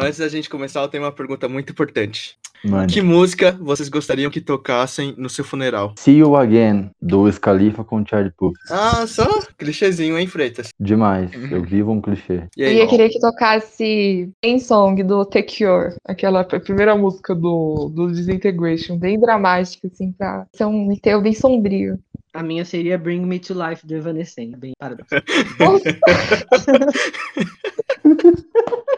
antes da gente começar, eu tenho uma pergunta muito importante. Mano. Que música vocês gostariam que tocassem no seu funeral? See You Again, do Scalifa com Charlie Puth. Ah, só clichêzinho, hein, Freitas? Demais. Eu vivo um clichê. E Eu aí? ia querer que tocasse Pain Song do The Cure, aquela primeira música do, do Disintegration, bem dramática, assim, pra ser um enterro bem sombrio. A minha seria Bring Me to Life do Evanescence. Bem paradoxo.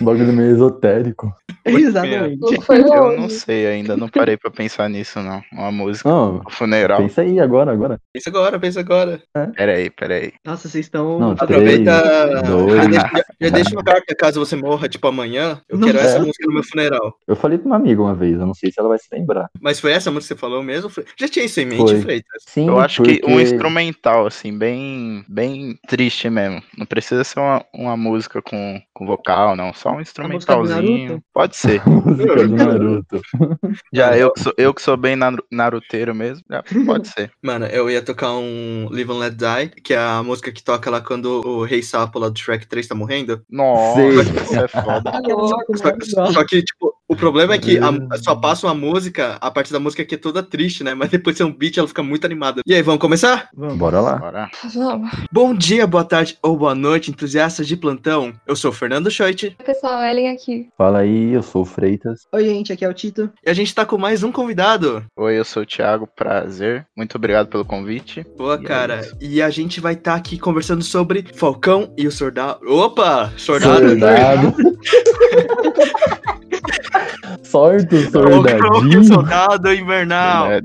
Um bagulho meio esotérico. Exatamente. Eu longe. não sei ainda, não parei pra pensar nisso, não. Uma música, Não, um funeral. pensa aí agora, agora. Pensa agora, pensa agora. Peraí, peraí. Nossa, vocês estão. Não, Aproveita. Três, dois. Já deixa, já deixa uma carta caso você morra, tipo, amanhã. Eu Não quero essa é. música no meu funeral. Eu falei pra uma amiga uma vez, eu não sei se ela vai se lembrar. Mas foi essa música que você falou mesmo? Já tinha isso em mente, Foi. Freitas? Sim, Eu acho porque... que um instrumental, assim, bem, bem triste mesmo. Não precisa ser uma, uma música com, com vocal, não. Só um instrumentalzinho. Pode ser. música do Naruto. Já eu que sou, eu que sou bem naru- naruteiro mesmo, já pode ser. Mano, eu ia tocar um Live and Let Die, que é a música que toca lá quando o Rei Sapo lá do Shrek 3 tá morrendo. Nossa, Sei. isso é foda. Louco. Só, que- só que, tipo, o problema é que a- Hum. só passa uma música, a parte da música que é toda triste, né? Mas depois tem um beat ela fica muito animada. E aí, vamos começar? Vamos. Bora lá. Bora. Vamos. Bom dia, boa tarde ou boa noite, entusiastas de plantão. Eu sou o Fernando Schoit Pessoal, Ellen aqui. Fala aí, eu sou o Freitas. Oi, gente, aqui é o Tito. e a gente tá com mais um convidado. Oi, eu sou o Thiago, prazer. Muito obrigado pelo convite. Boa, E é cara. isso. E a gente vai estar aqui conversando sobre Falcão e o Soldado. Opa! Soldado. Soldado. Sorte, o soldadinho. Soldado Invernal. Eu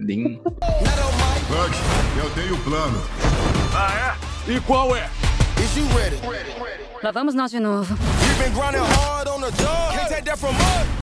tenho plano. E qual é? Is you ready? Lá vamos nós de novo. You've been grinding hard on the job. Can't take that from us.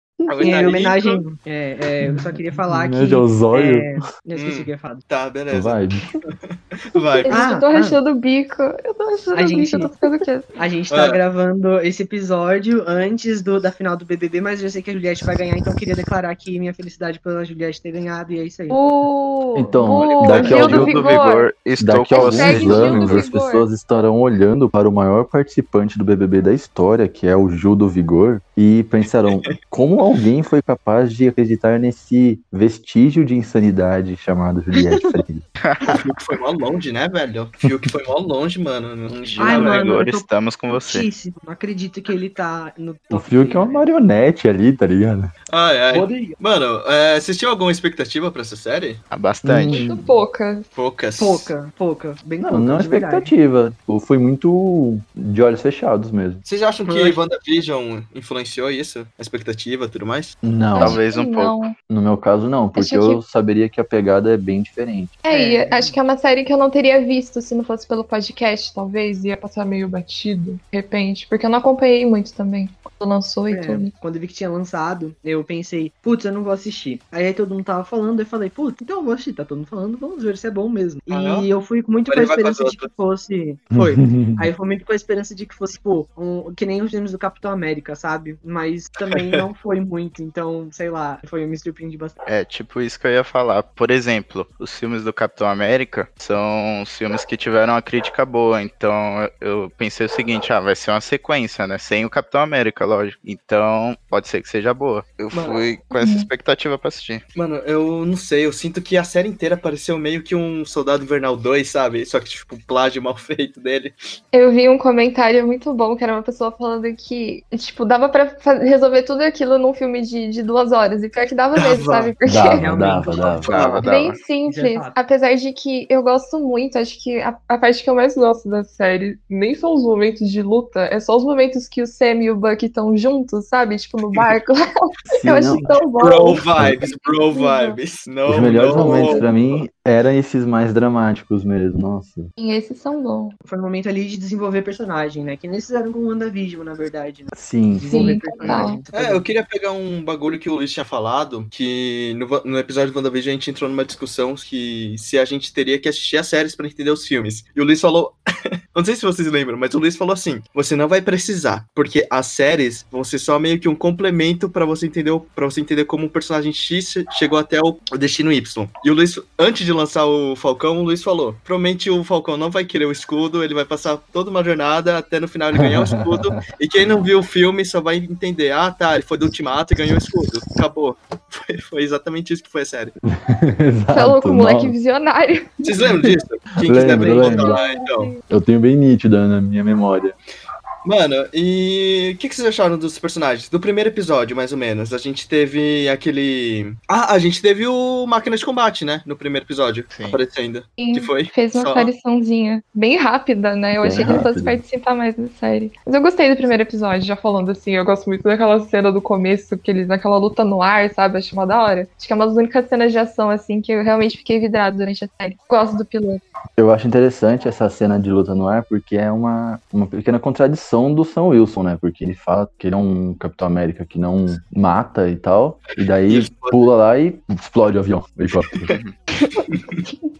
Em homenagem. É, é, eu só queria falar que. Homenagem ao zóio. é, eu esqueci Hum. o que ia falar. Tá, beleza. Vai. Vai. Ah, eu tô ah. rachando o bico. Eu tô rachando A o gente- bico, eu tô ficando quieta. A gente tá Ah. gravando esse episódio antes do, da final do BBB, mas eu sei que a Juliette vai ganhar, então eu queria declarar aqui minha felicidade pela Juliette ter ganhado, e é isso aí. Uh, Então, uh, daqui ao Gil do Vigor. Daqui a alguns anos, as pessoas estarão olhando para o maior participante do BBB da história, que é o Gil do Vigor, e pensarão como alguém foi capaz de acreditar nesse vestígio de insanidade chamado Juliette Freire. O Fiuk foi mó longe, né, velho? O Fiuk foi mó longe, mano. Não Gil Ai, mano, eu tô estamos com você. Não acredito que ele tá no O Fiuk é uma marionete ali, tá ligado? Ai, ai. Mano, é, vocês tinham alguma expectativa pra essa série? Há bastante. Muito pouca. Poucas. Pouca, pouca, bem Não, pouca, não é verdade. expectativa. Foi muito de olhos fechados mesmo. Vocês acham que Foi. WandaVision influenciou isso? A expectativa e tudo mais? Não, Talvez um pouco. não. no meu caso não, porque Acho eu saberia que a pegada é bem diferente. É, e É. acho que é uma série que eu não teria visto se não fosse pelo podcast, talvez. Ia passar meio batido, de repente. Porque eu não acompanhei muito também. Quando lançou e É, tudo. quando eu vi que tinha lançado, eu pensei, putz, eu não vou assistir. Aí, aí todo mundo tava falando, eu falei, putz, então eu vou assistir, tá todo mundo falando, vamos ver se é bom mesmo. Ah, não? e eu fui muito com a esperança de que fosse. Foi. Aí eu fui muito com a esperança de que fosse, pô, um, que nem os filmes do Capitão América, sabe? Mas também não foi muito, então, sei lá, foi, me surpreendi bastante. É, tipo isso que eu ia falar. Por exemplo, os filmes do Capitão América são os filmes que tiveram uma crítica boa. Então eu eu pensei o seguinte: ah, vai ser uma sequência, né? Sem o Capitão América, lógico. Então pode ser que seja boa. Eu Mano. fui com essa expectativa pra assistir. Mano, eu não sei, eu sinto que a série inteira pareceu meio que um Soldado Invernal 2, sabe? Só que, tipo, plágio mal feito dele. Eu vi um comentário muito bom, que era uma pessoa falando que, tipo, dava pra fa- resolver tudo aquilo num filme de, de duas horas. E pior que dava mesmo, sabe? Porque Dava, realmente, dava, dava. Dava. Bem simples. Apesar de que eu gosto muito, acho que a, a parte que eu mais gosto da série nem são os momentos de luta, é só os momentos que o Sam e o Buck estão juntos, sabe? Tipo, no barco. Sim, eu acho não. tão bom. Bro vibes, bro vibes. Não, Os melhores não. momentos pra mim eram esses mais dramáticos mesmo, nossa. Sim, esses são bons. Foi um momento ali de desenvolver personagem, né? Que fizeram com o WandaVision, na verdade, né? Sim, Desenvolver Sim. É, eu queria pegar um bagulho que o Luiz tinha falado, que no, no episódio do WandaVision a gente entrou numa discussão que se a gente teria que assistir as séries pra entender os filmes. E o Luiz falou não sei se vocês lembram, mas o Luiz falou assim: você não vai precisar, porque as séries vão ser só meio que um complemento pra você entender para você entender como o personagem X chegou até o o destino Y. E o Luiz, antes de lançar o Falcão, o Luiz falou: provavelmente o Falcão não vai querer o escudo, ele vai passar toda uma jornada até no final ele ganhar o escudo. e quem não viu o filme só vai entender: ah, tá, ele foi do Ultimato e ganhou o escudo. Acabou. Foi, foi exatamente isso que foi a série. Você é louco, Exato, moleque visionário. Vocês lembram disso? Quem quiser Lembro, bem lembro. voltar lá, então. Eu tenho bem nítido na minha memória. Mano, e o que, que vocês acharam dos personagens? Do primeiro episódio, mais ou menos. A gente teve aquele. Ah, a gente teve o Máquina de Combate, né? No primeiro episódio. Sim. Aparecendo. Sim, Que foi? Fez uma Só- apariçãozinha bem rápida, né? Eu Bem achei que ele fosse participar mais da série. Mas eu gostei do primeiro episódio, já falando assim. Eu gosto muito daquela cena do começo, que eles naquela luta no ar, sabe? Acho uma da hora. Acho que é uma das únicas cenas de ação, assim, que eu realmente fiquei vidrado durante a série. Gosto do piloto. Eu acho interessante essa cena de luta no ar, porque é uma, uma pequena contradição do Sam Wilson, né? Porque ele fala que ele é um Capitão América que não mata e tal, e daí Isso. pula lá e explode o avião, helicóptero.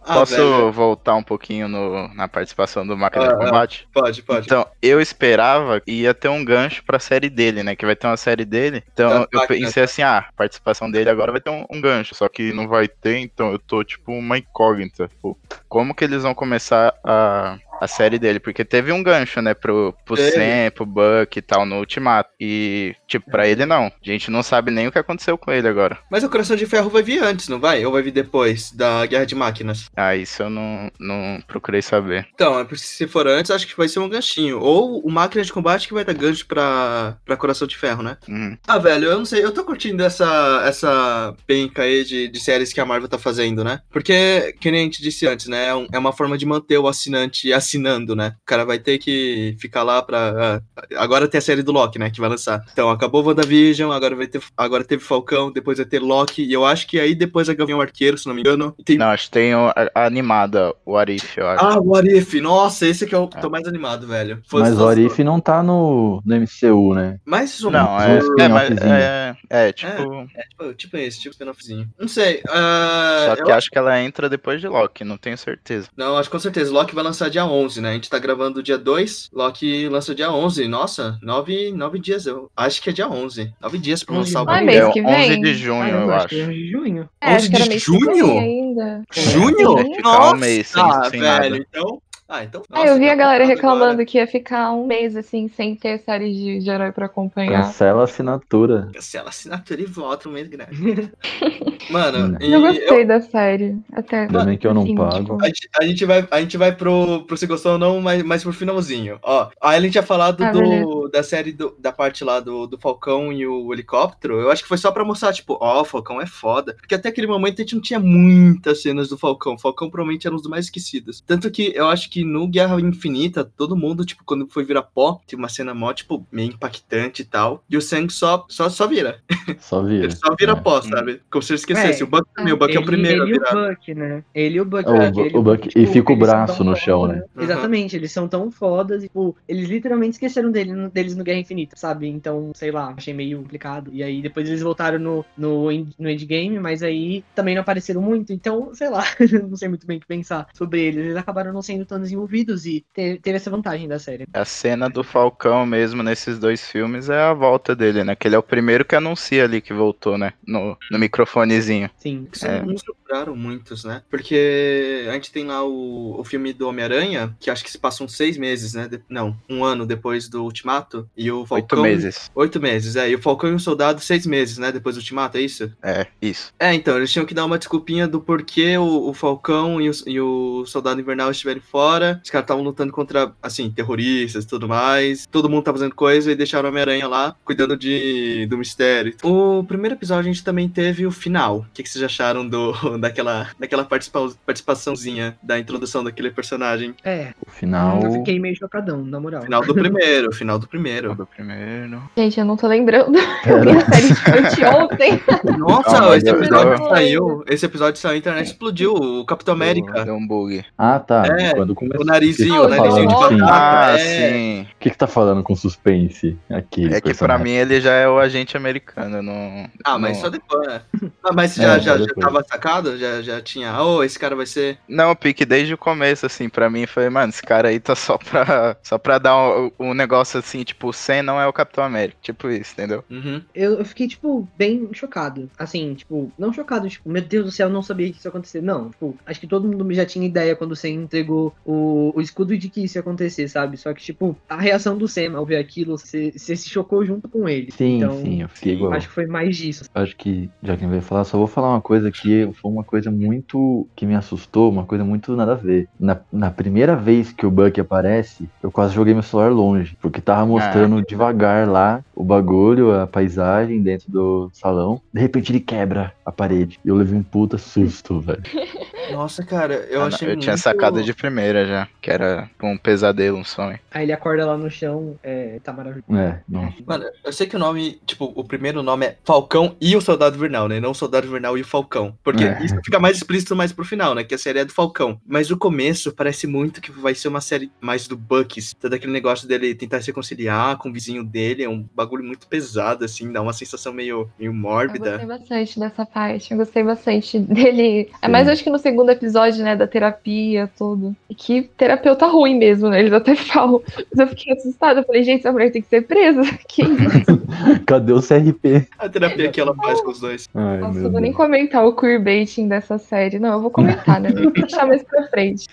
Ah, Posso velho, voltar um pouquinho no- na participação do Máquina Ah, de ah. Combate? Pode, pode. Então, eu esperava que ia ter um gancho pra série dele, né? Que vai ter uma série dele. Então, eu pensei assim, ah, a participação dele agora vai ter um, um gancho. Só que não vai ter, então eu tô, tipo, uma incógnita. Tipo, como que eles vão começar a, a série dele? Porque teve um gancho, né? Pro, pro Teve. Sam, pro Buck e tal, no Ultimato. E, tipo, pra ele não. A gente não sabe nem o que aconteceu com ele agora. Mas o Coração de Ferro vai vir antes, não vai? Ou vai vir depois da Guerra de Máquinas? Ah, isso eu não, não procurei saber. Então, é porque se for antes, acho que vai ser um ganchinho. Ou o Máquina de Combate que vai dar gancho pra, pra Coração de Ferro, né? Uhum. Ah, velho, eu não sei, eu tô curtindo essa, essa penca aí de, de séries que a Marvel tá fazendo, né? Porque, que nem a gente disse antes, né? É, um- é uma forma de manter o assinante assinando, né? O cara vai ter que ficar lá pra. ah, agora tem a série do Loki, né? Que vai lançar. Então, acabou WandaVision, agora vai ter. Agora teve Falcão, depois vai ter Loki, e eu acho que aí depois vai Gavião Arqueiro, se não me engano. Tem Não, acho que tem a, animada, o Arif, eu acho. Ah, o Arif, nossa, esse que eu tô mais animado, velho. Foi- Mas o Arif não tá no, no MCU, né? Mas isso Não, um é, é, mas spin-offzinho. é, é, tipo. É tipo, tipo esse, tipo spin-offzinho. Não sei. ah, Só eu que acho que ela entra depois de Loki, não tenho certeza. Não, acho que com certeza. Loki vai lançar dia 11, né? A gente tá gravando dia 2, Loki lança dia 11. Nossa, nove, nove dias. Eu acho que é dia 11. Nove dias pra 11 lançar o Ah, Ai, mês é que 11 vem? de junho, Caramba, eu acho que é acho. de junho. É, 11 acho que era de junho? ainda. Junho? Sim. Ficar um mês sem, Ah, sem velho, nada. então. Ah, então. Ah, eu vi a nossa, galera agora. reclamando que ia ficar um mês assim, sem ter série de, de herói pra acompanhar. Cancela a assinatura. Cancela a assinatura e volta um mês grande. Mano, e Eu eu, gostei da série. Até. Ainda bem que eu não assim, pago. tipo, A gente, a gente vai, a gente vai pro, pro Se Gostou ou Não, mais, mais pro finalzinho. Ó, a Ellen tinha falado Ah, do, beleza. da série, do- da parte lá do, do Falcão e o helicóptero. Eu acho que foi só pra mostrar, tipo, ó, o Falcão é foda. Porque até aquele momento a gente não tinha muitas cenas do Falcão. O Falcão provavelmente era um dos mais esquecidos. Tanto que eu acho que no Guerra Infinita, todo mundo, tipo, quando foi virar pó, teve uma cena mó, tipo, meio impactante e tal. E o Sang só, só, só vira. Só vira. Ele só vira É. pó, sabe? Como se eu esquecesse. É. O Buck também, o Buck é o Ele- primeiro a ele e virar. o Buck, né? Ele e o Buck. É, o Ele- o Buck- e fica o braço no chão, né? Uhum. Exatamente, eles são tão fodas, e, tipo, eles literalmente esqueceram dele, deles no Guerra Infinita, sabe? Então, sei lá, achei meio complicado. E aí depois eles voltaram no, no, end- no Endgame, mas aí também não apareceram muito, então, sei lá, não sei muito bem o que pensar sobre eles. Eles acabaram não sendo tão desenvolvidos e te- teve essa vantagem da série. A cena do Falcão mesmo nesses dois filmes é a volta dele, né? Que ele é o primeiro que anuncia ali que voltou, né? No, no microfonezinho. Sim. Que É. não sobraram muitos, né? Porque a gente tem lá o, o filme do Homem-Aranha, que acho que se passam seis meses, né? De- não, um ano depois do Ultimato. E o Falcão. Oito meses. Oito meses, é. E o Falcão e o Soldado, seis meses, né? Depois do Ultimato, é isso? É, isso. É, então, eles tinham que dar uma desculpinha do porquê o, o Falcão e o, e o Soldado Invernal estiverem fora. Os caras estavam lutando contra, assim, terroristas e tudo mais. Todo mundo tá fazendo coisa e deixaram o Homem-Aranha lá, cuidando de, do mistério. O primeiro episódio a gente também teve o final. O que, que vocês acharam do, daquela, daquela participa, participaçãozinha da introdução daquele personagem? É, O final. eu fiquei meio chocadão, na moral. Final do primeiro, final do primeiro. Do primeiro. Gente, eu não tô lembrando. Eu vi a série de ontem. Nossa, esse episódio saiu. Esse episódio saiu, a internet explodiu. O Capitão América. Deu um bug. Ah, tá. É. Quando O narizinho, o narizinho de falando, batata. Ah, é. sim. O que, que tá falando com suspense aqui? É que pra mim ele já é o agente americano. Não, Ah, mas não... só depois, né? Ah, mas já, É, já, já depois. tava sacado? Já, já tinha. Oh, esse cara vai ser. Não, Pique, desde o começo, assim, pra mim foi, mano, esse cara aí tá só pra, só pra dar um, um negócio assim, tipo, o Sam não é o Capitão América. Tipo isso, entendeu? Uhum. Eu, eu fiquei, tipo, bem chocado. Assim, tipo, não chocado, tipo, meu Deus do céu, eu não sabia que isso ia acontecer. Não, tipo, acho que todo mundo já tinha ideia quando o Sam entregou o, o escudo de que isso ia acontecer, sabe? Só que, tipo, a reação do Sam ao ver aquilo, você se chocou junto com ele. Sim, então, sim, eu fiquei igual. Acho que foi mais disso. Acho que, já que vai falar, só vou falar uma coisa que foi uma coisa muito. que me assustou, uma coisa muito nada a ver. Na, na primeira vez que o Buck aparece, eu quase joguei meu celular longe, porque tava mostrando devagar lá o bagulho, a paisagem dentro do salão. De repente ele quebra a parede. E eu levei um puta susto, velho. Nossa, cara, eu Ah, não, achei eu tinha muito- sacado de primeira já, que era um pesadelo, um sonho. Aí ele acorda lá no chão, é, tá maravilhoso. É, nossa. Mano, eu sei que o nome, tipo, o primeiro nome é Falcão e o Soldado Invernal, né? Não o Soldado Invernal e o Falcão. Porque É. isso fica mais explícito mais pro final, né? Que a série é do Falcão. Mas o começo parece muito que vai ser uma série mais do Bucks. Todo aquele negócio dele tentar se reconciliar com o vizinho dele. É um bagulho muito pesado, assim. Dá uma sensação meio, meio Eu mórbida. gostei bastante dessa parte. Eu gostei bastante dele. É mais acho que no segundo episódio, né, da terapia, tudo. E que terapeuta ruim mesmo, né? Eles até falam. Mas eu fiquei assustada. Eu falei, gente, essa mulher tem que ser presa. Que isso? Cadê o CRP? A terapia que ela faz com os dois. Ai, Nossa, eu vou nem comentar o queerbaiting dessa série. Não, eu vou comentar, né? Vou deixar mais pra frente.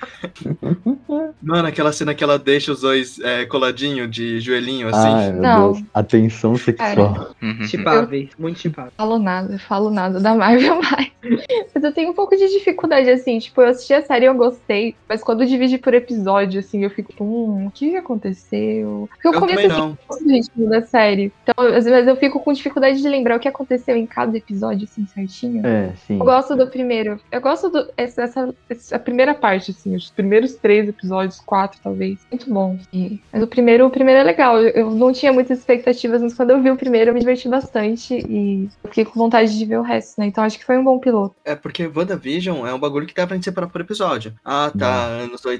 Mano, aquela cena que ela deixa os dois é, coladinho de joelhinho, assim. Ai, meu Não. Deus. Atenção sexual. Uhum. Chipáveis, muito chipáveis. Falo nada, falo nada da Marvel mais. Mas eu tenho um pouco de dificuldade, assim. Tipo, eu assisti a série e eu gostei. Mas quando por episódio, assim, eu fico, hum, o que aconteceu? Porque eu, Eu começo assim, não. o ritmo da série. Então, às vezes eu fico com dificuldade de lembrar o que aconteceu em cada episódio, assim, certinho. É, sim. Eu gosto do primeiro. Eu gosto do. Essa, essa, essa- a primeira parte, assim, os primeiros três episódios, quatro, talvez. Muito bom. E- mas o primeiro, o primeiro é legal. Eu, não tinha muitas expectativas, mas quando eu vi o primeiro, eu me diverti bastante. E eu fiquei com vontade de ver o resto, né? Então acho que foi um bom piloto. É porque WandaVision é um bagulho que dá pra gente separar por episódio. Ah, tá, anos 80,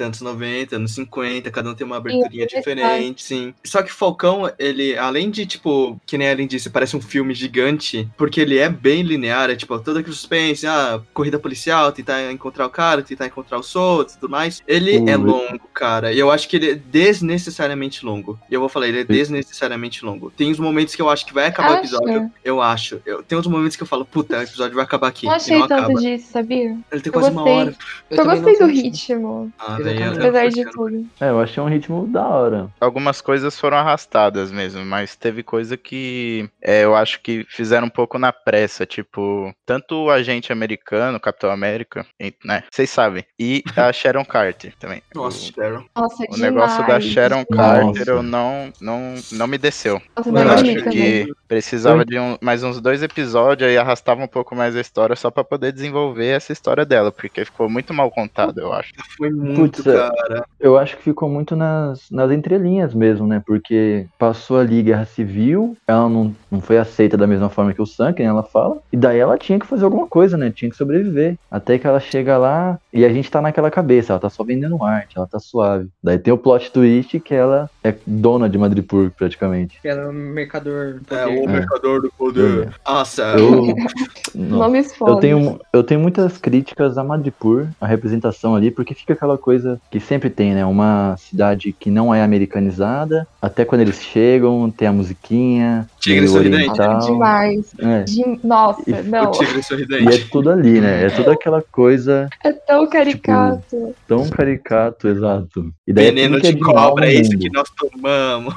anos 90, anos 50, cada um tem uma aberturinha é diferente, sim. Só que Falcão, ele, além de, tipo, que nem a Ellen disse, parece um filme gigante, porque ele é bem linear, é tipo, todo aquele suspense, ah, corrida policial, tentar encontrar o cara, tentar encontrar os outros e tudo mais. Ele é longo, cara, e eu acho que ele é desnecessariamente longo. E eu vou falar, ele é desnecessariamente longo. Tem uns momentos que eu acho que vai acabar o Acha? episódio, eu acho. Eu, tem uns momentos que eu falo, puta, o episódio vai acabar aqui. Não e achei não tanto acaba. disso, sabia? Ele tem Eu quase uma gostei. hora. Eu, também gostei do senti. Ritmo, Ah, eu apesar de tudo. É, eu achei um ritmo da hora. Algumas coisas foram arrastadas mesmo, mas teve coisa que é, eu acho que fizeram um pouco na pressa, tipo, tanto o agente americano, Capitão América, né? Vocês sabem, e a Sharon Carter também. Nossa, O- Sharon. Nossa, O negócio da. Sharon Nossa. Carter eu não, não, não me desceu. Nossa, Eu acho que precisava de um- mais uns dois episódios e arrastava um pouco mais a história só pra poder desenvolver essa história dela, porque ficou muito mal contado, eu acho. Foi muito, Putz, é. cara. Eu acho que ficou muito nas, nas entrelinhas mesmo, né? Porque passou ali guerra civil, ela não, não foi aceita da mesma forma que o Sam, que nem ela fala, e daí ela tinha que fazer alguma coisa, né? Tinha que sobreviver. Até que ela chega lá e a gente tá naquela cabeça, ela tá só vendendo arte, ela tá suave. Daí tem o plot twist que ela é dona de Madripoor, praticamente. Que era um mercador. É, poder. o mercador do poder. Nossa, Eu. Nomes. Eu tenho, eu tenho muitas críticas a Madripoor, a representação ali, porque fica aquela coisa que sempre tem, né? Uma cidade que não é americanizada, até quando eles chegam, tem a musiquinha, Tigre sorridente. oriental. Demais. É, De- Nossa, E não. o tigre e é sorridente. tudo ali, né? É toda aquela coisa É tão caricato. tão caricato, exato. E daí é Veneno que é de cobra, é isso que nós tomamos.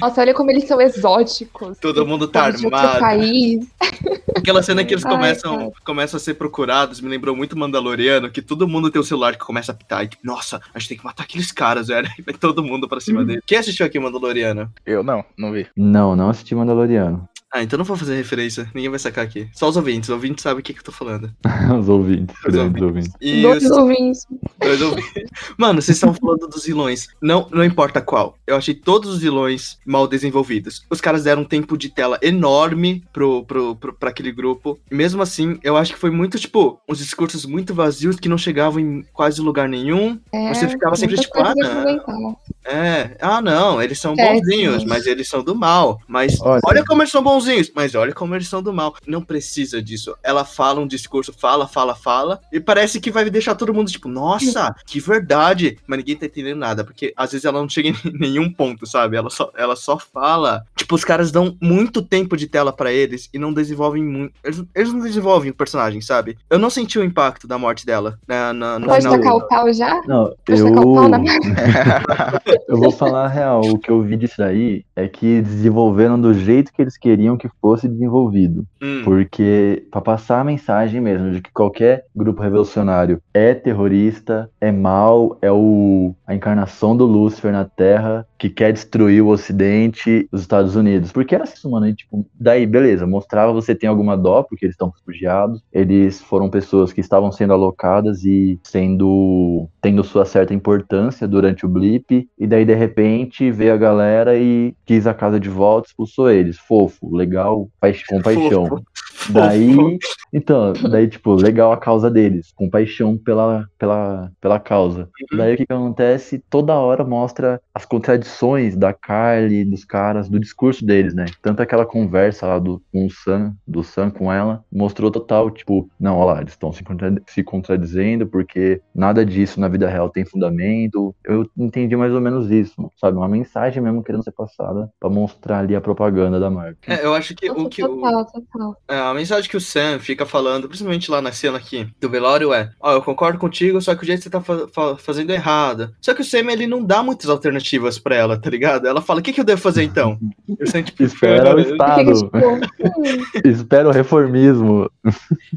Nossa, olha como eles são exóticos. Todo mundo tá armado. país. Aquela cena que eles Ai, começam, cara. começam a ser procurados, me lembrou muito Mandaloriano, que todo mundo tem o celular que começa a apitar. E, tipo, nossa, a gente tem que matar aqueles caras, velho. E vai todo mundo pra cima dele. Quem assistiu aqui Mandaloriano? Eu não, não vi. Não, não assisti Mandaloriano. Floriano. Ah, então não vou fazer referência. Ninguém vai sacar aqui. Só os ouvintes. Os ouvintes sabem o que, que eu tô falando. Os ouvintes, Os grandes ouvintes. E Dois os- ouvintes. dois ouvintes. Mano, vocês estão falando dos vilões. Não, não importa qual. Eu achei todos os vilões mal desenvolvidos. Os caras deram um tempo de tela enorme pro, pro, pro, pra aquele grupo. E mesmo assim, eu acho que foi muito, tipo, uns discursos muito vazios que não chegavam em quase lugar nenhum. É, Você ficava sempre tipo, ah, não. É, ah não, eles são É, bonzinhos, sim. mas eles são do mal. Mas Olha. olha. como eles são bonzinhos, mas olha como eles são do mal. Não precisa disso. Ela fala um discurso, fala, fala, fala, e parece que vai deixar todo mundo tipo, nossa, que verdade. Mas ninguém tá entendendo nada, porque às vezes ela não chega em nenhum ponto, sabe? Ela só, ela só fala. Tipo, os caras dão muito tempo de tela pra eles e não desenvolvem muito. Eles, eles não desenvolvem o personagem, sabe? Eu não senti o impacto da morte dela na, na- no Pode final. tacar o pau já? Não, Pode eu, o pau na eu vou falar a real. O que eu vi disso daí é que desenvolveram do jeito que eles queriam que fosse desenvolvido. Hum. Porque, pra passar a mensagem mesmo de que qualquer grupo revolucionário é terrorista, é mal, é o, a encarnação do Lúcifer na Terra, que quer destruir o Ocidente, os Estados Unidos. Porque era assim, mano, e, tipo, daí, beleza, mostrava você tem alguma dó, porque eles estão refugiados, eles foram pessoas que estavam sendo alocadas e sendo, tendo sua certa importância durante o blip, e daí, de repente, veio a galera e quis a casa de volta, expulsou eles. Fofo, legal, paix- com paixão. Fofo. Daí, então, daí, tipo, legal a causa deles, com paixão pela, pela, pela causa. Daí o que que acontece? Toda hora mostra as contradições da Carly, dos caras, do discurso deles, né? Tanto aquela conversa lá do, com o Sam, do Sam com ela, mostrou total, tipo, não, olha lá, eles estão se, contra- se contradizendo porque nada disso na vida real tem fundamento. Eu entendi mais ou menos isso, sabe? Uma mensagem mesmo querendo ser passada pra mostrar ali a propaganda da marca. É, eu acho que o que o, total, total. É, a mensagem que o Sam fica falando, principalmente lá na cena aqui do velório, é: Ó, eu concordo contigo, só que o jeito que você tá fa- fa- fazendo é errado. Só que o Sam, ele não dá muitas alternativas pra ela, tá ligado? Ela fala: O que, que eu devo fazer então? E o Sam, tipo, Espera o "Cara, Estado, espera o reformismo.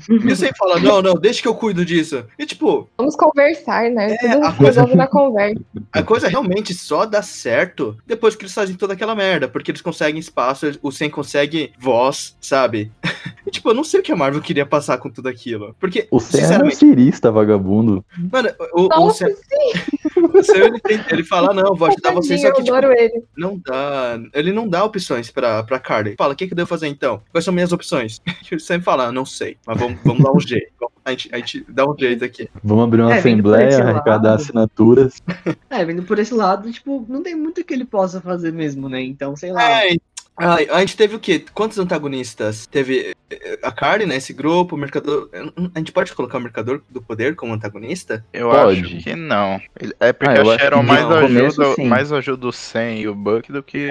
E o Sam fala: Não, não, deixa que eu cuido disso. E tipo, vamos conversar, né? É, Tudo a coisa- na conversa. a coisa realmente só dá certo depois que eles fazem toda aquela merda, porque eles conseguem espaço, o Sam consegue voz, sabe? E tipo, eu não sei o que a Marvel queria passar com tudo aquilo. Porque, O Sam é um cirista, vagabundo. mano, o, Nossa, o Sam, ele, tem- ele fala: Não, vou ajudar vocês, só que eu tipo, adoro ele. Não dá. Ele não dá opções pra, pra Carly. Fala, o que, que eu devo fazer então? Quais são minhas opções? Ele sempre fala, não sei. Mas vamos, vamos dar um jeito. A gente, a gente dá um jeito aqui. Vamos abrir uma É, vindo assembleia, arrecadar lado. assinaturas. É, vendo por esse lado, tipo, não tem muito que ele possa fazer mesmo, né? Então, sei lá. É, a gente teve o quê? Quantos antagonistas? Teve a Carly, né? Esse grupo, o Mercador. A gente pode colocar o Mercador do Poder como antagonista? Eu Pode. acho que não. É porque Ah, a que mais ajuda, mais ajuda o Sam e o Buck do que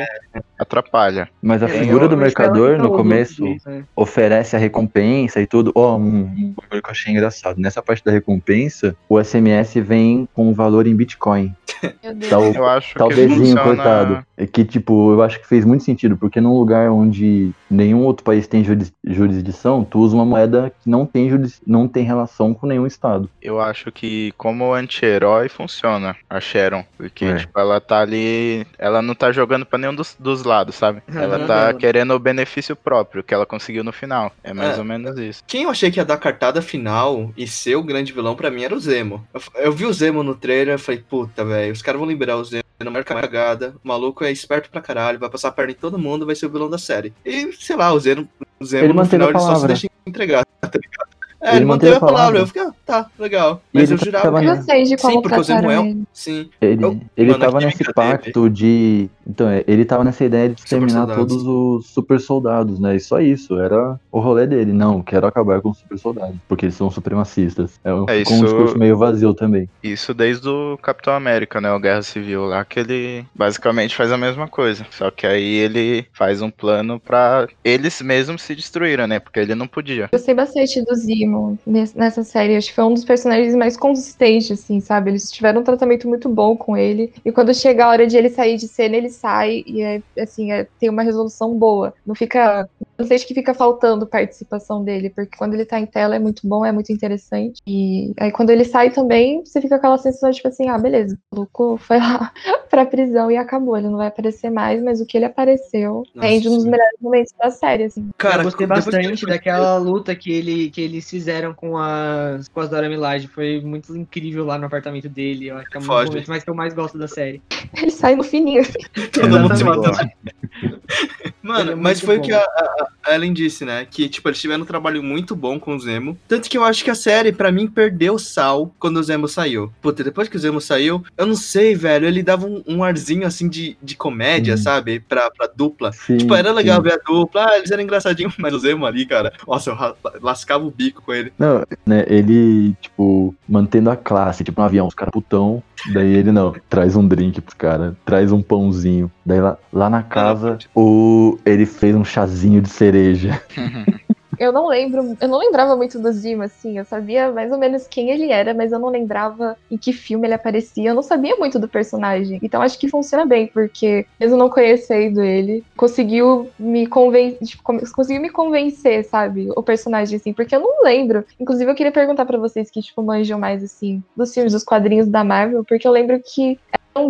atrapalha. Mas a É, figura eu- do eu mercador, no começo, isso, né? oferece a recompensa e tudo. Ó, um, um bagulho que eu achei engraçado. Nessa parte da recompensa, o SMS vem com o valor em Bitcoin. Meu Deus. O, Eu acho o que funciona... coitado. É que, tipo, eu acho que fez muito sentido, porque num lugar onde nenhum outro país tem juris- jurisdição, tu usa uma moeda que não tem, juris- não tem relação com nenhum estado. Eu acho que como anti-herói funciona a Sharon. Porque, É. tipo, ela tá ali. Ela não tá jogando pra nenhum dos, dos lados, sabe? Ela tá querendo o benefício próprio que ela conseguiu no final. É mais É. ou menos isso. Quem eu achei que ia dar cartada final e ser o grande vilão pra mim era o Zemo. Eu, eu vi o Zemo no trailer e falei, puta, velho, os caras vão liberar o Zemo não marca cagada. O maluco é esperto pra caralho, vai passar a perna em todo mundo, vai ser o vilão da série. E, sei lá, o Zemo, o Zemo Ele no final ele só se deixa entregar, tá ligado? É, Ele ele, manteve manteve a palavra. palavra. Eu fiquei, ah, tá, legal. Mas ele eu jurava. tava Eu gostei de como Sim, porque o Zemo trataram é. Sim. Ele, Eu- ele mano, tava nesse pacto de. Então, é, ele tava nessa ideia de exterminar todos os super soldados, né? E só isso, era o rolê dele. Não, quero acabar com os super soldados, porque eles são supremacistas. É, um- É, ficou um isso- discurso meio vazio também. Isso desde o Capitão América, né? O Guerra Civil lá, que ele basicamente faz a mesma coisa. Só que aí ele faz um plano pra eles mesmos se destruírem, né? Porque ele não podia. Gostei bastante do Zemo ness- nessa série. Acho que foi um dos personagens mais consistentes, assim, sabe? Eles tiveram um tratamento muito bom com ele. E quando chega a hora de ele sair de cena, ele sai. E é, assim, é- tem uma resolução boa. Não fica Não sei, que fica faltando participação dele, porque quando ele tá em tela é muito bom, é muito interessante. E aí quando ele sai também, você fica com aquela sensação de tipo assim, ah, beleza, o Luco foi lá pra prisão e acabou, ele não vai aparecer mais, mas o que ele apareceu Nossa, é um dos melhores momentos da série, assim. Cara, eu gostei ele bastante daquela luta que, ele, que eles fizeram com as, com as Dora Milaje. Foi muito incrível lá no apartamento dele. Eu acho que é um Foge. momentos mais que eu mais gosto da série. Ele sai no fininho. Todo mundo se matando. Ele Mano, é mas foi o bom. que a, a- Ellen disse, né? Que, tipo, eles tiveram um trabalho muito bom com o Zemo. Tanto que eu acho que a série, pra mim, perdeu sal quando o Zemo saiu. Puta, depois que o Zemo saiu, eu não sei, velho. Ele dava um, um arzinho, assim, de, de comédia, Sim. sabe? Pra, pra dupla. Sim, Tipo, era legal sim. ver a dupla. Ah, eles eram engraçadinhos, mas o Zemo ali, cara. Nossa, eu lascava o bico com ele. Não, né, ele, tipo, mantendo a classe, tipo, no avião, os caras putão, daí ele não, traz um drink pros caras, traz um pãozinho. Daí lá, lá na casa, o, ele fez um chazinho de cereja. Eu não lembro, eu não lembrava muito do Zima, assim, eu sabia mais ou menos quem ele era, mas eu não lembrava em que filme ele aparecia, eu não sabia muito do personagem. Então acho que funciona bem, porque mesmo não conhecendo ele, conseguiu me convencer, conseguiu me convencer, sabe, o personagem, assim, porque eu não lembro. Inclusive eu queria perguntar pra vocês que, tipo, manjam mais, assim, dos filmes, dos quadrinhos da Marvel, porque eu lembro que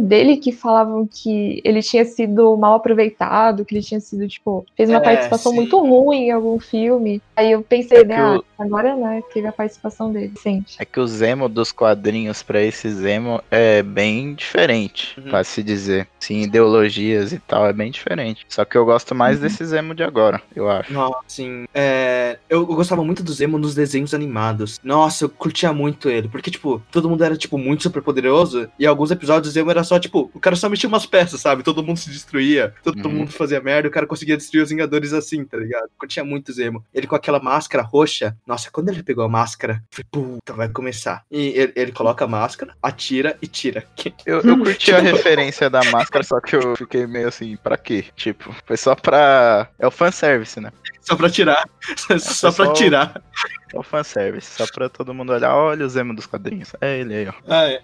dele que falavam que ele tinha sido mal aproveitado, que ele tinha sido, tipo, fez uma É, participação sim. muito ruim em algum filme. Aí eu pensei, É né, que ah, o- agora né, teve a participação dele, sente. É que o Zemo dos quadrinhos pra esse Zemo é bem diferente, Uhum. pra se dizer. Sim, ideologias e tal, é bem diferente. Só que eu gosto mais Uhum. desse Zemo de agora, eu acho. Nossa, assim, é, eu, eu gostava muito do Zemo nos desenhos animados. Nossa, eu curtia muito ele, porque, tipo, todo mundo era, tipo, muito super poderoso, e alguns episódios o Zemo era só, tipo, o cara só mexia umas peças, sabe? Todo mundo se destruía, todo, Uhum. mundo fazia merda, o cara conseguia destruir os Vingadores assim, tá ligado? Curtia muito o Zemo. Ele com aquela máscara roxa, nossa, quando ele pegou a máscara, falei, puta, vai começar. E ele, ele coloca a máscara, atira e tira. Eu, eu curti a referência da máscara, só que eu fiquei meio assim, pra quê? Tipo, foi só pra. É o fanservice, né? Só pra tirar. só pra só- tirar. É o fanservice, só pra todo mundo olhar, olha o Zemo dos quadrinhos. É ele aí, ó. Ah, é.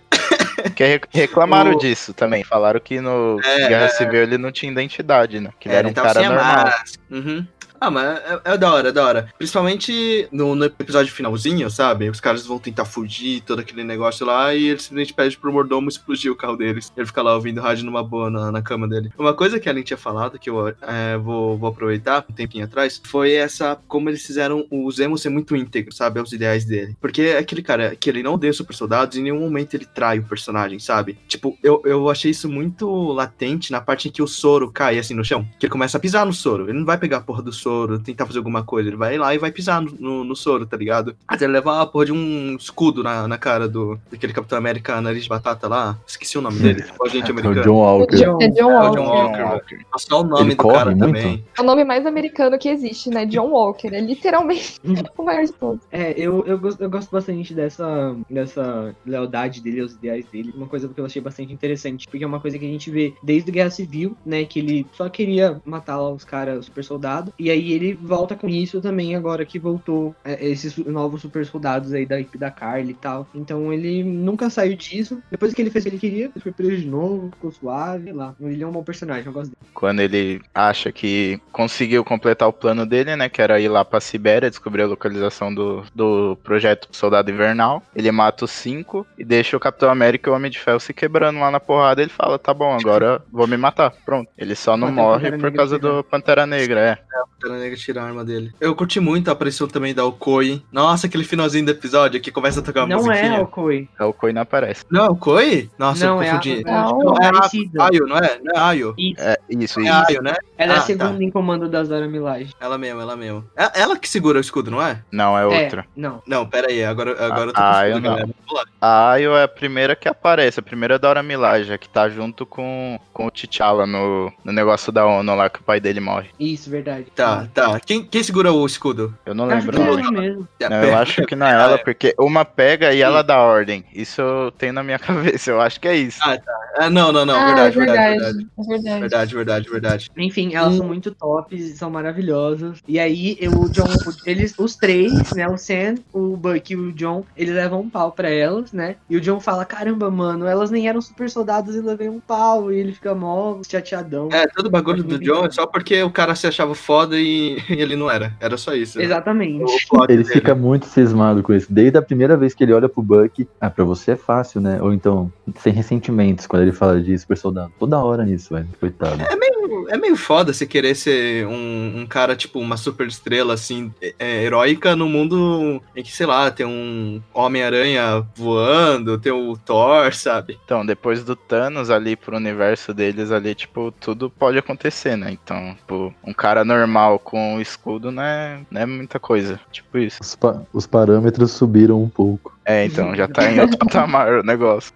Porque re- reclamaram O- disso também. Falaram que no É, Guerra é. Civil ele não tinha identidade, né? Que ele É, era um cara normal. Uhum. Ah, mas é, é da hora, é da hora. Principalmente no, no episódio finalzinho, sabe? Os caras vão tentar fugir, todo aquele negócio lá, e ele simplesmente pede pro mordomo explodir o carro deles. Ele fica lá ouvindo rádio numa boa na, na cama dele. Uma coisa que a Ellen tinha falado, que eu é, vou, vou aproveitar um tempinho atrás, foi essa, como eles fizeram o Zemo ser muito íntegro, sabe? Aos ideais dele. Porque é aquele cara que ele não odeia super soldados, em nenhum momento ele trai o personagem, sabe? Tipo, eu, eu achei isso muito latente na parte em que o soro cai assim no chão. Que ele começa a pisar no soro. Ele não vai pegar a porra do soro, tentar fazer alguma coisa. Ele vai lá e vai pisar no, no, no soro, tá ligado? Até levar a porra de um escudo na, na cara do daquele Capitão América nariz de batata lá. Esqueci o nome dele. O É o americano. John Walker. John- É John É o Walker. John Walker. Nossa, o nome Ele do cara muito? também. É o nome mais americano que existe, né? John Walker. É literalmente o maior de todos. É, eu, eu, gosto, eu gosto bastante dessa, dessa lealdade dele aos ideais dele. Uma coisa que eu achei bastante interessante, porque é uma coisa que a gente vê desde a Guerra Civil, né? Que ele só queria matar lá os caras super soldado. E aí ele volta com isso também agora que voltou é, esses novos super soldados aí da equipe da Carly e tal. Então ele nunca saiu disso. Depois que ele fez o que ele queria, ele foi preso de novo, ficou suave, lá. Ele é um bom personagem, eu gosto dele. Quando ele acha que conseguiu completar o plano dele, né? Que era ir lá pra Sibéria, descobrir a localização do, do projeto Soldado Invernal. Ele mata os cinco e deixa o Capitão América e o Homem de Ferro se quebrando lá na porrada. Ele fala: tá bom, agora vou me matar. Pronto. Ele só não o morre Pantera por Negra causa tirar. do Pantera Negra, é. Pantera Negra tira a arma dele. Eu curti muito a aparição também da Okoi. Nossa, aquele finalzinho do episódio que começa a tocar a Não musiquinha. é o Koi. É o Koi não aparece. Não é o Koi? Nossa, não, eu é a, confundi. é Não. a É parecida. Ayo, não é? Não é Ayo. Isso. É, isso, É isso. Ayo, né? Ela é Ah, a segunda tá. em comando das Dora Milaje. Ela mesmo, ela mesmo. É ela que segura o escudo, não é? Não, é outra. É, não. Não, pera aí, agora, agora eu tô confuso, eu não. galera. Vamos lá. A Ayo é a primeira que aparece, a primeira da Hora Milaja, que tá junto com, com o T'Challa no, no negócio da ONU lá que o pai dele morre. Isso, verdade. Tá, tá. Quem, quem segura o escudo? Eu não Acho lembro que o é ela mesmo. É, Não, eu acho que não é ela, porque uma pega e ela dá ordem. Isso eu tenho na minha cabeça, eu acho que é isso. Ah, Ah, não, não, não. ah, verdade, é verdade, verdade. verdade. É verdade. Verdade, verdade, verdade. Enfim, elas Hum. são muito tops, são maravilhosas. E aí, eu, o John, eles, os três, né? O Sam, o Buck e o John, eles levam um pau pra elas, né? E o John fala: caramba, mano, elas nem eram super soldados e levei um pau. E ele fica mó chateadão. É, todo o bagulho do John é só porque o cara se achava foda e e ele não era. Era só isso. Exatamente. O plot Ele dele. fica muito cismado com isso. Desde a primeira vez que ele olha pro Buck, ah, pra você é fácil, né? Ou então, sem ressentimentos quando ele fala de super soldado. Toda hora nisso, velho. Coitado. É meio foda você querer ser um, um cara, tipo, uma super estrela, assim, é, é, heróica no mundo em que, sei lá, tem um Homem-Aranha voando, tem o Thor, sabe? Então, depois do Thanos ali pro universo deles ali, tipo, tudo pode acontecer, né? Então, tipo, um cara normal com o escudo não é, não é muita coisa. Tipo isso. Os, pa- os parâmetros subiram um pouco. É, então, já tá em outro patamar o negócio.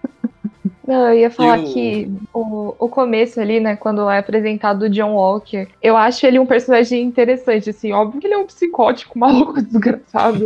Não, eu ia falar que o, o começo ali, né, quando é apresentado o John Walker, eu acho ele um personagem interessante, assim, óbvio que ele é um psicótico, maluco, desgraçado.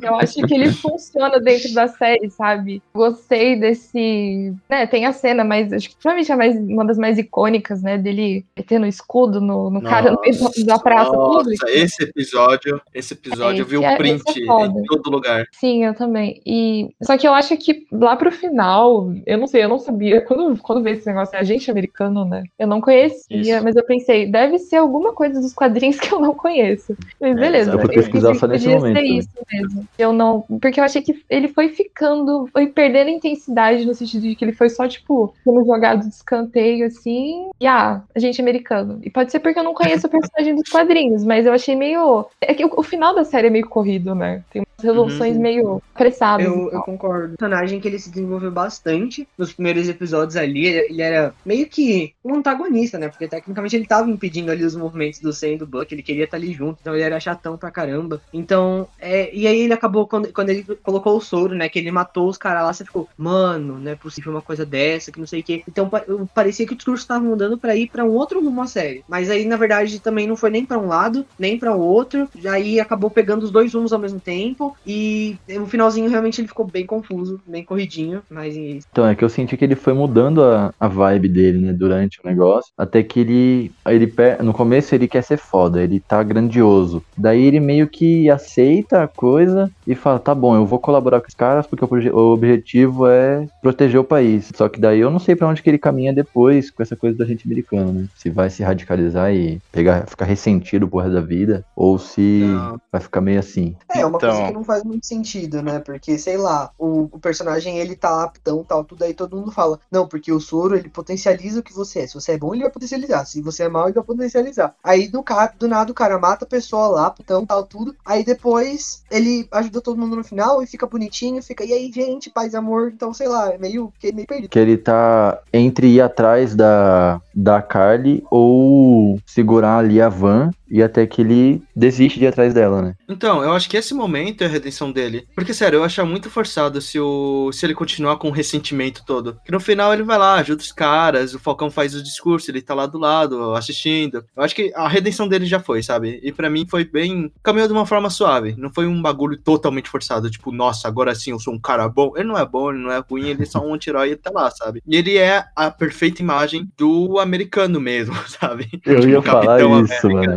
Eu acho que ele funciona dentro da série, sabe? Gostei desse. Né, tem a cena, mas acho que provavelmente é mais, uma das mais icônicas, né, dele metendo escudo no, no cara no meio da- praça Nossa, pública. esse episódio, esse episódio eu vi o é- print esse é em todo lugar. Sim, eu também. E só que eu acho que lá pro final, eu não sei, eu não sabia. Quando, quando veio esse negócio, é agente americano, né? Eu não conhecia, Isso. mas eu pensei, deve ser alguma coisa dos quadrinhos que eu não conheço. Mas beleza, eu fui pesquisar só nesse momento isso mesmo. Eu não, porque eu achei que ele foi ficando, foi perdendo intensidade no sentido de que ele foi só tipo sendo jogado de escanteio assim. E ah, agente americano. E pode ser porque eu não conheço o personagem dos quadrinhos, mas eu achei meio, é que o, o final da série é meio corrido, né? Tem resoluções Uhum. meio apressadas. Eu, eu concordo. O personagem que ele se desenvolveu bastante nos primeiros episódios ali, ele, ele era meio que um antagonista, né? Porque tecnicamente ele tava impedindo ali os movimentos do Sam e do Buck, ele queria estar ali junto, então ele era chatão pra caramba. Então, é, e aí ele acabou, quando, quando ele colocou o soro, né? Que ele matou os caras lá, você ficou, mano, não é possível uma coisa dessa, que não sei o quê. Então parecia que o discurso tava mudando pra ir pra um outro rumo a série. Mas aí, na verdade, também não foi nem pra um lado, nem pra o outro. Aí acabou pegando os dois rumos ao mesmo tempo. E no finalzinho, realmente, ele ficou bem confuso, bem corridinho. Mas e- Então, é que eu senti que ele foi mudando a, a vibe dele, né, durante o negócio, até que ele, ele, no começo ele quer ser foda, ele tá grandioso. Daí ele meio que aceita a coisa e fala, tá bom, eu vou colaborar com os caras porque o, objetivo é proteger o país. Só que daí eu não sei pra onde que ele caminha depois com essa coisa da gente americana, né? Se vai se radicalizar e pegar, ficar ressentido por resto da vida, ou se Não. vai ficar meio assim. É, uma coisa Então. que não faz muito sentido, né? Porque, sei lá, o, o personagem ele tá aptão, tal, tudo aí todo mundo fala. Não, porque o soro ele potencializa o que você é. Se você é bom, ele vai potencializar. Se você é mal, ele vai potencializar. Aí do, cara, do nada o cara mata a pessoa lá, aptão, tal, tudo. Aí depois ele ajuda todo mundo no final e fica bonitinho, fica, e aí, gente, paz e amor. Então, sei lá, é meio, fiquei meio perdido. que ele tá entre ir atrás da, da Carly ou segurar ali a van e até que ele desiste de ir atrás dela, né? Então, eu acho que esse momento a redenção dele. Porque, sério, eu acho muito forçado se, o, se ele continuar com o ressentimento todo. Que no final ele vai lá, ajuda os caras, o Falcão faz o discurso, ele tá lá do lado, assistindo. Eu acho que a redenção dele já foi, sabe? E pra mim foi bem. Caminhou de uma forma suave. Não foi um bagulho totalmente forçado. Tipo, nossa, agora sim eu sou um cara bom. Ele não é bom, ele não é ruim, ele é só um anti-herói e ele tá lá, sabe? E ele é a perfeita imagem do americano mesmo, sabe? Eu Tipo, ia o falar Capitão isso, mano.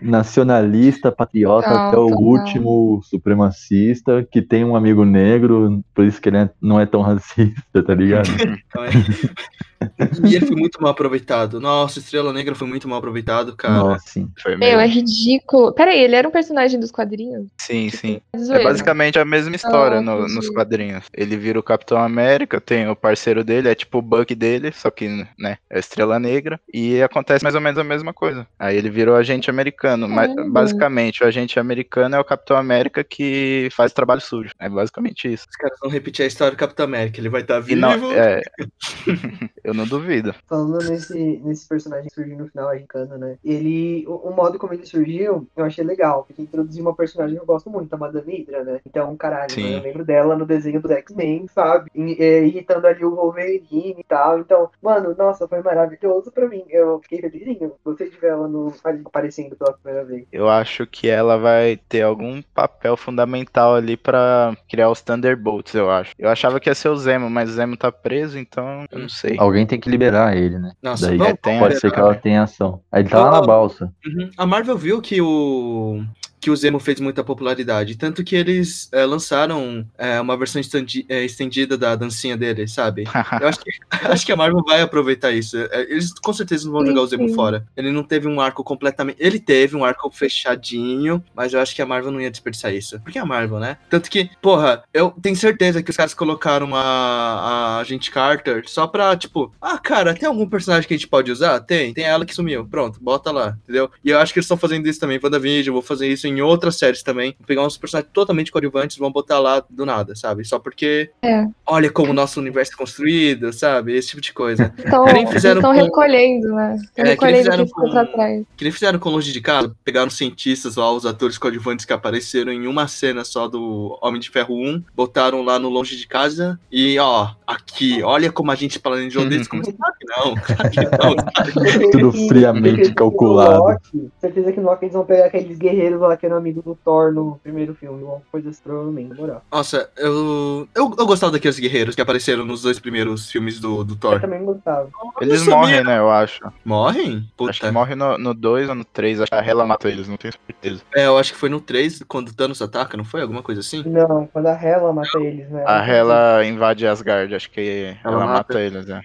Nacionalista, patriota até o último supremacista, que tem um amigo negro, por isso que ele é- não é tão racista, tá ligado? É- E ele foi muito mal aproveitado. Nossa, Estrela Negra foi muito mal aproveitado, cara. Nossa, sim. Foi Meu, é mesmo. ridículo. Peraí, ele era um personagem dos quadrinhos? Sim, sim. É Zoeira. basicamente a mesma história Ah, no- nos quadrinhos. Ele vira o Capitão América, tem o parceiro dele, é tipo o Buck dele, só que, né, é a Estrela Negra, e acontece mais ou menos a mesma coisa. Aí ele virou agente americano, mas basicamente o agente americano é o Capitão América que faz trabalho sujo. É basicamente isso. Os caras vão repetir a história do Capitão América. Ele vai estar E vivo. não, é, eu não duvido. Falando nesse, nesse personagem que surgiu no final, a Rincana, né? Ele. O, o modo como ele surgiu, eu achei legal. Porque introduziu uma personagem que eu gosto muito, a Madame Hydra, né? Então, caralho, Sim. mano, eu lembro dela no desenho do X-Men, sabe? E, é, irritando ali o Wolverine e tal. Então, mano, nossa, foi maravilhoso pra mim. Eu fiquei felizinho. Gostei de ver ela no, ali aparecendo pela primeira vez. Eu acho que ela vai ter algum papel fundamental ali pra criar os Thunderbolts, eu acho. Eu achava que ia ser o Zemo, mas o Zemo tá preso, então eu não sei. Alguém tem que liberar ele, né? Nossa, Daí tem pode vamos ser que liberar. ela tenha ação. Aí ele tá lá na balsa. Uhum. A Marvel viu que o que o Zemo fez muita popularidade. Tanto que eles é, lançaram é, uma versão é, estendida da dancinha dele, sabe? Eu acho que, acho que a Marvel vai aproveitar isso. É, Eles com certeza não vão jogar o Zemo fora. Ele não teve um arco completamente. Ele teve um arco fechadinho, mas eu acho que a Marvel não ia desperdiçar isso. Porque é a Marvel, né? Tanto que, porra, eu tenho certeza que os caras colocaram a, a Agente Carter só pra, tipo, ah, cara, tem algum personagem que a gente pode usar? Tem, tem ela que sumiu. Pronto, bota lá, entendeu? E eu acho que eles estão fazendo isso também. WandaVision, vou fazer isso em outras séries também. Vou pegar uns personagens totalmente coadjuvantes e vão botar lá do nada, sabe? Só porque. É. Olha como o nosso universo é construído, sabe? Esse tipo de coisa. Então, Que nem fizeram estão com- recolhendo, né? Estão É, que nem recolhendo que ficou com- pra trás. Que nem fizeram com Longe de Casa, pegaram cientistas lá, os atores coadjuvantes que apareceram em uma cena só do Homem de Ferro 1, botaram lá no Longe de Casa e, ó, aqui, olha como a gente planejou Uhum. deles, como claro que não, claro que não. Tudo friamente calculado. Loki- certeza que no Loki eles vão pegar aqueles guerreiros lá que eram amigos do Thor no primeiro filme. Uma coisa na moral. Nossa, eu, eu, eu gostava daqueles guerreiros que apareceram nos dois primeiros filmes do, do Eu Thor. também gostava. Eles morrem, né, eu acho. Morrem? Acho que Puta. morre no 2 ou no 3. Acho que a Hela mata eles, não tenho certeza. É, eu acho que foi no 3, quando o Thanos ataca, não foi? Alguma coisa assim? Não, quando a Hela mata eles, né? A Hela invade Asgard, acho que ela, Ela mata. mata. eles, né?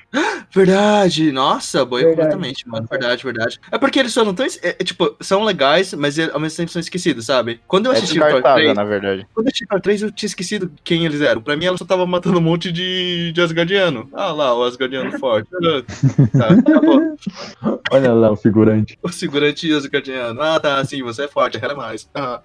Verdade, nossa, boia Verdade. completamente, mano. Verdade, verdade. É porque eles só não tão. É, é, tipo, são legais, mas ao mesmo tempo são esquecidos, sabe? Quando eu É assisti o Thor descartável, 3, na verdade. quando eu assisti o Thor 3, eu tinha esquecido quem eles eram. Pra mim, ela só tava matando um monte de, de Asgardiano. Ah lá, o Asgardiano forte. tá, acabou. Olha lá o figurante. O segurante Asgardiano. Ah, tá, sim, você é forte, era mais. Ah.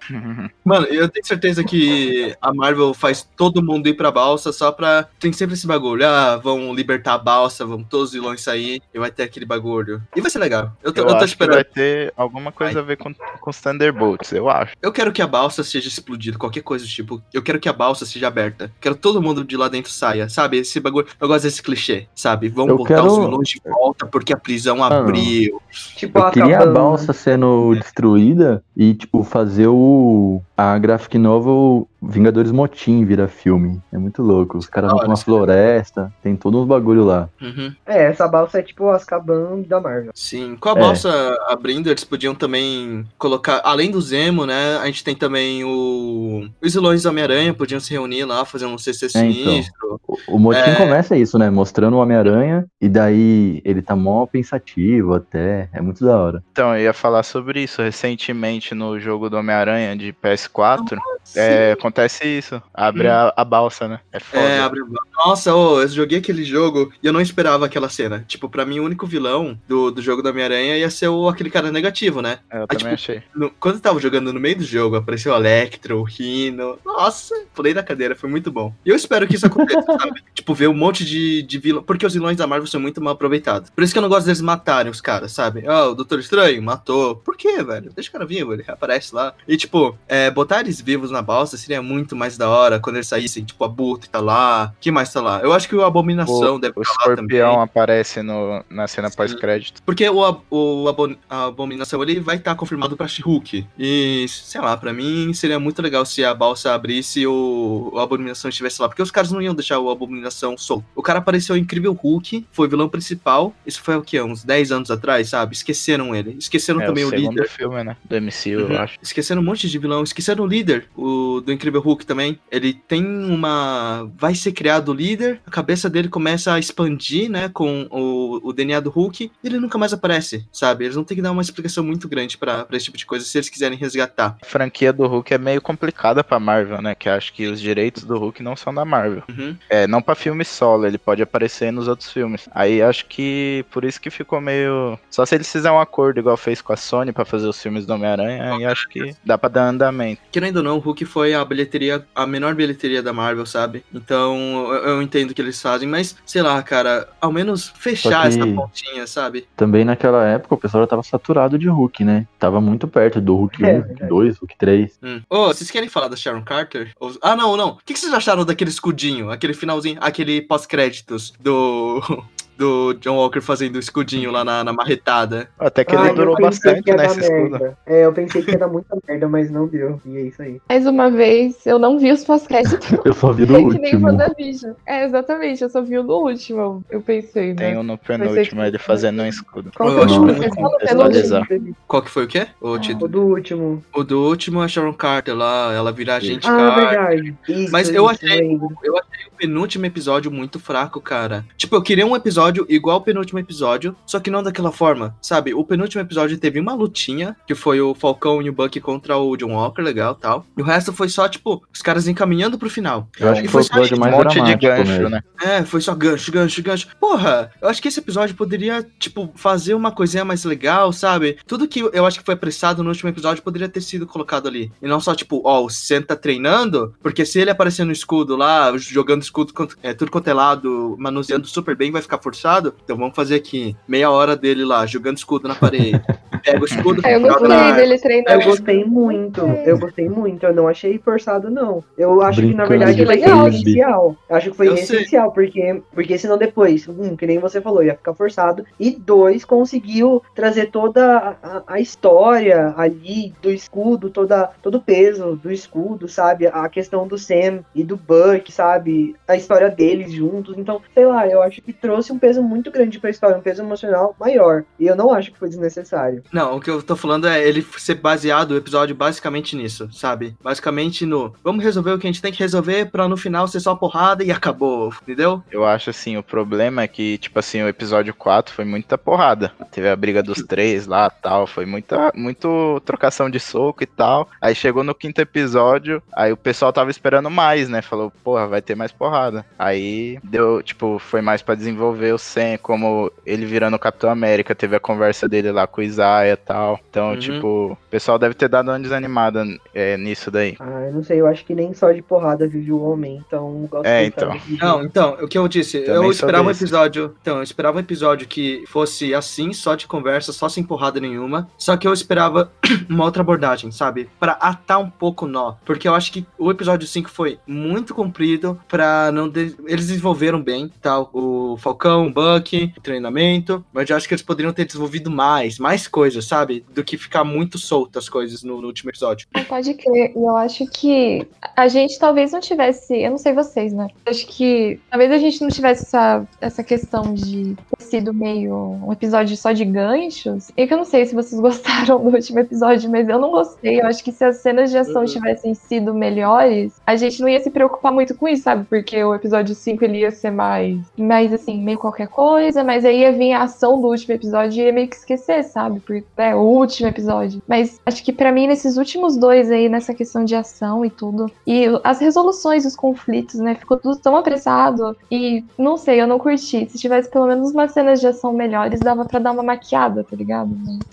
Mano, eu tenho certeza que a Marvel faz todo mundo ir pra balsa só pra. Tem sempre esse bagulho. Ah, vão libertar a balsa, vão todos os vilões sair e vai ter aquele bagulho. E vai ser legal. Eu tô, Eu, eu tô acho que esperando. vai ter alguma coisa a ver com, com os Thunderbolts, eu acho. Eu quero que a balsa seja explodida, qualquer coisa do tipo. Eu quero que a balsa seja aberta. Quero todo mundo de lá dentro saia, sabe? Esse bagulho. Eu gosto desse clichê, sabe? Vão Eu botar quero- os vilões de volta porque a prisão não. abriu. Tipo, Eu queria a acabando, balsa sendo destruída e, tipo, fazer o. A graphic novel Vingadores Motim virar filme. É muito louco. Os caras vão pra uma sim. floresta, tem todos uns bagulho lá. Uhum. É, essa balsa é tipo o Azkaban da Marvel. Sim, com a É. balsa abrindo, eles podiam também colocar, além do Zemo, né? A gente tem também o. Os vilões do Homem-Aranha podiam se reunir lá, fazer um CC É, então. sinistro. O, o Motim É. começa isso, né? Mostrando o Homem-Aranha e daí ele tá mó pensativo até. É muito da hora. Então, eu ia falar sobre isso. Recentemente, no jogo do Homem-Aranha de PS4, é, acontece isso. Abre a, a balsa, né? É foda. É, abre... Nossa, ô, eu joguei aquele jogo e eu não esperava aquela cena. Tipo, pra mim, o único vilão do, do jogo do Homem-Aranha ia ser o, aquele cara negativo, né? É, eu Ah, também tipo, achei. No- quando eu tava jogando no meio do jogo, apareceu o Electro, o Rhino. Nossa, pulei da cadeira, foi muito bom. E eu espero que isso aconteça, sabe? Tipo, ver um monte de, de vilão. Porque os vilões da Marvel são muito mal aproveitados. Por isso que eu não gosto deles matarem os caras, sabe? Ó, o Doutor Estranho matou. Por quê, velho? Deixa o cara vivo, ele reaparece lá. E, tipo, é, botar eles vivos na balsa seria muito mais da hora quando eles saíssem. Tipo, a Buta tá lá. Quem mais tá lá? Eu acho que o Abominação deve O estar lá escorpião também. aparece no, na cena pós-crédito. Porque o, o Abo- a Abominação ele vai estar confirmado pra She-Hulk. E, sei lá, pra mim seria muito legal se a balsa abrisse e o, o Abominação estivesse lá. Porque os caras não iam deixar o Abominação solto. O cara apareceu em Incrível Hulk, foi o vilão principal. Isso foi o quê? Uns 10 anos atrás, sabe? Esqueceram ele. Esqueceram É também o o líder. filme, né? Do MCU, Uhum. eu acho. Esqueceram um monte de vilão. Esqueceram o líder, o do Incrível Hulk também. Ele tem uma. Vai ser criado o líder, a cabeça dele começa a expandir, né? Com o, o DNA do Hulk, e ele nunca mais aparece, sabe? Eles vão ter que dar uma explicação muito grande pra pra esse tipo de coisa se eles quiserem resgatar. A franquia do Hulk é meio complicada pra Marvel, né? Que acho que os direitos do Hulk não são da Marvel. Uhum. É, não pra filme solo, ele pode aparecer nos outros filmes. Aí acho que por isso que ficou meio. Só se eles fizerem um acordo igual fez com a Sony pra fazer os filmes do Homem-Aranha, aí acho que dá pra dar andamento. Querendo ou não, o Hulk foi a bilheteria, a menor bilheteria da Marvel, sabe? Então eu, eu entendo o que eles fazem, mas sei lá, cara, ao menos fechar essa pontinha, sabe? Também naquela época o pessoal já tava saturado de Hulk, né? Tava muito perto do Hulk É, 1, Hulk verdade. 2, Hulk 3. Hum. Ô, vocês querem falar da Sharon Carter? Ou- Ah, não, não. O que que vocês acharam daquele escudinho, aquele finalzinho, aquele pós-créditos do. do John Walker fazendo o escudinho lá na, na marretada. Até que ele durou bastante, que ia né, dar esse escudo. É, eu pensei que ia dar muita merda, mas não deu. E é isso aí. Mais uma vez, eu não vi os pós-créditos. Eu só vi do É que nem último. WandaVision. É, exatamente, eu só vi o do último, eu pensei, né? Tem um no penúltimo, ele fazendo um escudo. Qual Eu que é o Esse é contextualizar. Qual que foi o quê? O Ah. O do último. O do último é Sharon Carter lá, ela vira agente Ah, Carter. verdade. Isso, Mas eu achei-. Eu achei o penúltimo episódio muito fraco, cara. Tipo, eu queria um episódio igual ao penúltimo episódio, só que não daquela forma, sabe? O penúltimo episódio teve uma lutinha, que foi o Falcão e o Bucky contra o John Walker, legal tal. E o resto foi só, tipo, os caras encaminhando pro final. Eu acho E que foi o episódio só mais um monte de gancho, mesmo. né? É, foi só gancho, gancho, gancho. Porra, eu acho que esse episódio poderia, tipo, fazer uma coisinha mais legal, sabe? Tudo que eu acho que foi apressado no último episódio poderia ter sido colocado ali. E não só, tipo, ó, o Sam tá treinando, porque se ele aparecer no escudo lá, jogando escudo, é, tudo quanto é lado, manuseando super bem, vai ficar forçado. Então vamos fazer aqui meia hora dele lá, jogando escudo na parede. Pega o escudo, eu gostei dele treinando. Eu gostei muito, eu gostei muito, eu não achei forçado, não. Eu acho que na Brincando verdade de foi legal. essencial. Eu acho que foi Eu sei. essencial, porque, porque senão depois, um, que nem você falou, ia ficar forçado. E dois, conseguiu trazer toda a, a história ali do escudo, toda, todo o peso do escudo, sabe? A questão do Sam e do Buck, sabe? A história deles juntos. Então, sei lá, eu acho que trouxe um peso muito grande pra história, um peso emocional maior. E eu não acho que foi desnecessário. Não, o que eu tô falando é ele ser baseado, o episódio, basicamente nisso, sabe? Basicamente no. Vamos resolver o que a gente tem que resolver pra no final ser só porrada e acabou, entendeu? Eu acho assim, o problema é que, tipo assim, o episódio 4 foi muita porrada. Teve a briga dos três lá tal, foi muita muito trocação de soco e tal. Aí chegou no quinto episódio, aí o pessoal tava esperando mais, né? Falou, porra, vai ter mais porrada. Aí deu, tipo, foi mais pra desenvolver o Sam, como ele virando o Capitão América, teve a conversa dele lá com o Isaiah e tal. Então, Uhum. tipo, o pessoal deve ter dado uma desanimada é, nisso daí. Ah, eu não sei, eu acho que nem só de porrada vive o homem, então gosto É, de então. Não, então, o que eu disse, Também eu esperava um episódio. Então, eu esperava um episódio que fosse assim, só de conversa, só sem porrada nenhuma. Só que eu esperava uma outra abordagem, sabe? Pra atar um pouco o nó. Porque eu acho que o episódio 5 foi muito comprido pra não. de- Eles desenvolveram bem, tal. O Falcão, o Buck, o treinamento. Mas eu acho que eles poderiam ter desenvolvido mais, mais coisas, sabe? Do que ficar muito solto as coisas no, no último episódio. Pode crer. E eu acho que a gente talvez não tivesse. Eu não sei vocês, né? Acho que talvez a gente não tivesse essa, essa questão de ter sido meio um episódio só de ganchos. E que eu não sei se vocês gostaram do último episódio, mas eu não gostei. Eu acho que se as cenas de ação Uhum. tivessem sido melhores, a gente não ia se preocupar muito com isso, sabe? Porque o episódio 5 ele ia ser mais, mais assim, meio qualquer coisa, mas aí ia vir a ação do último episódio e ia meio que esquecer, sabe? Porque é o último episódio. Mas acho que pra mim, nesses últimos dois aí, nessa questão de ação e tudo, e as resoluções dos conflitos, né? Ficou tudo tão apressado. E não sei, eu não curti. Se tivesse pelo menos umas cenas de ação melhores, dava pra dar uma maquiada, tá ligado?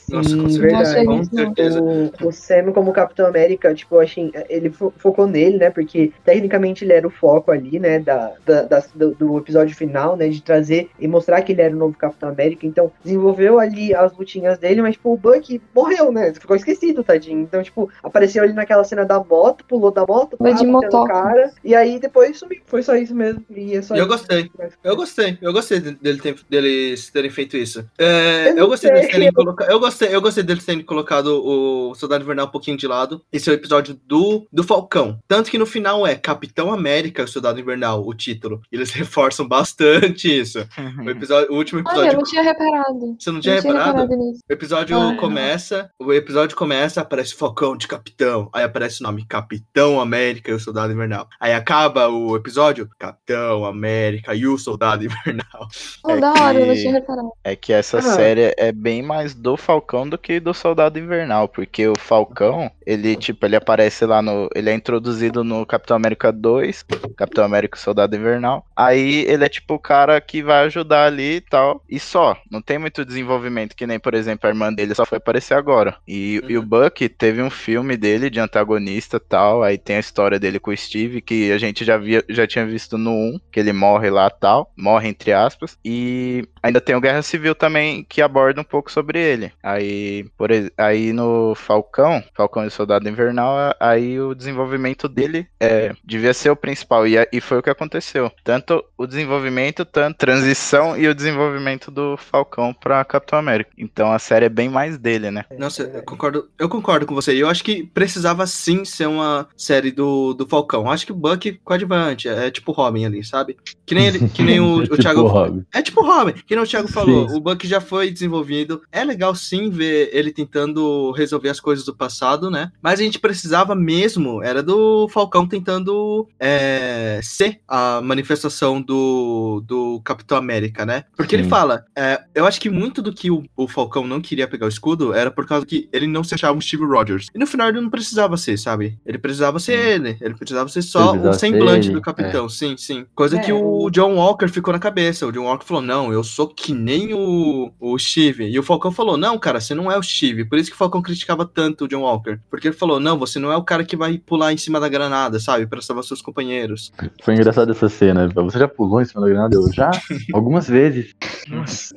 Nossa, com Sim, certeza. Com certeza. O, o Sam como Capitão América, tipo, assim, ele fo- focou nele, né? Porque tecnicamente ele era o foco ali, né? Da, da- da- do, do episódio final, né? De trazer e mostrar que ele era o novo Capitão América. Então, desenvolveu ali as lutinhas dele, mas, tipo, o Buck morreu, né? Ficou esquecido, tadinho. Então, tipo, apareceu ali naquela cena da moto, pulou da moto, Foi de motoca. cara, e aí depois sumiu. Foi só isso mesmo. E é só eu isso. gostei. Eu gostei, eu gostei de- dele ter- deles terem feito isso. É, Eu eu gostei deles terem colocado. Eu gostei, eu gostei deles terem colocado o Soldado Invernal um pouquinho de lado. Esse é o episódio do, do Falcão. Tanto que no final é Capitão América, o Soldado Invernal, o título. Eles reforçam bastante isso. O, episódio, o último Olha, episódio. eu não tinha reparado. Você não tinha não tinha reparado? reparado nisso. O episódio Ah. começa, o episódio começa, aparece Falcão de Capitão, aí aparece o nome Capitão América e o Soldado Invernal. Aí acaba o episódio, Capitão América e o Soldado Invernal. Oh, É da hora, eu não que- tinha reparado. É que essa Ah. série é bem mais do Falcão do que do Soldado Invernal, porque o Falcão, ele tipo, ele aparece lá no, ele é introduzido no Capitão América 2, Capitão América e Soldado Invernal. Aí ele é tipo o cara que vai ajudar ali e tal, e só, não tem muito desenvolvimento que nem, por exemplo, a irmã dele só foi aparecer agora. E, e o Buck teve um filme dele de antagonista e tal, aí tem a história dele com o Steve que a gente já via, já tinha visto no 1, que ele morre lá tal, morre entre aspas, e ainda tem o Guerra Civil também, que aborda um pouco sobre ele. Aí, por, aí no Falcão, Falcão e Soldado Invernal, aí o desenvolvimento dele é, devia ser o principal, e, e foi o que aconteceu. Tanto o desenvolvimento, tanto transição e o desenvolvimento do Falcão pra Capitão América. Então a série é bem mais dele, né? Nossa, eu concordo, eu concordo com você. E eu acho que precisava sim ser uma série do, do Falcão. Eu acho que o Buck coadjuvante, é tipo Robin ali, sabe? Que nem, ele, que nem o, É o tipo Thiago. Robin. É tipo Robin, que nem o Thiago falou. Sim. O Buck já foi desenvolvido. É legal sim ver ele tentando resolver as coisas do passado, né? Mas a gente precisava mesmo, era do Falcão tentando é, ser a manifestação do, do Capitão América, né? Porque ele Sim. fala, é, eu acho que muito do que o, o Falcão não queria pegar o escudo era por causa que ele não se achava um Steve Rogers. E no final ele não precisava ser, sabe? Ele precisava ser ele. Ele precisava ser só Precisava o ser semblante ele, do capitão, sim, sim. Coisa que É, o John Walker ficou na cabeça. O John Walker falou: não, eu sou que nem o, o Steve. E o Falcão falou: não, cara, você não é o Steve. Por isso que o Falcão criticava tanto o John Walker. Porque ele falou: não, você não é o cara que vai pular em cima da granada, sabe? Pra salvar seus companheiros. Foi engraçado essa cena. Você já pulou em cima da granada? Eu já? Algumas vezes. Nossa.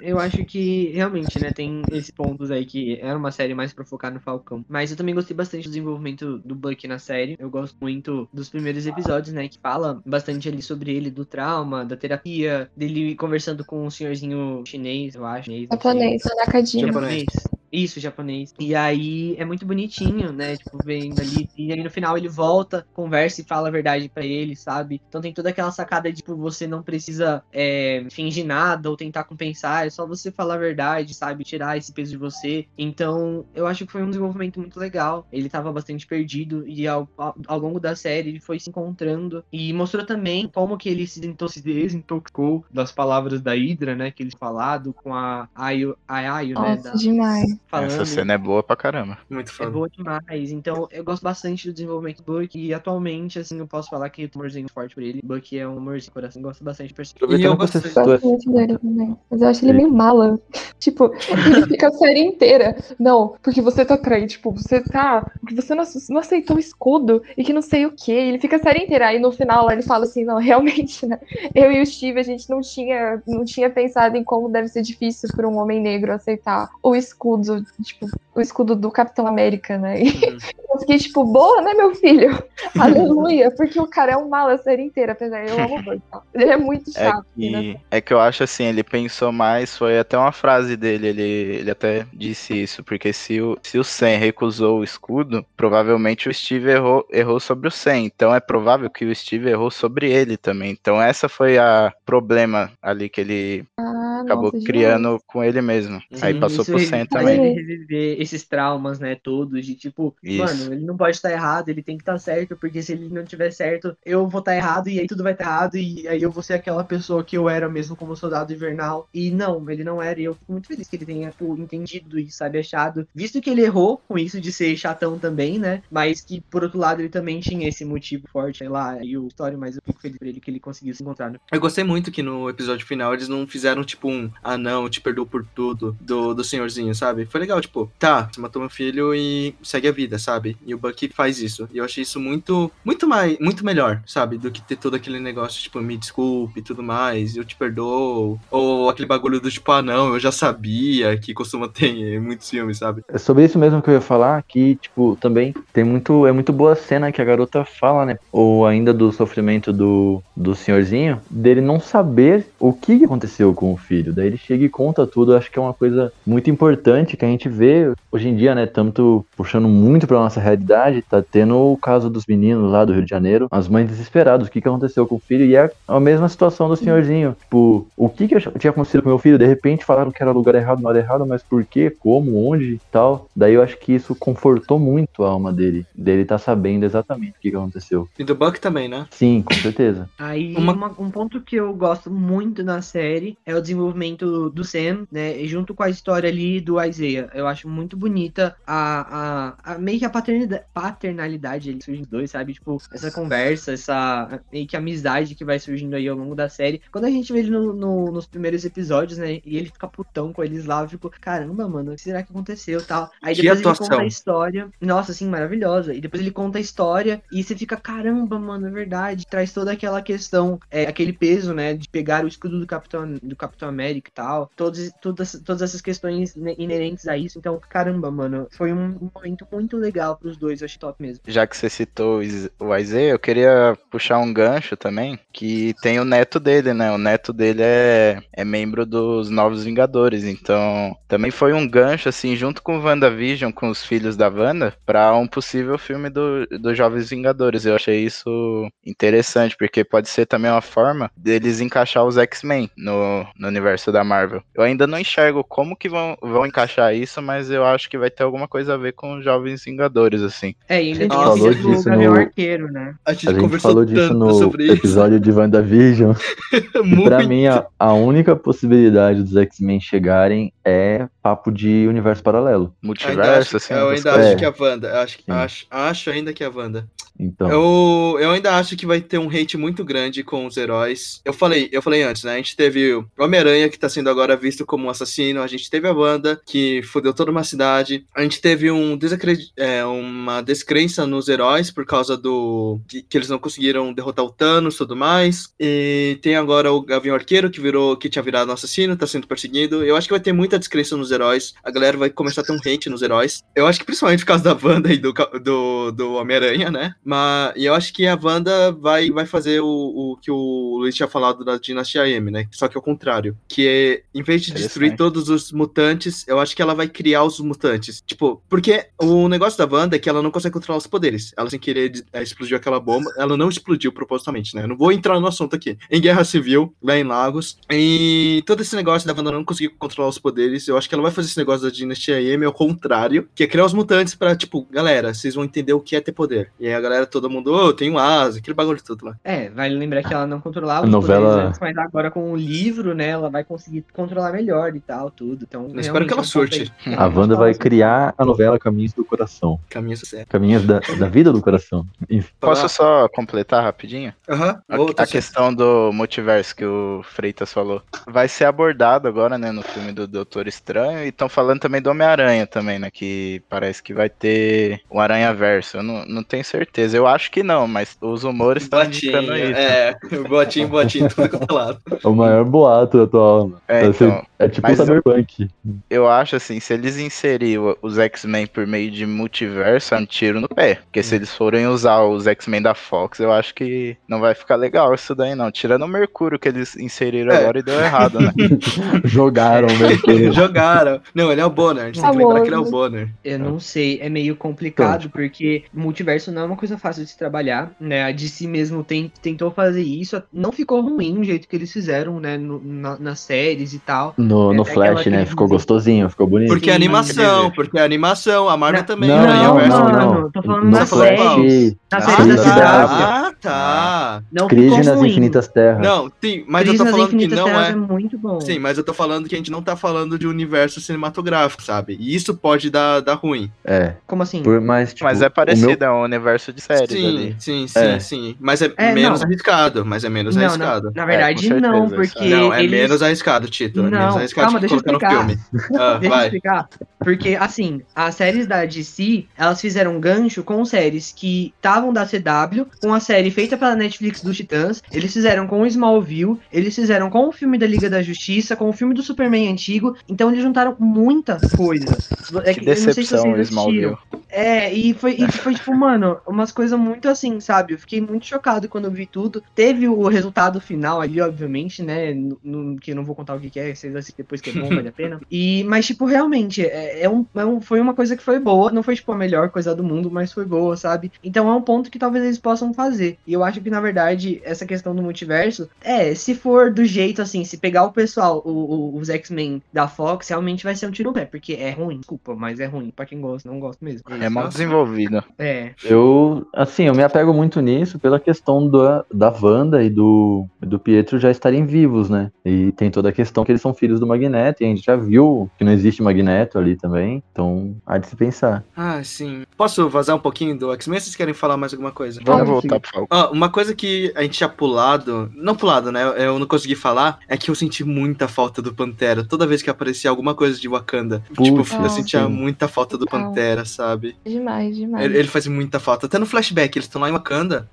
Eu acho que realmente, né, tem esses pontos aí que era uma série mais pra focar no Falcão. Mas eu também gostei bastante do desenvolvimento do Buck na série. Eu gosto muito dos primeiros episódios, né, que fala bastante ali sobre ele, do trauma, da terapia, dele conversando com um senhorzinho chinês, eu acho. Japonês. Japonês. Isso, japonês. E aí é muito bonitinho, né? Tipo, vendo ali. E aí no final ele volta, conversa e fala a verdade pra ele, sabe? Então tem toda aquela sacada de, tipo, você não precisa é, fingir nada ou tentar compensar, é só você falar a verdade, sabe? Tirar esse peso de você. Então, eu acho que foi um desenvolvimento muito legal. Ele tava bastante perdido e ao, ao, ao longo da série ele foi se encontrando. E mostrou também como que ele se, desinto- se desintoxicou das palavras da Hydra, né? Que ele falado com a Ayo, a Ayo né? Da, demais. Falando. Essa cena é boa pra caramba. Muito É foda. boa demais. Então, eu gosto bastante do desenvolvimento do Buck. E atualmente, assim, eu posso falar que eu tô um amorzinho forte por ele. Buck é um amorzinho coração. Gosto bastante do personagem. E eu que Gosto muito dele também. Mas eu acho ele meio mala. tipo, ele fica a série inteira. Não, porque você tá traindo. Tipo, você tá. Porque você não, não aceitou o escudo e que não sei o quê. Ele fica a série inteira. Aí no final ele fala assim: não, realmente, né? Eu e o Steve, a gente não tinha, não tinha pensado em como deve ser difícil para um homem negro aceitar o escudo, tipo, o escudo do Capitão América, né? E Uhum. eu fiquei, tipo, boa, né, meu filho? Aleluia, porque o cara é um mala a série inteira, apesar de eu amo o? Ele é muito É chato. né? que, é que eu acho assim, ele pensou mais, foi até uma frase dele, ele, ele até disse isso, porque se o, se o Sam recusou o escudo, provavelmente o Steve errou, errou sobre o Sam, então é provável que o Steve errou sobre ele também, então essa foi a problema ali que ele Ah, acabou nossa, criando com ele mesmo, aí passou pro Sam também. ele reviver esses traumas, né, todos, de tipo, Isso. mano, ele não pode estar errado, ele tem que estar certo, porque se ele não tiver certo, eu vou estar errado, e aí tudo vai estar errado, e aí eu vou ser aquela pessoa que eu era mesmo como soldado invernal. E não, ele não era, e eu fico muito feliz que ele tenha tipo, entendido isso, sabe, achado. Visto que ele errou com isso de ser chatão também, né, mas que, por outro lado, ele também tinha esse motivo forte, sei lá, e o história, mas eu fico feliz por ele que ele conseguiu se encontrar, né. Eu gostei muito que no episódio final eles não fizeram tipo um ah não, te perdoo por tudo do, do senhorzinho, sabe? Foi legal, tipo, tá, você matou meu filho e segue a vida, sabe? E o Bucky faz isso. E eu achei isso muito, muito mais, muito melhor, sabe? Do que ter todo aquele negócio, tipo, me desculpe e tudo mais, eu te perdoo. Ou aquele bagulho do tipo, ah não, eu já sabia que costuma ter em muitos filmes, sabe? É sobre isso mesmo que eu ia falar, que, tipo, também tem muito. É muito boa a cena que a garota fala, né? Ou ainda do sofrimento do, do senhorzinho, dele não saber o que aconteceu com o filho. Daí ele chega e conta tudo. Acho que é uma coisa muito importante que a gente vê hoje em dia, né? Tanto puxando muito pra nossa realidade, tá tendo o caso dos meninos lá do Rio de Janeiro, as mães desesperadas, o que, que aconteceu com o filho, e é a mesma situação do senhorzinho. Tipo, o que, que tinha acontecido com meu filho? De repente falaram que era lugar errado, na hora errada, mas por quê? Como? Onde? e Tal. Daí eu acho que isso confortou muito a alma dele. Dele tá sabendo exatamente o que, que aconteceu. E do Buck também, né? Sim, com certeza. Aí, Uma- uma- um ponto que eu gosto muito na série é o desenvolvimento do Sam, né? e Junto com a história ali do Isaiah. Eu acho muito bonita a, a, a meio que a paternidade, paternalidade ele surge dos dois, sabe? Tipo, essa conversa, essa meio que amizade que vai surgindo aí ao longo da série. Quando a gente vê ele no, no- nos primeiros episódios, né? E ele fica putão com eles lá, eu fico, caramba, mano, o que será que aconteceu tal? Aí Que depois ele atuação. conta a história. Nossa, assim, maravilhosa. E depois ele conta a história e você fica, caramba, mano, é verdade. Traz toda aquela questão, é, aquele peso, né? De pegar o escudo do Capitão, do Capitão América e tal. Todos, todas, todas essas questões ine- inerentes a isso. Então, caramba, mano, foi um momento muito legal pros dois, eu achei top mesmo. Já que você citou o Isaiah, eu queria puxar um gancho também, que tem o neto dele, né? O neto dele é, é membro dos Novos Vingadores, então também foi um gancho, assim, junto com o WandaVision, com os filhos da Wanda, pra um possível filme do, dos Jovens Vingadores. Eu achei isso interessante, porque pode ser também uma forma deles encaixar os X-Men no, no universo da Marvel. Eu ainda não enxergo como que vão, vão encaixar isso, mas eu acho que vai ter alguma coisa a ver com os Jovens Vingadores, assim. É, e ainda gente tem a falou filha do disso no- Arqueiro, né? A gente, A gente conversou falou disso tanto no sobre isso. episódio de WandaVision. E pra mim, a, a única possibilidade dos X-Men chegarem é papo de universo paralelo. Ainda Multiverso, acho, assim. eu ainda acho É. que a Wanda. Acho, acho, acho ainda que a Wanda. Então, Eu, eu ainda acho que vai ter um hate muito grande com os heróis. Eu falei, eu falei antes, né? A gente teve o Homem-Aranha, que tá sendo agora visto como um assassino. A gente teve a Wanda, que fodeu toda uma cidade. A gente teve um desacredi- é, uma descrença nos heróis por causa do. Que, que eles não conseguiram derrotar o Thanos tudo mais. E tem agora o Gavião Arqueiro, que virou. que tinha virado um assassino, tá sendo perseguido. Eu acho que vai ter muita descrença nos heróis. A galera vai começar a ter um hate nos heróis. Eu acho que principalmente por causa da Wanda e do, do, do Homem-Aranha, né? Mas e eu acho que a Wanda vai, vai fazer o, o que o Luiz tinha falado da Dinastia M, né? Só que ao contrário. Que é, em vez de destruir todos os mutantes, eu acho que ela vai criar os mutantes. Tipo, porque o negócio da Wanda é que ela não consegue controlar os poderes. Ela, sem querer, eh, explodiu aquela bomba. Ela não explodiu propositalmente, né? Eu não vou entrar no assunto aqui. Em Guerra Civil, lá em Lagos. E todo esse negócio da Wanda não conseguir controlar os poderes, eu acho que ela vai fazer esse negócio da Dinastia M ao contrário, que é criar os mutantes pra, tipo, galera, vocês vão entender o que é ter poder. E aí a galera, todo mundo, ô, eu tenho asa, aquele bagulho tudo lá. É, vale lembrar que ela não controlava A os novela- poderes antes, mas agora com o livro, né, ela vai conseguir controlar melhor e tal, tudo. Então, Eu espero que ela é um surte. a Wanda vai criar a novela Caminhos do Coração. Caminho sucesso. Caminhos da, da vida do coração. Enfim. Posso só completar rapidinho? Aham, A, tá a questão do multiverso que o Freitas falou. Vai ser abordado agora, né, no filme do Doutor Estranho. E estão falando também do Homem-Aranha também, né? Que parece que vai ter o Aranha Verso. Eu não, não tenho certeza. Eu acho que não, mas os rumores estão indicando Botinho, isso. é, botinho, botinho, tudo quanto é lado. O maior boato atual. É, então, é tipo o Cyberpunk. eu acho assim, se eles inserirem os X-Men por meio de multiverso, é um tiro no pé. Porque se eles forem usar os X-Men da Fox, eu acho que não vai ficar legal isso daí, não. Tirando o Mercúrio que eles inseriram É. agora e deu errado, né? Jogaram o Mercúrio. Jogaram. Não, ele é o Bonner, a gente tem que lembrar que ele é o. Bonner. Eu não sei, é meio complicado, porque multiverso não é uma coisa fácil de se trabalhar, né? A DC mesmo tem, tentou fazer isso, não ficou ruim o jeito que eles fizeram, né? no- na- nas séries e tal. No, no É Flash, aquela né? Ficou gostosinho, ficou bonito. Porque é animação, porque é animação, a Marvel Não, também. Não, é não, não, mano, não. tô falando no na Flash. série. Na Ah, série da tá. CW. Ah, tá. Não Crise ficou nas ruim. Infinitas Terras. Não, sim, mas Crise eu tô nas falando que não Terras é. é muito bom. Sim, mas eu tô falando que a gente não tá falando de universo cinematográfico, sabe? E isso pode dar, dar ruim. É. Como assim? Por, mas, tipo, Mas é o parecido, é um universo de séries sim, ali. sim, sim, É. sim. Mas é, É, menos não. arriscado. Mas é menos não, na, arriscado. na verdade, É, não, porque Não, é eles... menos arriscado, Tito. É Não, menos arriscado calma, eu colocar no explicar. filme. Ah, Deixa eu vai. explicar. Porque, assim, as séries da DC, elas fizeram um gancho com séries que estavam da CW, com a série feita pela Netflix dos Titãs, eles fizeram com o Smallville, eles fizeram com o filme da Liga da Justiça, com o filme do Superman antigo, então eles juntaram muita coisa. É Que se decepção, vocês Smallville. É, e foi, e foi tipo, mano, umas coisas muito assim, sabe? Eu fiquei muito chocado quando eu vi tudo. Teve o resultado final ali, obviamente, né? No, no- que eu não vou contar o que, que é, vocês assistem depois que é bom, vale a pena. E, mas, tipo, realmente, é, é um, é um- foi uma coisa que foi boa. Não foi, tipo, a melhor coisa do mundo, mas foi boa, sabe? Então é um ponto que talvez eles possam fazer. E eu acho que, na verdade, essa questão do multiverso, é, se for do jeito assim, se pegar o pessoal, o- o- os X-Men da Fox, realmente vai ser um tiro no pé, porque é ruim, desculpa, mas é ruim. Pra quem gosta, não gosta mesmo. É mal desenvolvido. É. Eu, assim, eu me apego muito nisso pela questão da, da Wanda e do, do Pietro já estarem vivos, né? E tem toda a questão que eles são filhos do Magneto, e a gente já viu que não existe Magneto ali também. Então, há de se pensar. Ah, sim. Posso vazar um pouquinho do X-Men? Vocês querem falar mais alguma coisa? Vamos Pode voltar pro Falcon. Ó, uma coisa que a gente tinha pulado, não pulado, né? Eu não consegui falar, é que eu senti muita falta do Pantera. Toda vez que aparecia alguma coisa de Wakanda, tipo, Puxa, eu sentia sim. muita falta do. Pantera, sabe? Demais, demais. Ele, ele faz muita falta. Até no flashback, eles estão lá em Wakanda.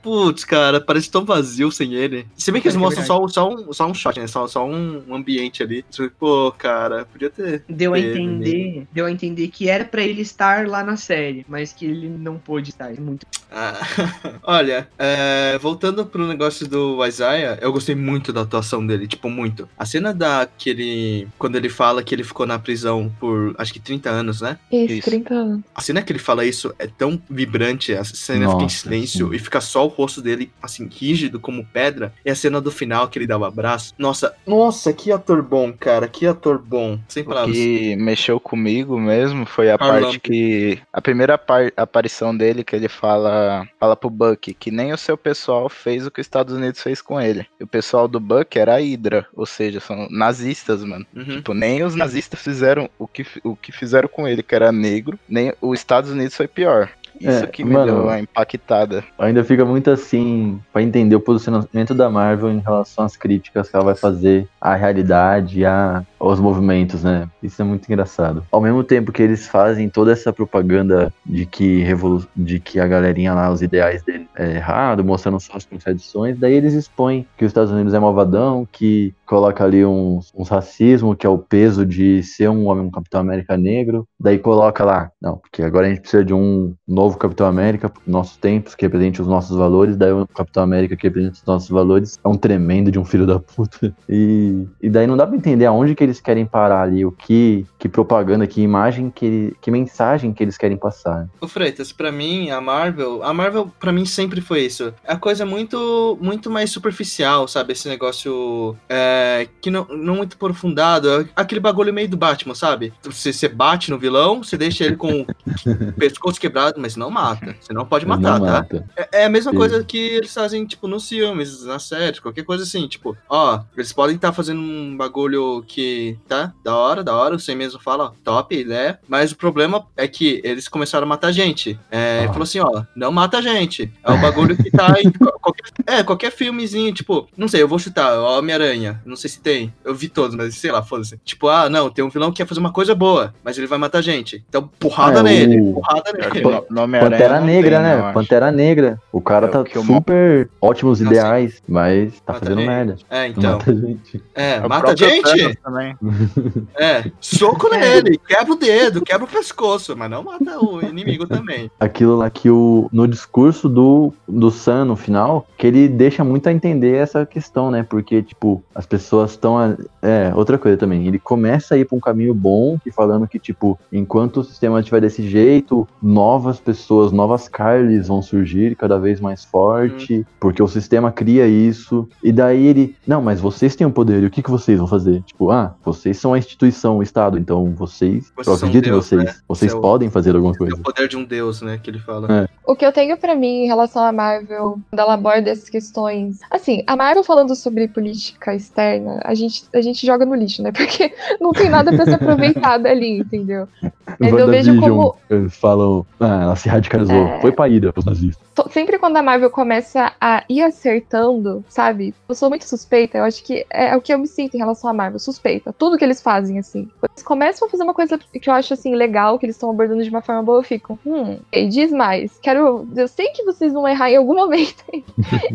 Putz, cara, parece tão vazio sem ele. Se bem que eles É mostram só, só, um, só um shot, né? Só, só um, ambiente ali. Pô, cara, podia ter. Deu a Teve entender, deu a entender que era pra ele estar lá na série, mas que ele não pôde estar. É muito. Ah, olha, é, voltando pro negócio do Isaiah, eu gostei muito da atuação dele, tipo, muito. A cena da que ele. Quando ele fala que ele ficou na prisão por acho que 30 anos, né? Isso, Isso. 30 anos. A cena que ele fala isso é tão vibrante, a cena fica em Nossa, silêncio sim. e fica só o rosto dele, assim, rígido como pedra. E a cena do final que ele dá o abraço. Nossa, nossa, que ator bom, cara, que ator bom. Sem palavras. que mexeu comigo mesmo foi a Harlan. parte que. A primeira par- aparição dele que ele fala, fala pro Buck que nem o seu pessoal fez o que os Estados Unidos fez com ele. E o pessoal do Buck era a Hydra, ou seja, são nazistas, mano. Uhum. Tipo, nem os nazistas fizeram o que, o que fizeram com ele, que era negro, nem os Estados Unidos foi pior. Isso É, que me mano, deu uma impactada. Ainda fica muito assim, pra entender o posicionamento da Marvel em relação às críticas que ela vai fazer à realidade, a, aos movimentos, né? Isso é muito engraçado. Ao mesmo tempo que eles fazem toda essa propaganda de que, revolu de que a galerinha lá, os ideais dele é errado, mostrando só as contradições, daí eles expõem que os Estados Unidos é malvadão, que coloca ali uns, uns racismo, que é o peso de ser um homem, um Capitão América negro, daí coloca lá, não, porque agora a gente precisa de um novo Capitão América, nossos tempos, que represente os nossos valores, daí o Capitão América que representa os nossos valores é um tremendo de um filho da puta. E, e daí não dá pra entender aonde que eles querem parar ali, o que, que propaganda, que imagem, que, que mensagem que eles querem passar. Ô Freitas, pra mim, a Marvel, a Marvel pra mim sempre foi isso. É a coisa muito muito mais superficial, sabe? Esse negócio é, que não, não muito aprofundado. É aquele bagulho meio do Batman, sabe? Você, você bate no vilão, você deixa ele com o pescoço quebrado, mas não mata. Você não pode matar, não tá? matam. É, é a mesma Sim. coisa que eles fazem, tipo, nos filmes, nas séries, qualquer coisa assim, tipo, ó, eles podem estar fazendo um bagulho que, tá, da hora, da hora, você mesmo fala, ó, top, né? Mas o problema é que eles começaram a matar gente. É, Ah. falou assim, ó, não mata gente. É o bagulho que tá em qual- qualquer, é, qualquer filmezinho, tipo, não sei, eu vou chutar, ó, Homem-Aranha, não sei se tem, eu vi todos, mas sei lá, foda-se. Tipo, ah, não, tem um vilão que quer fazer uma coisa boa, mas ele vai matar gente. Então, porrada É, nele, o- porrada que nele. Pantera não Negra, tem, né? Pantera Negra. O cara É, tá o super ótimos Não, ideais, mas tá Mata fazendo gente. merda. É, então. mata gente. É, O mata gente? Thanos também. É, soco nele, quebra o dedo, quebra o pescoço, mas não mata o inimigo também. Aquilo lá que o, no discurso do, do Sam no final, que ele deixa muito a entender essa questão, né? Porque, tipo, as pessoas estão. É, outra coisa também. Ele começa a ir pra um caminho bom, que falando que, tipo, enquanto o sistema estiver desse jeito, novas pessoas, novas Carlys vão surgir cada vez mais forte, porque o sistema cria isso. E daí ele, não, mas vocês têm o poder, e o que, que vocês vão fazer? Tipo, ah, vocês são a instituição, o Estado, então vocês, Vocês eu acredito em vocês, né? vocês Seu- podem fazer alguma É coisa. o poder de um deus, né, que ele fala. É. O que eu tenho pra mim em relação à Marvel, quando ela aborda essas questões. Assim, a Marvel falando sobre política externa, a gente, a gente joga no lixo, né? Porque não tem nada pra ser aproveitado ali, entendeu? Mas eu vejo como- Eles falam, ah, ela se radicalizou, É. foi pra ida pros nazistas. to- sempre quando a Marvel começa a ir acertando, sabe? Eu sou muito suspeita, eu acho que é o que eu me sinto em relação à Marvel, suspeita. Tudo que eles fazem, assim. Eles começam a fazer uma coisa que eu acho, assim, legal, que eles estão abordando de uma forma boa, eu fico, hum, ei, diz mais. Quero. Eu sei que vocês vão errar em algum momento.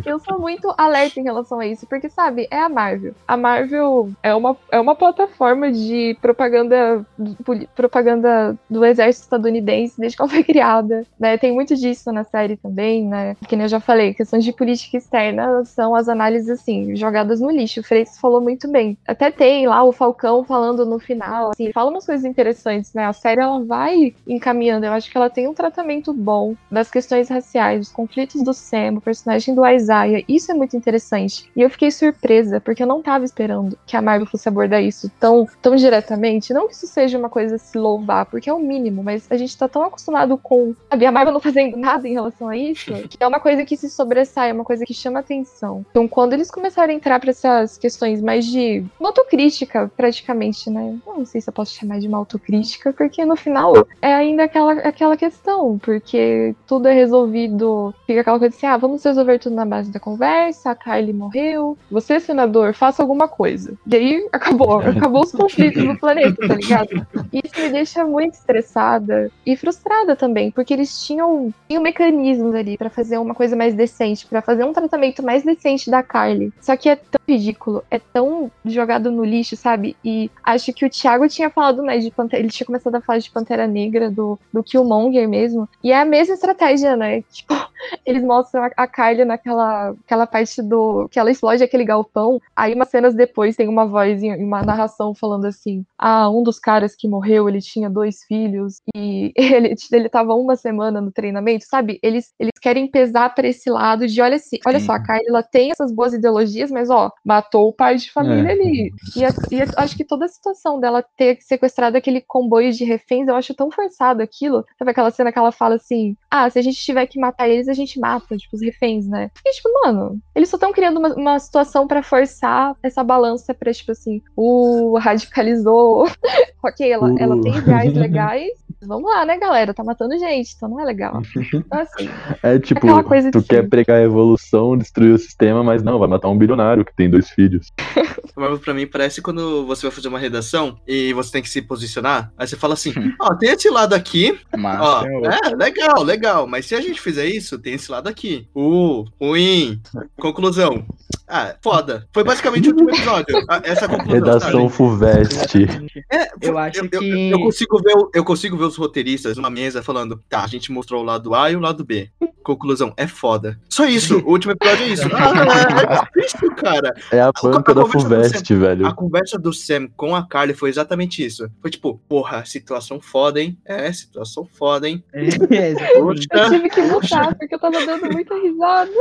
eu sou muito alerta em relação a isso, porque, sabe, é a Marvel. A Marvel é uma, é uma plataforma de propaganda, propaganda do exército estadunidense desde que ela foi criada, né? Tem muito disso na série também, né? Que nem eu já falei, questões de política externa são as análises, assim, jogadas no lixo. O Freitas falou muito bem. Até tem lá o Falcão falando no final, assim, fala umas coisas interessantes, né? A série, ela vai encaminhando. Eu acho que ela tem um tratamento bom das questões raciais, os conflitos do Sam, o personagem do Isaiah, isso é muito interessante. E eu fiquei surpresa, porque eu não tava esperando que a Marvel fosse abordar isso tão, tão diretamente. Não que isso seja uma coisa a se louvar, porque é o mínimo, mas a gente tá tão acostumado com sabe, a Marvel não fazendo nada em relação a isso, que é uma coisa que se sobressai, é uma coisa que chama atenção. Então, quando eles começaram a entrar para essas questões mais de uma autocrítica, praticamente, né? Não sei se eu posso chamar de uma autocrítica, porque no final é ainda aquela, aquela questão, porque tudo é resolvido, fica aquela coisa assim, ah, vamos resolver tudo na base da conversa, a Kylie morreu, você, senador, faça alguma coisa. E aí acabou, acabou os conflitos no planeta, tá ligado? Isso me deixa muito estressada e frustrada também, porque eles tinham, tinham mecanismos ali para fazer uma coisa mais decente, para fazer um tratamento mais decente da Kylie. Só que é tão ridículo, é tão jogado no lixo, sabe? E acho que o Thiago tinha falado, né, de Pantera, ele tinha começado a falar de Pantera Negra, do, do Killmonger mesmo, e é a mesma estratégia, né? Tipo, eles mostram a, a Kylie naquela aquela parte do. que ela explode aquele galpão, aí umas cenas depois tem uma voz e uma narração falando assim: ah, um dos caras que morreu, ele tinha dois filhos, e ele, ele tava uma semana no treinamento, sabe? Eles, eles querem pesar para esse lado de olha, assim, olha só, a Kylie ela tem essas boas ideologias, mas ó, matou o pai de família É. ali. E, e acho que toda a situação dela ter sequestrado aquele comboio de reféns, eu acho tão forçado aquilo. Sabe aquela cena que ela fala assim: ah, se a gente tiver que matar eles, a gente mata, tipo, os reféns, né? E tipo, mano, eles só estão criando uma, uma situação pra forçar essa balança pra, tipo assim, o radicalizou. ok, ela, Uh. ela tem ideais legais. Vamos lá, né, galera? Tá matando gente, então não é legal. Então, assim, É tipo, coisa tu quer pregar a evolução, destruir o sistema, mas não, vai matar um bilionário que tem dois filhos. Marvel pra mim parece quando você vai fazer uma redação e você tem que se posicionar. Aí você fala assim: ó, tem esse lado aqui, Mas ó, é legal, legal, mas se a gente fizer isso, tem esse lado aqui. Uh, ruim. Conclusão. Ah, foda. Foi basicamente o último episódio. a- Essa conclusão. Redação sabe? Fuveste. É, Eu acho eu, que- Eu, consigo ver, eu consigo ver os roteiristas numa mesa falando: tá, a gente mostrou o lado A e o lado B. Conclusão, é foda. Só isso, o último episódio é isso. Ah, é difícil, cara. É a a banca da conversa do Fuveste, velho. A conversa do Sam com a Carly foi exatamente isso. Foi tipo, porra, situação foda, hein? É, situação foda, hein? É, exatamente. eu tive que lutar porque eu tava dando muita risada.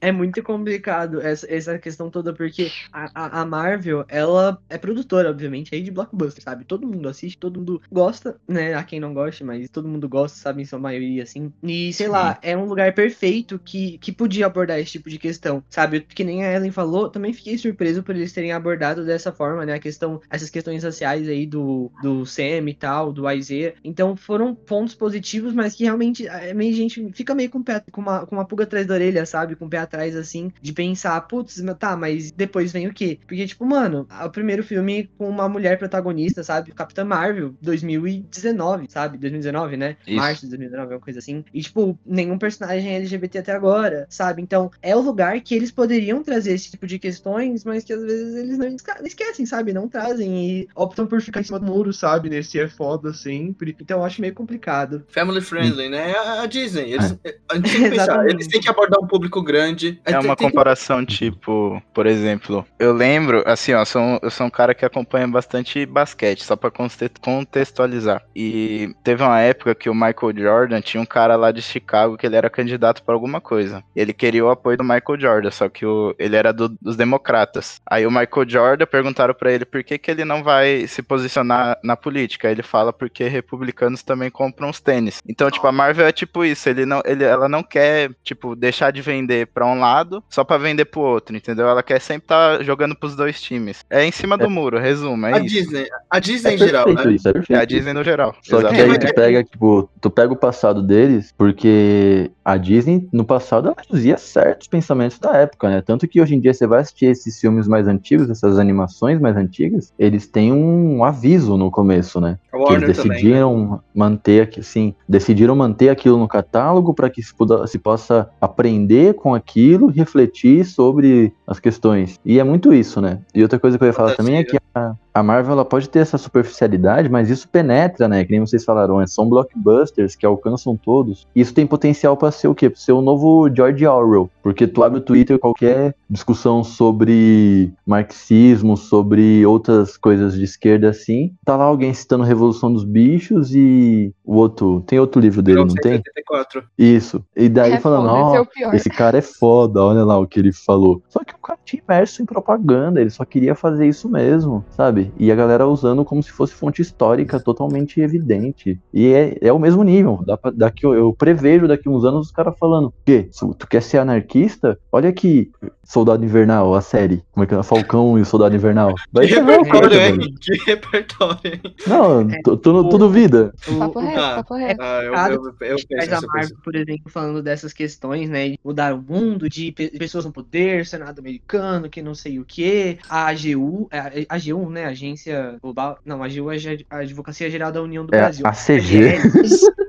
É muito complicado essa, essa questão toda, porque a, a- a Marvel, ela é produtora, obviamente, aí de blockbuster, sabe? Todo mundo assiste, todo mundo gosta, né? A quem não gosta, mas todo mundo gosta, sabe? Em sua maioria, assim. E, sei lá, é um lugar perfeito que, que podia abordar esse tipo de questão, sabe? Que nem a Ellen falou, também fiquei surpreso por eles terem abordado dessa forma, né? A questão, essas questões raciais aí do, do Sam e tal, do Isaiah. Então foram pontos positivos, mas que realmente é meio gente fica meio com, o pé, com, uma, com uma pulga atrás da orelha, sabe? Com o pé atrás, assim, de pensar, putz, mas tá, mas depois vem o quê? Porque, tipo, mano, o primeiro filme com uma mulher protagonista, sabe? Capitã Marvel, 2019, sabe? 2019, né? Isso. Março de 2019, alguma coisa assim. E, tipo, nenhum personagem LGBT até agora, sabe? Então, é o lugar que eles poderiam trazer esse tipo de questões, mas que às vezes eles não esquecem, sabe? Não trazem e optam por ficar em cima do muro, sabe? Nesse é foda sempre. Então, eu acho meio complicado. Family friendly, né? A a Disney. Eles, a gente tem que pensar, eles têm que abordar um público grande. É Tem- uma tem que- comparação, tipo, por exemplo, eu lembro, assim, ó, eu sou, um- eu sou um cara que acompanha bastante basquete, só pra conte- contextualizar. E teve uma época que o Michael Jordan tinha um cara lá de Chicago que ele era candidato pra alguma coisa. Ele queria o apoio do Michael Jordan, só que o, ele era do- dos democratas. Aí o Michael Jordan perguntaram pra ele por que, que ele não vai se posicionar na política. Aí ele fala porque republicanos também compram os tênis. Então, tipo, a Marvel é tipo isso, ele não, ele, ela não quer, tipo, deixar de vender pra um lado só pra vender pro outro, entendeu? Ela quer sempre estar jogando pros dois times. É em cima do muro, resumo, é A isso. Disney, a Disney É em geral, né? isso, é É a Disney no geral. Só que aí tu pega, tipo, tu pega o passado deles, porque a Disney, no passado, ela fazia certos pensamentos da época, né? Tanto que hoje em dia você vai assistir esses filmes mais antigos, essas animações mais antigas, eles têm um aviso no começo, né? Que eles também. né? decidiram manter aqui, sim, decidiram manter aquilo no catálogo para que se, puda- se possa aprender com aquilo, refletir sobre as questões. E é muito isso, né? E outra coisa que eu ia falar também é que a, a Marvel ela pode ter essa superficialidade, mas isso penetra, né? Que nem vocês falaram, é, são blockbusters que alcançam todos. Isso tem potencial para ser o quê? Pra ser o novo George Orwell. Porque tu abre o Twitter, qualquer discussão sobre marxismo, sobre outras coisas de esquerda assim, tá lá alguém citando Revolução dos Bichos e o outro. Tem outro livro dele, não tem? 1984. Isso. E daí É falando, foda, esse é ó, o pior. esse cara é foda, olha lá o que ele falou. Só que o cara tinha imerso em propaganda, ele só queria fazer isso mesmo, sabe? E a galera usando como se fosse fonte histórica totalmente evidente. E é, é o mesmo nível. Dá pra- daqui, eu, eu prevejo daqui uns anos os caras falando: "Quê? Se tu quer ser anarquista? Olha aqui, Soldado Invernal, a série. Como é que é? Falcão e o Soldado Invernal. Daí Que repertório, hein? Que repertório, hein? Não, tu, tu, não- tu duvida. O- Papo o- reto, Ah, papo reto. Ah, eu, eu, eu penso Mas a. Marvel, por exemplo, falando dessas questões, né? De mudar o mundo, de pe- pessoas no poder, Senado americano, que não sei o que. A AGU, a AGU, né? Agência Global. Não, a AGU é a Advocacia Geral da União do É Brasil. a CG.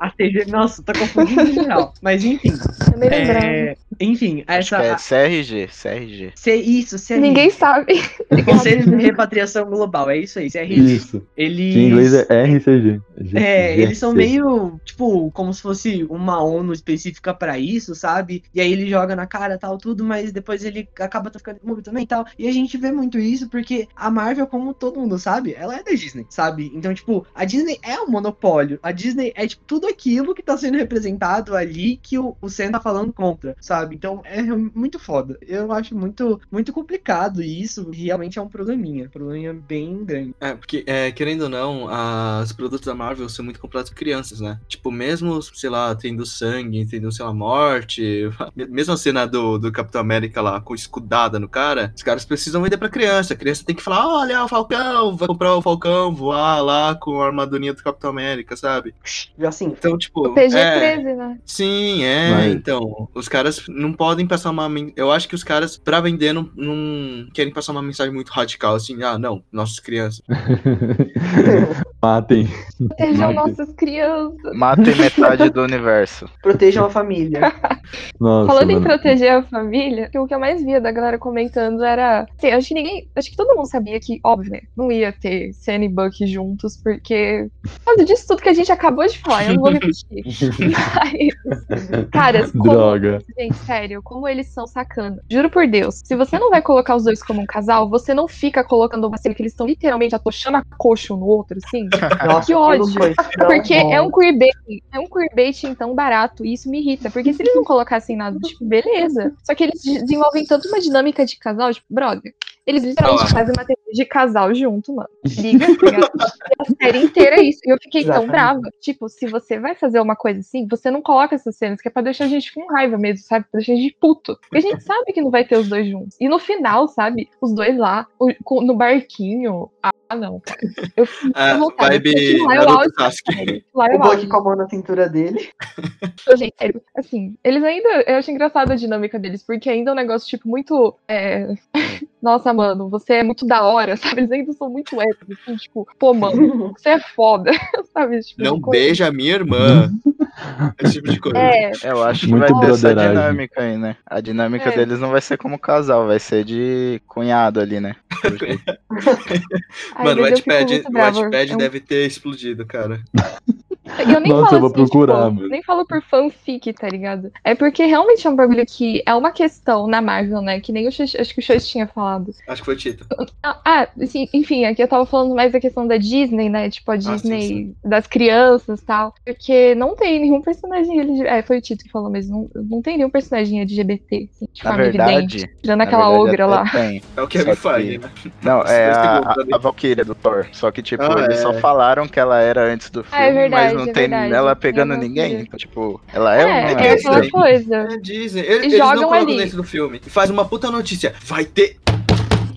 A CG, nossa, tá confundindo em geral. Mas enfim. Lembrando. é, enfim, Acho essa. que é CRG, CRG. C, isso, CRG. Ninguém sabe. Conselho de Repatriação Global, é isso aí, CRG. Isso. Eles. Que em inglês é RCG. É, eles são meio, tipo, como se fosse uma ONU específica pra isso, sabe? E aí ele joga na cara tal, tudo, mas depois ele acaba ficando imóvel também e tal. E a gente vê muito isso porque a Marvel, como todo mundo sabe, ela é da Disney, sabe? Então, tipo, a Disney é um monopólio. A Disney é, tipo, tudo aquilo que tá sendo representado ali que o, o Sam tá falando contra, sabe? Então é muito foda. Eu acho muito, muito complicado e isso realmente é um probleminha. Probleminha bem grande. É, porque, é, querendo ou não, as produtos da Marvel são muito comprados por crianças, né? Tipo, mesmo, sei lá, tendo sangue, tendo, sei lá, morte, mesmo a cena do, do Capitão América lá, com escudada no cara, os caras precisam vender pra criança. A criança tem que falar, olha, o Falcão, vai comprar o Falcão, voar lá com a armadurinha do Capitão América, sabe? Assim, Então, tipo, O PG-13, é, né? Sim, é, Mas- então. Os caras não podem passar uma. Eu acho que os caras, pra vender, não, não querem passar uma mensagem muito radical, assim, ah, não, nossas crianças. Matem. Protejam Marvel. nossas crianças. Matem metade do universo. protejam a família. Nossa, Falando em mano. proteger a família, o que eu mais via da galera comentando era. Assim, acho que ninguém. Acho que todo mundo sabia que, óbvio, né? Não ia ter Senna e Buck juntos, porque. Por causa disso tudo que a gente acabou de falar, eu não vou repetir. Mas. Caras, como. Droga. Gente, sério, como eles são sacana. Juro por Deus, se você não vai colocar os dois como um casal, você não fica colocando uma cena que eles estão literalmente atochando a coxa um no outro, assim. Nossa, Que ódio. tão Porque bom. é um queerbaiting, é um queerbaiting tão barato, e isso me irrita. Porque se eles não colocassem nada, tipo, beleza. Só que eles de- desenvolvem tanto uma dinâmica de casal, tipo, brother. Eles literalmente Ah. fazem uma TV de casal junto, mano. Liga? E a série inteira é isso. E eu fiquei tão Exatamente. brava. Tipo, se você vai fazer uma coisa assim, você não coloca essas cenas, que é pra deixar a gente com raiva mesmo, sabe? Pra deixar a gente puto. Porque a gente sabe que não vai ter os dois juntos. E no final, sabe? Os dois lá, no barquinho. Ah, não, cara. Eu fiquei Ah, vibe é o Naruto Sasuke. auge. com a mão na cintura dele. Gente, sério, assim, eles ainda. Eu acho engraçado a dinâmica deles, porque ainda é um negócio, tipo, muito. é, Nossa, mano, você é muito da hora, sabe? Eles ainda são muito héteros, assim, tipo, pô, mano, você é foda, sabe? Tipo Não beija a minha irmã. Esse tipo de coisa. É, Eu acho que Muito vai ter essa dinâmica aí, né? A dinâmica É. deles não vai ser como casal, vai ser de cunhado ali, né? Mano, o Wattpad, o. Wattpad É deve ter explodido, cara. Eu nem Nossa, falo eu vou assim, procurar, tipo, mano. nem falo por fanfic, tá ligado? É porque realmente é um bagulho que é uma questão na Marvel, né? Que nem o Xox- acho que o Xox tinha falado. Acho que foi o Tito. Ah, ah, assim, enfim, aqui eu tava falando mais da questão da Disney, né? Tipo, a Ah, sim, Disney sim. das crianças e tal. Porque não tem nenhum personagem LGBT. É, foi o Tito que falou mesmo. Não, não tem nenhum personagem LGBT, assim, de Na forma verdade, evidente. Tirando aquela verdade, ogra lá. Tem. É o Kevin Feige, né? Não, é a, ali. a Valkyria do Thor. Só que, tipo, Ah, eles é. só falaram que ela era antes do filme, Ah, é verdade, mas não é tem verdade. ela pegando ninguém. Então, tipo, ela é, É, não é é? aquela coisa. É Disney. Eles, E eles não jogam colocam ali. dentro do filme. E faz uma puta notícia. Vai ter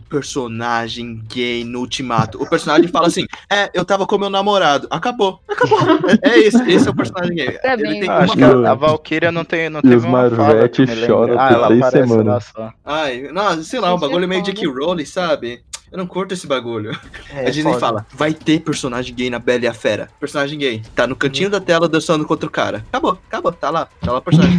personagem gay no Ultimato. O personagem fala assim: É, eu tava com meu namorado. Acabou. Acabou. É, é isso. Esse é o personagem gay. Ele tem Ah, uma acho que a, a Valkyria não tem, não E teve os uma fala Marvete choram Ah, por ela três aparece lá semanas. só. Ai, não, sei lá, um é bagulho meio. Jackie Rowling, sabe? Eu não curto esse bagulho. É, a Disney foda. fala, vai ter personagem gay na Bela e a Fera. Personagem gay. Tá no cantinho da tela dançando contra o cara. Acabou, acabou. Tá lá. Tá lá o personagem.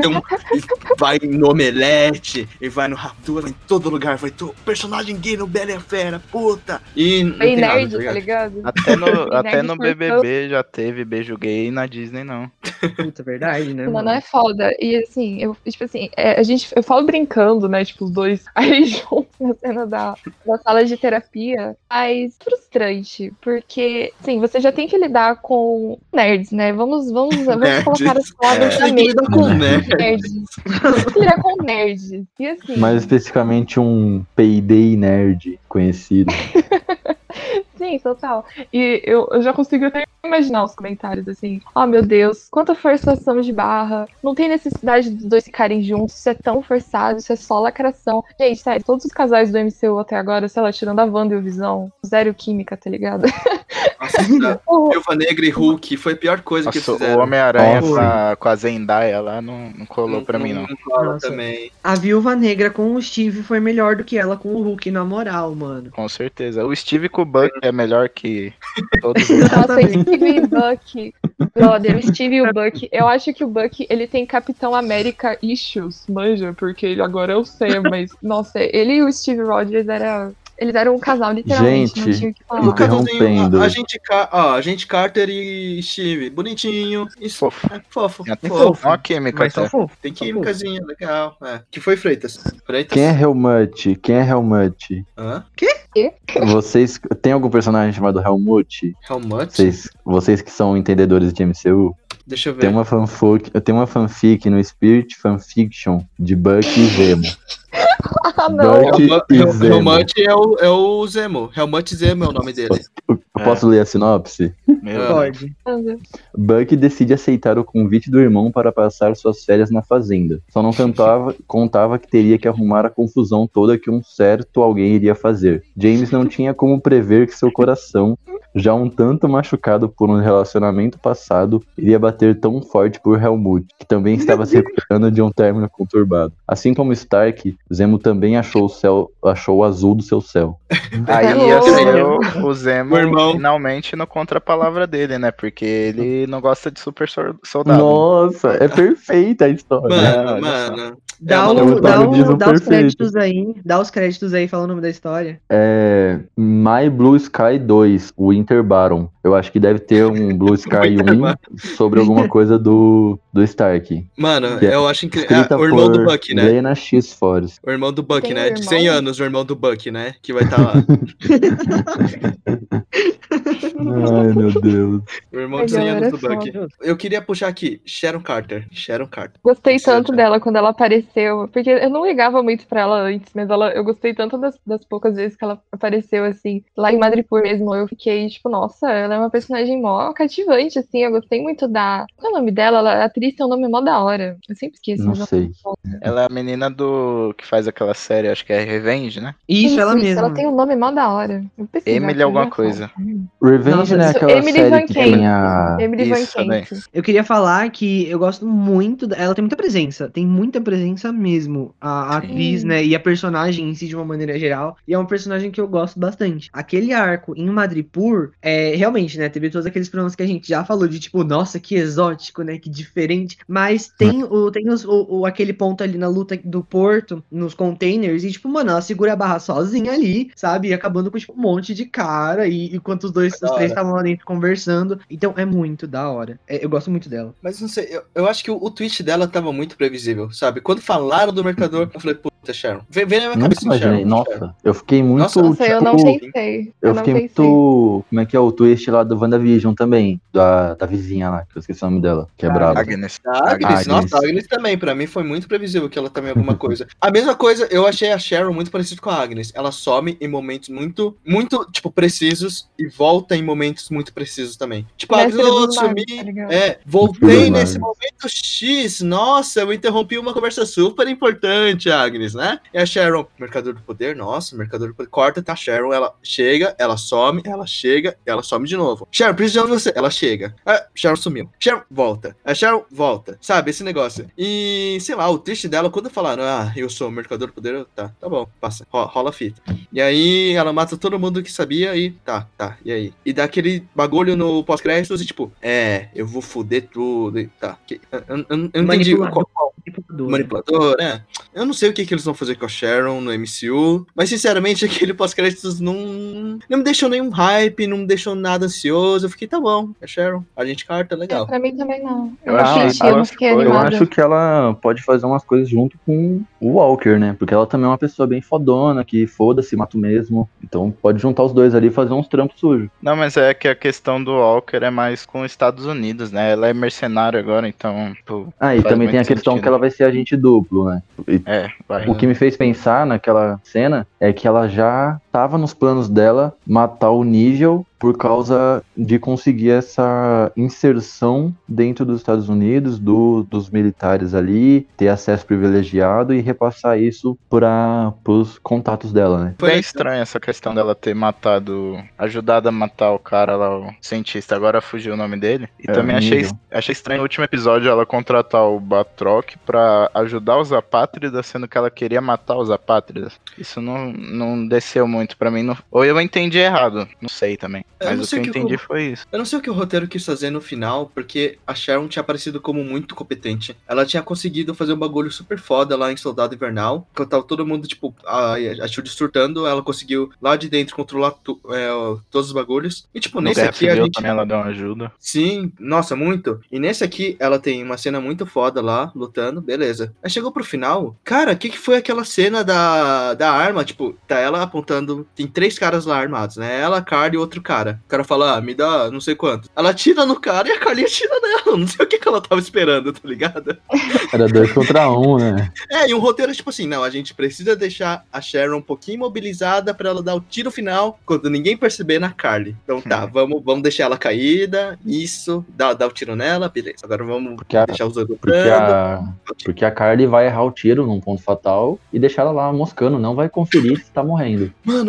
Tem um- e vai no Omelete, e vai no Raptura, vai em todo lugar. Vai ter personagem gay no Bela e a Fera, puta. E não Bem tem nada, nerd, tá tá ligado? ligado? Até no, até no BBB já teve beijo gay e na Disney não. Puta, verdade, né? Mano, é foda. E assim, eu, tipo assim, é, a gente, eu falo brincando, né? Tipo, os dois aí juntos na cena da, da sala de terapia. Mas frustrante, porque, assim, você já tem que lidar com nerds, né? Vamos, vamos, vamos Nerds. colocar as palavras É. na Tem que mesa. lidar com nerds. nerds. Tem que lidar com nerds. E assim, Mais especificamente um Payday nerd conhecido. Sim, total. E eu, eu já consigo até imaginar os comentários assim. Oh, meu Deus, quanta forçação de barra. Não tem necessidade dos dois ficarem juntos. Isso é tão forçado, isso é só lacração. Gente, sério, todos os casais do MCU até agora, sei lá, tirando a Wanda e o Visão, zero química, tá ligado? Nossa, O- Viúva Negra e Hulk foi a pior coisa que Nossa, o fizeram. Homem-Aranha Nossa. com a, com a Zendaya lá não, não colou pra mim, não. Não também. A Viúva Negra com o Steve foi melhor do que ela com o Hulk, na moral, mano. Com certeza. O Steve com o Buck é melhor que todos eles. Nossa. Steve e Buck. Brother, o Steve e o Buck. Eu acho que o Buck, ele tem Capitão América issues, manja, porque ele agora é o Sam, mas, nossa, ele e o Steve Rogers era. Eles eram um casal, literalmente, não Gente, tinha o que falar. Interrompendo. a, a gente, ó, a gente Carter e Steve, bonitinho, isso, Fofo. é fofo, Tem fofo. química só até. fofo. Tem químicazinha, legal, é. Que foi Freitas? Freitas? Quem é Helmut? Quem é Helmut? Hã? Vocês. Tem algum personagem chamado Helmut? Helmut? Vocês, vocês que são entendedores de MCU? Deixa eu ver. Tem uma fanfic, tem uma fanfic no Spirit Fanfiction de Buck e Zemo. Ah, não. Helmut, é o, é o Zemo. Helmut Zemo é o nome dele. Eu posso ler a sinopse? Meu. Deus. Pode. Buck decide aceitar o convite do irmão para passar suas férias na fazenda. Só não cantava, contava que teria que arrumar a confusão toda que um certo alguém iria fazer. James não tinha como prever que seu coração, já um tanto machucado por um relacionamento passado, iria bater tão forte por Helmut, que também estava se recuperando de um término conturbado. Assim como Stark, Zemo também achou o céu, achou o azul do seu céu. Aí ser o, o Zemo irmão. finalmente no contra-palavra dele, né? Porque ele não gosta de super sol- soldado. Nossa, é perfeita a história. Mano, mano. Dá, É o- uma- É dá, o- dá os créditos aí. Dá os créditos aí, fala o nome da história. É My Blue Sky 2, Winter Baron. Eu acho que deve ter um Blue Sky Winter 1 sobre alguma coisa do, do Stark. Mano, é eu acho incrível. É, o irmão do Buck, né? Lena X Force. O irmão do Buck, Tem né? De irmão? 100 anos, o irmão do Buck, né? Que vai estar lá. Ai, meu Deus. O irmão Ai, de 100 galera, anos do é Buck. Eu queria puxar aqui, Sharon Carter. Sharon Carter. Gostei Certo. tanto dela quando ela apareceu, porque eu não ligava muito pra ela antes, mas ela, eu gostei tanto das, das poucas vezes que ela apareceu, assim, lá em Madripoor mesmo, eu fiquei, tipo, nossa, ela é uma personagem mó cativante, assim, eu gostei muito da... Qual é o nome dela? Ela, a atriz tem um nome mó da hora, eu sempre esqueço. Não mas ela- sei. Ela é a menina do que faz aquela série, acho que é Revenge, né? Isso, ela mesma. Ela tem um nome mó da hora. Emily alguma já coisa. Revenge Nossa, é isso- aquela Emily série Van que Kent. tem a. Emily Van Isso, também. Kent. Eu queria falar que eu gosto muito. da- Ela tem muita presença. Tem muita presença mesmo. A, a atriz, né? E a personagem em si, de uma maneira geral. E é um personagem que eu gosto bastante. Aquele arco em Madripoor, é, realmente, né? Teve todos aqueles problemas que a gente já falou, de tipo, nossa, que exótico, né? Que diferente. Mas tem, o, tem os, o, o- aquele ponto ali na luta do porto, nos containers, e, tipo, mano, ela segura a barra sozinha ali, sabe? E acabando com, tipo, um monte de cara. E enquanto os dois, os três estavam lá dentro conversando. Então é muito da hora. É, eu gosto muito dela. Mas não sei, eu, eu acho que o, o tweet dela tava muito previsível, sabe? Quando falaram do Mercador, eu falei, puta, Sharon. Vem, vem na minha cabeça, imaginei. Sharon. Sharon. Nossa, eu fiquei muito. Nossa, Nossa, eu não tipo, pensei. Eu não fiquei pensei. muito. Como é que é o twist lá do WandaVision também? Da, da vizinha lá, que eu esqueci o nome dela, que é Ah. Agnes. A Agnes, Agnes. nossa, a Agnes também, pra mim foi muito previsível que ela também é alguma coisa. A mesma coisa, eu achei a Sharon muito parecida com a Agnes. Ela some em momentos muito, muito, tipo, precisos e volta em momentos muito precisos também. Tipo, a Mestre magos, sumi, tá é, voltei nesse momento X, nossa, eu interrompi uma conversa super importante, Agnes. Né? E a Sharon, Mercador do Poder, nossa, Mercador do Poder, corta, tá? A Sharon, ela chega, ela some, ela chega, ela some de novo. Sharon, preciso de você. Ela chega. Ah, Sharon sumiu. Sharon, volta. A Sharon, volta. Sabe, esse negócio. E, sei lá, o triste dela, quando falaram, ah, eu sou o Mercador do Poder, eu, tá, tá bom, passa, ro- rola a fita. E aí ela mata todo mundo que sabia e tá, tá, e aí? E dá aquele bagulho no pós-créditos e tipo, é, eu vou foder tudo e tá. Eu, eu- eu não entendi qual, qual Manipulador. manipulador, né? Eu não sei o que, que eles vão fazer com a Sharon no MCU, mas sinceramente aquele pós-créditos não, não me deixou nenhum hype, não me deixou nada ansioso. Eu fiquei, tá bom, é Sharon, a gente carta, É, legal. pra mim também não. Eu Eu não achei senti, eu. Eu acho que ela pode fazer umas coisas junto com o Walker, né? Porque ela também é uma pessoa bem fodona, que foda-se, mato mesmo. Então pode juntar os dois ali e fazer uns trampos sujos. Não, mas é que a questão do Walker é mais com os Estados Unidos, né? Ela é mercenária agora, então, pô, Ah, e também tem a questão sentido. que ela vai ser agente duplo, né? E é, vai. O que me fez pensar naquela cena é que ela já tava nos planos dela matar o Nígel por causa de conseguir essa inserção dentro dos Estados Unidos, do- dos militares ali, ter acesso privilegiado e repassar isso para os contatos dela, né? Foi estranha essa questão dela ter matado, ajudado a matar o cara lá, o cientista, agora fugiu o nome dele. E É, também achei, achei estranho no último episódio ela contratar o Batroc pra ajudar os apátridas, sendo que ela queria matar os apátridas. Isso não, não desceu muito pra mim. não- ou eu entendi errado, não sei também. Eu Mas não o que sei eu que entendi o- foi isso. Eu não sei o que o roteiro quis fazer no final, porque a Sharon tinha aparecido como muito competente. Ela tinha conseguido fazer um bagulho super foda lá em Soldado Invernal. Quando tava todo mundo, tipo, a, a Shield surtando, ela conseguiu lá de dentro controlar tu- é, todos os bagulhos. E, tipo, No nesse aqui a gente. também ela deu uma ajuda. Sim, nossa, muito. E nesse aqui, ela tem uma cena muito foda lá, lutando, beleza. Aí chegou pro final, cara, o que, que foi aquela cena da, da arma? Tipo, tá ela apontando. Tem três caras lá armados, né? Ela, a Carly e outro cara. O cara fala, ah, me dá não sei quanto. Ela tira no cara e a Carly atira nela. Não sei o que, que ela tava esperando, tá ligado? Era dois contra um, né? É, e um roteiro é tipo assim, não, a gente precisa deixar a Sharon um pouquinho imobilizada pra ela dar o tiro final quando ninguém perceber na Carly. Então tá, vamos, vamos deixar ela caída, isso, dá, dá o tiro nela, beleza. Agora vamos Porque a, deixar os dois porque, a, porque a Carly vai errar o tiro num ponto fatal e deixar ela lá moscando, não vai conferir se tá morrendo. Mano,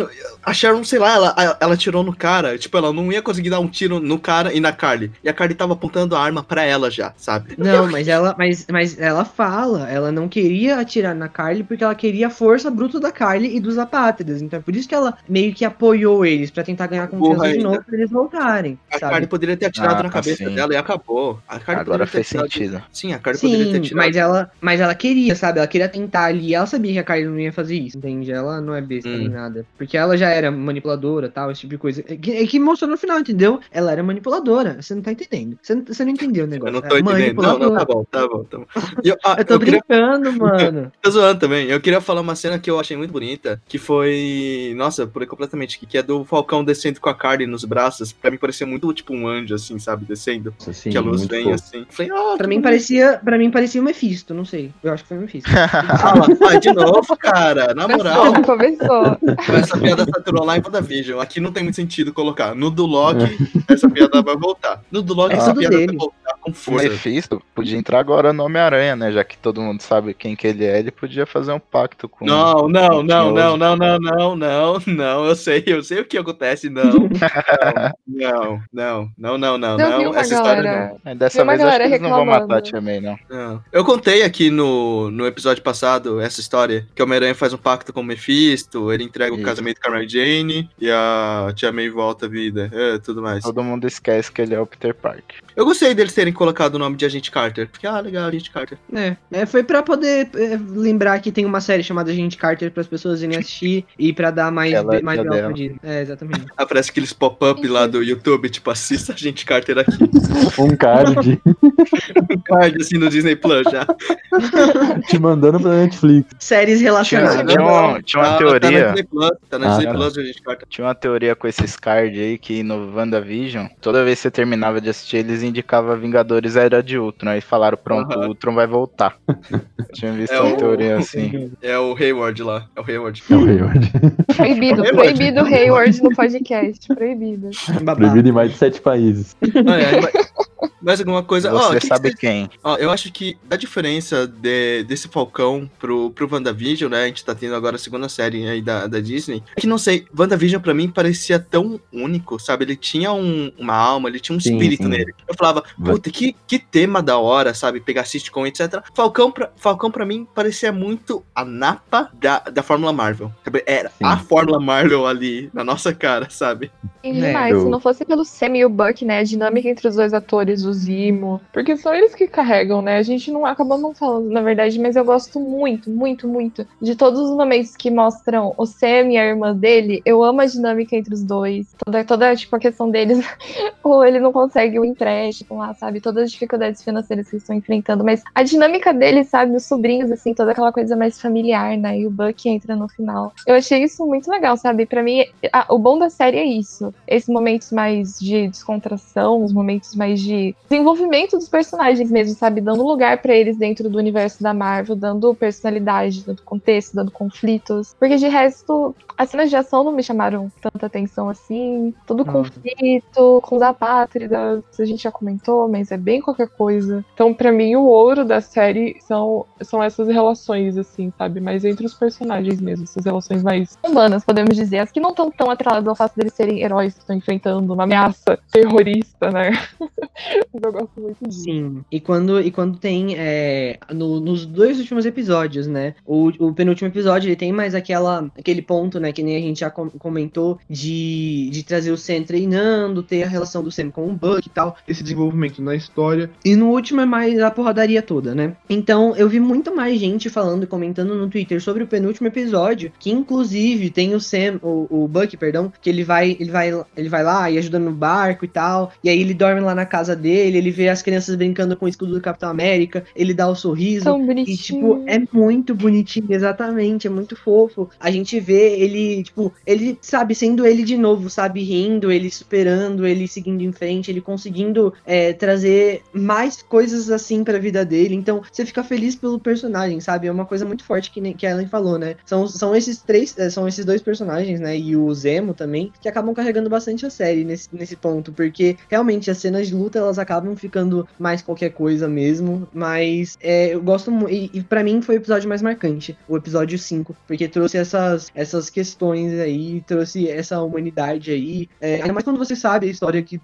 a Sharon, sei lá, ela, ela tirou no cara, tipo, ela não ia conseguir dar um tiro no cara e na Carly. E a Carly tava apontando a arma pra ela já, sabe? Não, mas ela, mas, mas ela fala, ela não queria atirar na Carly porque ela queria a força bruta da Carly e dos apátridas. Então é por isso que ela meio que apoiou eles pra tentar ganhar confiança Porra, de novo pra eles voltarem. A sabe? Carly poderia ter atirado Ah, na cabeça sim. dela e acabou. A Carly Agora fez atirado- sentido. Sim, a Carly poderia ter Sim, tirado. mas ela, mas ela queria, sabe? Ela queria tentar ali. Ela sabia que a Carly não ia fazer isso, entende? Ela não é besta Hum. nem nada. Porque ela já era manipuladora, tal, esse tipo de coisa. É que, é que mostrou no final, entendeu? Ela era manipuladora. Você não tá entendendo. Você não, você não entendeu o Eu negócio. não tô É entendendo. Não, não, tá bom, tá bom, tá bom. Eu, ah, Eu tô eu queria brincando, mano. Tô zoando também. Eu queria falar uma cena que eu achei muito bonita, que foi. Nossa, pulei completamente. Que é do Falcão descendo com a Carly nos braços. Pra mim parecia muito tipo um anjo, assim, sabe? Descendo. Assim, que a luz vem fofo. assim. Falei, ah, Pra mim bonito. parecia, para mim parecia o Mephisto, não sei. Eu acho que foi o Mephisto. Ah, lá, ah, de novo, cara. Na moral, Começou. Essa piada saturou lá em WandaVision. Aqui não tem muito sentido colocar. No do Loki, essa piada vai voltar. No do Loki, É essa piada dele. vai voltar com O força. Mephisto podia entrar agora no Homem-Aranha, né? Já que todo mundo sabe quem que ele é, ele podia fazer um pacto com Não, não, o não, não, não, não, não, não, não, eu sei, eu sei o que acontece, não. Não, não, não, não, não, não, essa história não. É, Dessa vez acho que eles não vão matar a Tia May, não. Eu contei aqui no, no episódio passado essa história, que o Homem-Aranha faz um pacto com o Mephisto, ele entrega o Isso. Casamento com a Mary Jane e a Tia May volta à vida, é, tudo mais. Todo mundo esquece que ele é o Peter Parker. Eu gostei deles terem colocado o nome de Agente Carter, porque, ah, legal, Agente Carter. É, é, foi pra poder é, lembrar que tem uma série chamada Agente Carter para as pessoas irem assistir e pra dar mais, Ela é mais Disney. É, exatamente. Aparece aqueles pop-up lá do YouTube, tipo, assista Agente Carter aqui. Um card Um card assim no Disney Plus já. te mandando pra Netflix. Séries Tinha, relacionadas. tinha, tinha uma Tá- Tá na teoria. Plus, tá na Ah, Disney. Plus, Carter. Tinha uma teoria com esses cards aí que no WandaVision, toda vez que você terminava de assistir, eles indicavam Vingadores Era de Ultron. Aí falaram, pronto, o Ultron vai voltar. Tinha visto É uma o- teoria assim. É o Hayward lá, é o Hayward. É o Hayward. Proibido, Hayward. proibido Hayward no podcast. Proibido. Proibido em mais de sete países. Ah, é, mas- Mais alguma coisa? Você o que que sabe você- quem? Ó, eu acho que a diferença de- desse Falcão pro, pro WandaVision, né? A gente tá tendo agora a segunda série aí da, da Disney. É que não sei, WandaVision pra mim parecia tão único, sabe? Ele tinha um- uma alma, ele tinha um Sim, espírito sim. nele. Eu falava, puta, que, que tema da hora, sabe? Pegar sitcom, etc. Falcão pra, Falcão pra mim parecia muito a napa da, da Fórmula Marvel. sabe? Era Sim. a Fórmula Marvel ali na nossa cara, sabe? E É, demais, eu- se não fosse pelo Sam e o Buck, né? A dinâmica entre os dois atores, o Zimo. Porque são eles que carregam, né? A gente não acabou não falando, na verdade, mas eu gosto muito, muito, muito de todos os momentos que mostram o Sam e a irmã dele. Eu amo a dinâmica entre os dois. Toda, toda tipo, a questão deles. ou ele não consegue o empréstimo lá, sabe? Todas as dificuldades financeiras que eles estão enfrentando. Mas a dinâmica deles, sabe? Os sobrinhos, assim, toda aquela coisa mais familiar, né? E o Buck entra no final. Eu achei isso muito legal, sabe? Pra mim, a- o bom da série é isso. Esses momentos mais de descontração, os momentos mais de desenvolvimento dos personagens mesmo, sabe? Dando lugar pra eles dentro do universo da Marvel, dando personalidade, dando contexto, dando conflitos. Porque de resto, as cenas de ação não me chamaram tanta atenção assim. Todo Nossa. conflito com os apátridas, a gente já comentou, mas é bem qualquer coisa. Então, pra mim, o ouro da série são, são essas relações, assim, sabe? Mas entre os personagens mesmo, essas relações mais humanas, podemos dizer. As que não estão tão atreladas ao fato deles serem heróis que estão enfrentando uma ameaça terrorista, né? Eu gosto muito disso. Sim. E quando, e quando tem. é, no- nos dois últimos episódios, né? O, o penúltimo episódio ele tem mais aquela, aquele ponto, né? Que nem a gente já com- comentou, de, de trazer o Sam treinando, ter a relação do Sam com o Buck e tal, esse desenvolvimento na história. E no último é mais a porradaria toda, né? Então eu vi muito mais gente falando e comentando no Twitter sobre o penúltimo episódio, que inclusive tem o Sam, o, o Buck, perdão, que ele vai, ele vai, ele vai lá e ajuda no barco e tal. E aí ele dorme lá na casa dele, ele vê as crianças brincando com o escudo do Capitão América, ele dá o sorriso. Tão E, bonitinho. tipo, é muito bonitinho, exatamente, é muito fofo. A gente vê ele, tipo, ele, sabe, sendo ele de novo, sabe, rindo, ele superando, ele seguindo em frente, ele conseguindo é, trazer mais coisas assim pra vida dele. Então, você fica feliz pelo personagem, sabe? É uma coisa muito forte que, que a Ellen falou, né? São, são esses três, é, são esses dois personagens, né? E o Zemo também, que acabam carregando bastante a série nesse, nesse ponto, porque realmente as cenas de luta elas acabam ficando mais qualquer coisa mesmo, mas é, eu gosto muito, e, e para mim foi o episódio mais marcante, o episódio 5, porque trouxe essas, essas questões aí, trouxe essa humanidade aí, é, ainda mais quando você sabe a história que,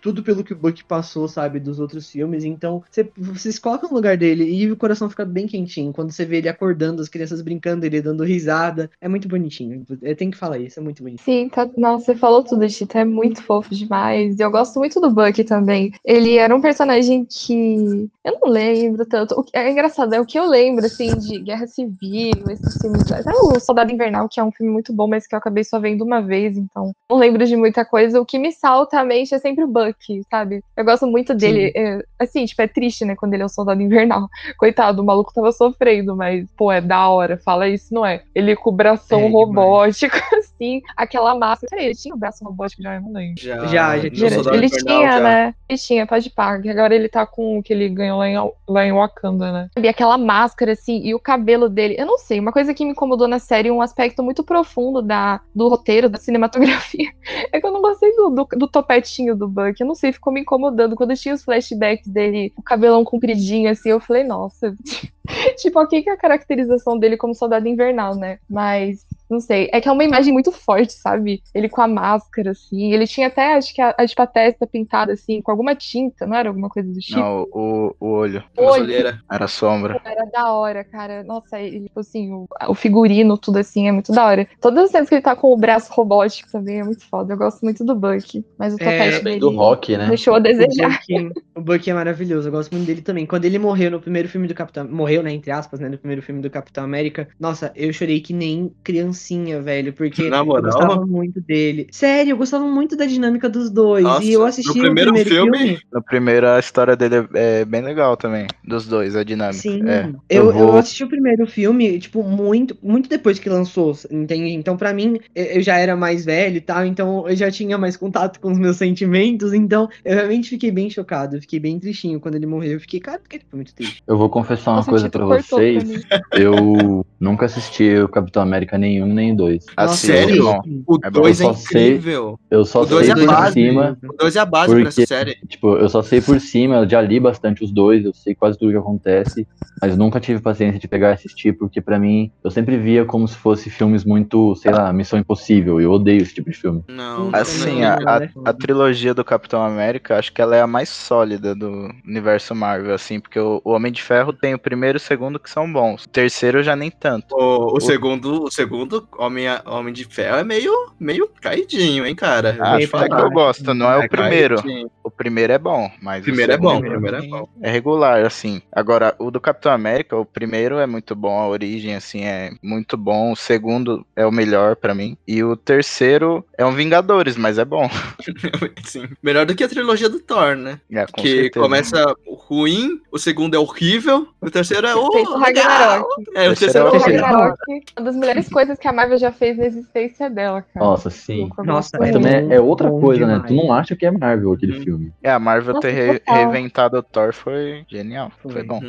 tudo pelo que o Buck passou, sabe, dos outros filmes, então você, você se coloca no lugar dele e o coração fica bem quentinho, quando você vê ele acordando, as crianças brincando, ele dando risada, é muito bonitinho, eu tenho que falar isso, é muito bonito. Sim, tá... Nossa, você falou tudo, Tita. É muito fofo demais. Eu gosto muito do Bucky também. Ele era um personagem que. Eu não lembro tanto. É engraçado, é o que eu lembro, assim, de Guerra Civil, esses filmes. Até o Soldado Invernal, que é um filme muito bom, mas que eu acabei só vendo uma vez, então não lembro de muita coisa. O que me salta à mente é sempre o Bucky, sabe? Eu gosto muito dele. é, assim, tipo, é triste, né, quando ele é o Soldado Invernal. Coitado, o maluco tava sofrendo, mas, pô, é da hora. Fala isso, não é? Ele com o bração É, robótico, assim, aquela máscara. Peraí, ele tinha o braço robótico já, eu não lembro. Já, Já, já tinha. Ele Invernal, tinha, já. né? Ele tinha, pode pá. que Agora ele tá com o que ele ganhou lá em, lá em Wakanda, né? E aquela máscara, assim, e o cabelo dele. Eu não sei, uma coisa que me incomodou na série, um aspecto muito profundo da, do roteiro, da cinematografia, é que eu não gostei do, do, do topetinho do Buck. Eu não sei, ficou me incomodando. Quando tinha os flashbacks dele, o cabelão compridinho, assim, eu falei, nossa. tipo, ok que é a caracterização dele como soldado invernal, né? Mas não sei, é que é uma imagem muito forte, sabe? Ele com a máscara, assim. Ele tinha até, acho que a, a, tipo, a testa pintada, assim, com alguma tinta, não era alguma coisa do tipo? Não, o, o olho. Uma Olho. olheira. Era sombra. Era da hora, cara. Nossa, ele, tipo assim, o, o figurino, tudo assim, é muito da hora. Todas as vezes que ele tá com o braço robótico também é muito foda. Eu gosto muito do Buck. Mas o É, topete Também dele do rock, né? deixou a desejar. O Bucky, o Bucky é maravilhoso, eu gosto muito dele também. Quando ele morreu no primeiro filme do Capitão. Morreu, né? Entre aspas, né? No primeiro filme do Capitão América. Nossa, eu chorei que nem criancinha, velho. Porque Na eu moral? gostava muito dele. Sério, eu gostava muito da dinâmica dos dois. Nossa, e eu no assisti primeiro o primeiro filme, filme. No primeiro, a história dele é, é bem legal também. Dos dois, a dinâmica. Sim, É. eu, Eu eu, vou- assisti o primeiro filme, tipo, muito, muito depois que lançou, entende? Então, pra mim, eu eu já era mais velho e tal, então eu já tinha mais contato com os meus sentimentos, então eu realmente fiquei bem chocado, eu fiquei bem tristinho quando ele morreu. Eu fiquei, cara, porque ele foi muito triste. Eu vou confessar uma Nossa, coisa pra pra vocês. mim. Eu nunca assisti o Capitão América nenhum nenhum nem dois. Assim, sério? bom. O É. 2 é só sei- incrível. Eu só O dois sei é por base. cima. O 2 é a base pra essa Porque- série. Tipo, eu só sei por cima, eu já li bastante os dois, eu sei quase tudo que acontece, mas nunca tive paciência de pegar e assistir, porque pra mim, eu sempre via como se fosse filmes muito, sei lá, Missão Impossível, eu odeio esse tipo de filme. Não, Assim, não, a, não. a, a trilogia do Capitão América, acho que ela é a mais sólida do universo Marvel, assim, porque o, o Homem de Ferro tem o primeiro e o segundo que são bons. O terceiro já nem tanto. O, o segundo, o segundo Homem, Homem de Ferro é meio, meio caidinho, hein, cara? Eu Ah, até que eu gosto, não é o primeiro. caidinho. O primeiro é bom, mas O primeiro o é bom, o primeiro é bom. é regular, assim. Agora, o do Capitão América, o primeiro é muito bom, a origem, assim, é muito bom. O segundo é o melhor pra mim. E o terceiro é um Vingadores, mas é bom. Sim. Melhor do que a trilogia do Thor, né? É, com que certeza. começa ruim, o segundo é horrível, o terceiro é o. Ragnarok. É, o Terceiro é é O. Ragnarok, uma das melhores coisas que a Marvel já fez na existência dela, cara. Nossa, sim. Nossa, Mas é muito. também é outra coisa, né? Tu demais. não acha que é Marvel aquele Hum. filme. É, a Marvel Nossa, ter re- total. reinventado o Thor foi genial. Foi, Foi. bom.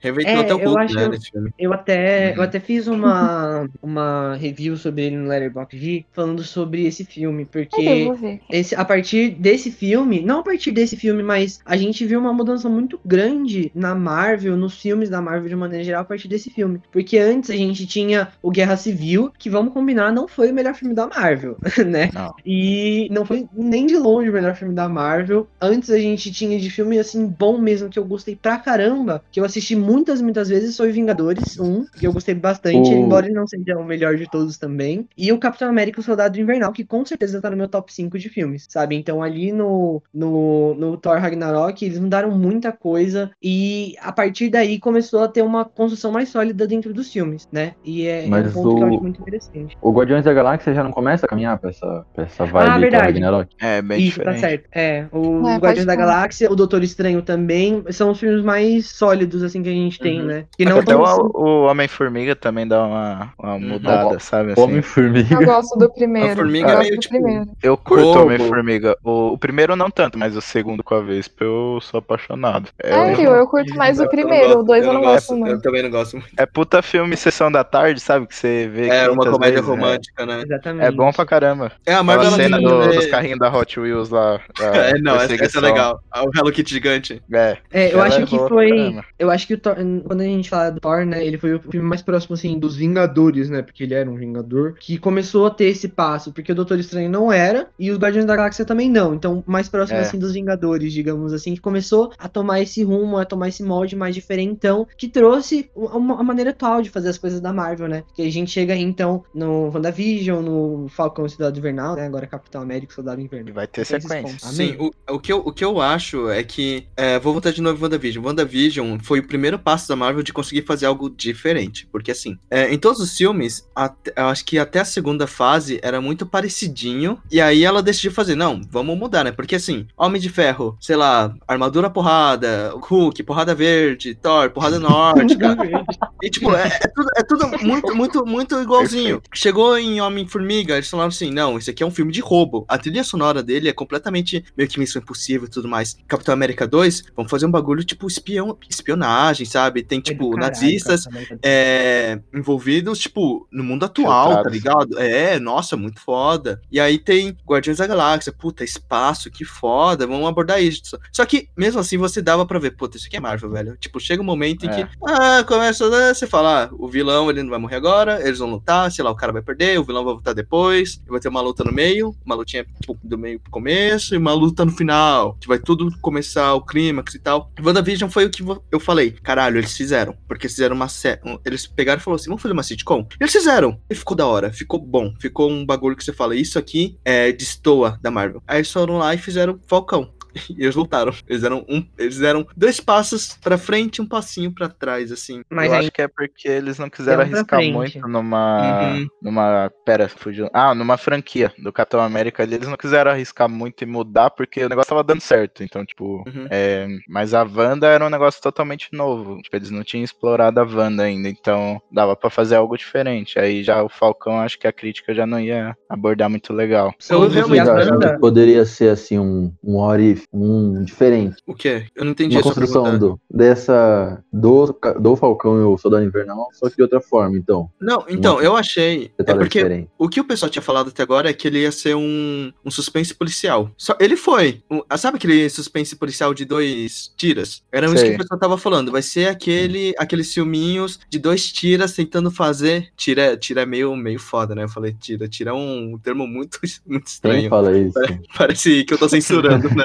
Reventou É, até o Hulk, acho- né, filme. Eu até, Uhum. eu até fiz uma, uma review sobre ele no Letterboxd falando sobre esse filme, porque esse, a partir desse filme, não a partir desse filme, mas a gente viu uma mudança muito grande na Marvel, nos filmes da Marvel de maneira geral, a partir desse filme. Porque antes a gente tinha o Guerra Civil, que vamos combinar, não foi o melhor filme da Marvel, né? Não. E não foi nem de longe o melhor filme da Marvel. Antes a gente tinha de filme assim bom mesmo que eu gostei pra caramba, que eu assisti muitas, muitas vezes, foi Vingadores 1, que eu gostei bastante, O- embora ele não seja o melhor de todos também. E o Capitão América e o Soldado Invernal, que com certeza tá no meu top 5 de filmes, sabe? Então ali no, no, no Thor Ragnarok, eles mudaram muita coisa e a partir daí começou a ter uma construção mais sólida dentro dos filmes, né? E é, é um ponto que eu o- acho muito interessante. O Guardiões da Galáxia já não começa a caminhar pra essa, pra essa vibe Ah, do verdade. Ragnarok? É, bem Isso, tá diferente. certo. É, o É, Guardiões da. Galáxia, o Doutor Estranho também, são os filmes mais sólidos, assim, que a gente tem, Uhum. né? Que não Até tão... o, o Homem-Formiga também dá uma, uma mudada, sabe? Assim. Homem-Formiga. Eu gosto do primeiro. A formiga eu é gosto meio, do tipo, primeiro. Eu curto o. Homem-Formiga. O, o primeiro não tanto, mas o segundo com a Vespa eu sou apaixonado. É, Sério, eu curto mais o Eu primeiro, não o dois eu não gosto Eu muito. também não gosto muito. é puta filme Sessão da Tarde, sabe? Que você vê É uma 500 comédia vezes, né? romântica, né? Exatamente. É bom pra caramba. É, a Aquela Marvel ela cena do- dos carrinhos da Hot Wheels lá. É, não, essa, essa é legal. Ah, O Hello Kitty gigante. É, É, eu acho é que foi. caramba. Eu acho que o Thor, quando a gente fala do Thor, né? Ele foi o filme mais próximo, assim, dos Vingadores, né? Porque ele era um Vingador. Que começou a ter esse passo. Porque o Doutor Estranho não era. E os Guardiões da Galáxia também não. Então, mais próximo, É. assim, dos Vingadores, digamos assim. Que começou a tomar esse rumo, a tomar esse molde mais diferentão. Que trouxe uma, uma maneira atual de fazer as coisas da Marvel, né? Que a gente chega aí, então, no WandaVision, no Falcão Cidade Invernal, né? Agora Capitão América e Soldado e Invernal. vai ter sequência. Sim, o, o, que eu, o que eu acho é que. é, vou voltar de novo em WandaVision. WandaVision foi o primeiro passo da Marvel de conseguir fazer algo diferente. Porque, assim, é, em todos os filmes, até- eu acho que até a segunda fase era muito parecidinho. E aí ela decidiu fazer, não, vamos mudar, né? Porque, assim, Homem de Ferro, sei lá, armadura porrada, Hulk, porrada verde, Thor, porrada nórdica. E, tipo, é, é tudo, é tudo muito, muito, muito igualzinho. Chegou em Homem-Formiga, eles falaram assim: não, isso aqui é um filme de roubo. A trilha sonora dele é completamente meio que missão impossível e tudo mais. Capitão América 2, vamos fazer um bagulho tipo espião, espionagem, sabe? Tem, tipo, Caralho, nazistas é, envolvidos, tipo, no mundo atual, tá ligado? É, nossa, muito foda. E aí tem Guardiões da Galáxia, puta, espaço, que foda, vamos abordar isso. Só que, mesmo assim, você dava pra ver, puta, isso aqui é Marvel, velho. Tipo, chega um momento em É. que, ah, começa, né, você fala, ah, o vilão, ele não vai morrer agora, eles vão lutar, sei lá, o cara vai perder, o vilão vai lutar depois, vai ter uma luta no meio, uma lutinha, tipo, do meio pro começo, e uma luta no final, que vai tudo começar, o clímax e tal. WandaVision foi o que eu falei, caralho, eles fizeram, porque fizeram uma série, eles pegaram e falaram assim, vamos fazer uma sitcom? Eles fizeram, e ficou da hora, ficou bom, ficou um bagulho que você fala, isso aqui é destoa da Marvel. Aí eles foram lá e fizeram Falcão. E eles lutaram. Eles deram, um, eles deram dois passos pra frente e um passinho pra trás, assim. Mas eu aí, acho que é porque eles não quiseram Deu arriscar frente. muito numa. Uhum. numa. Pera, fugiu. Ah, numa franquia do Capitão América ali. Eles não quiseram arriscar muito e mudar porque o negócio tava dando certo. Então, tipo. Uhum. é, mas a Wanda era um negócio totalmente novo. Tipo, eles não tinham explorado a Wanda ainda. Então, dava pra fazer algo diferente. Aí já o Falcão, acho que a crítica já não ia abordar muito legal. Eu Vocês realmente- poderia ser assim um, um what if um diferente. O quê? Eu não entendi Uma essa construção do, dessa do, do Falcão e o Soldado Invernal, só que de outra forma, então. Não, então, eu achei. É porque diferente. o que o pessoal tinha falado até agora é que ele ia ser um, um suspense policial. Só, ele foi. Um- sabe aquele suspense policial de dois tiras? Era isso que Sei. o pessoal tava falando. Vai ser aquele, aqueles filminhos de dois tiras tentando fazer. Tira, tira é meio, meio foda, né? Eu falei tira. Tira é um termo muito, muito Quem estranho. fala isso? Parece que eu tô censurando, né?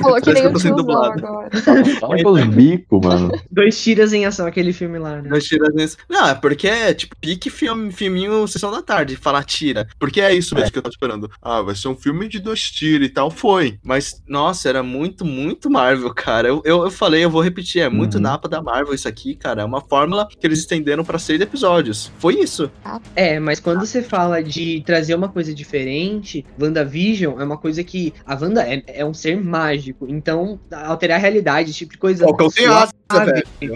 Falou que nem eu o tô sendo tiozão dublado. agora. Com os bicos, mano. Dois tiras em ação, aquele filme lá, né? Dois tiras nesse. Não, é porque é tipo pique filme, filminho Sessão da Tarde, falar tira. Porque é isso mesmo que eu tô esperando. Ah, vai ser um filme de dois tiros e tal. Foi. Mas, nossa, era muito, muito Marvel, cara. Eu, eu, eu falei, eu vou repetir, é muito Uhum. napa da Marvel isso aqui, cara. É uma fórmula que eles estenderam pra seis episódios. Foi isso. É, mas quando você fala de trazer uma coisa diferente, WandaVision é uma coisa que. A Wanda é, é um ser mágico. Então, alterar a realidade, esse tipo de coisa. Falcão tem asa, É.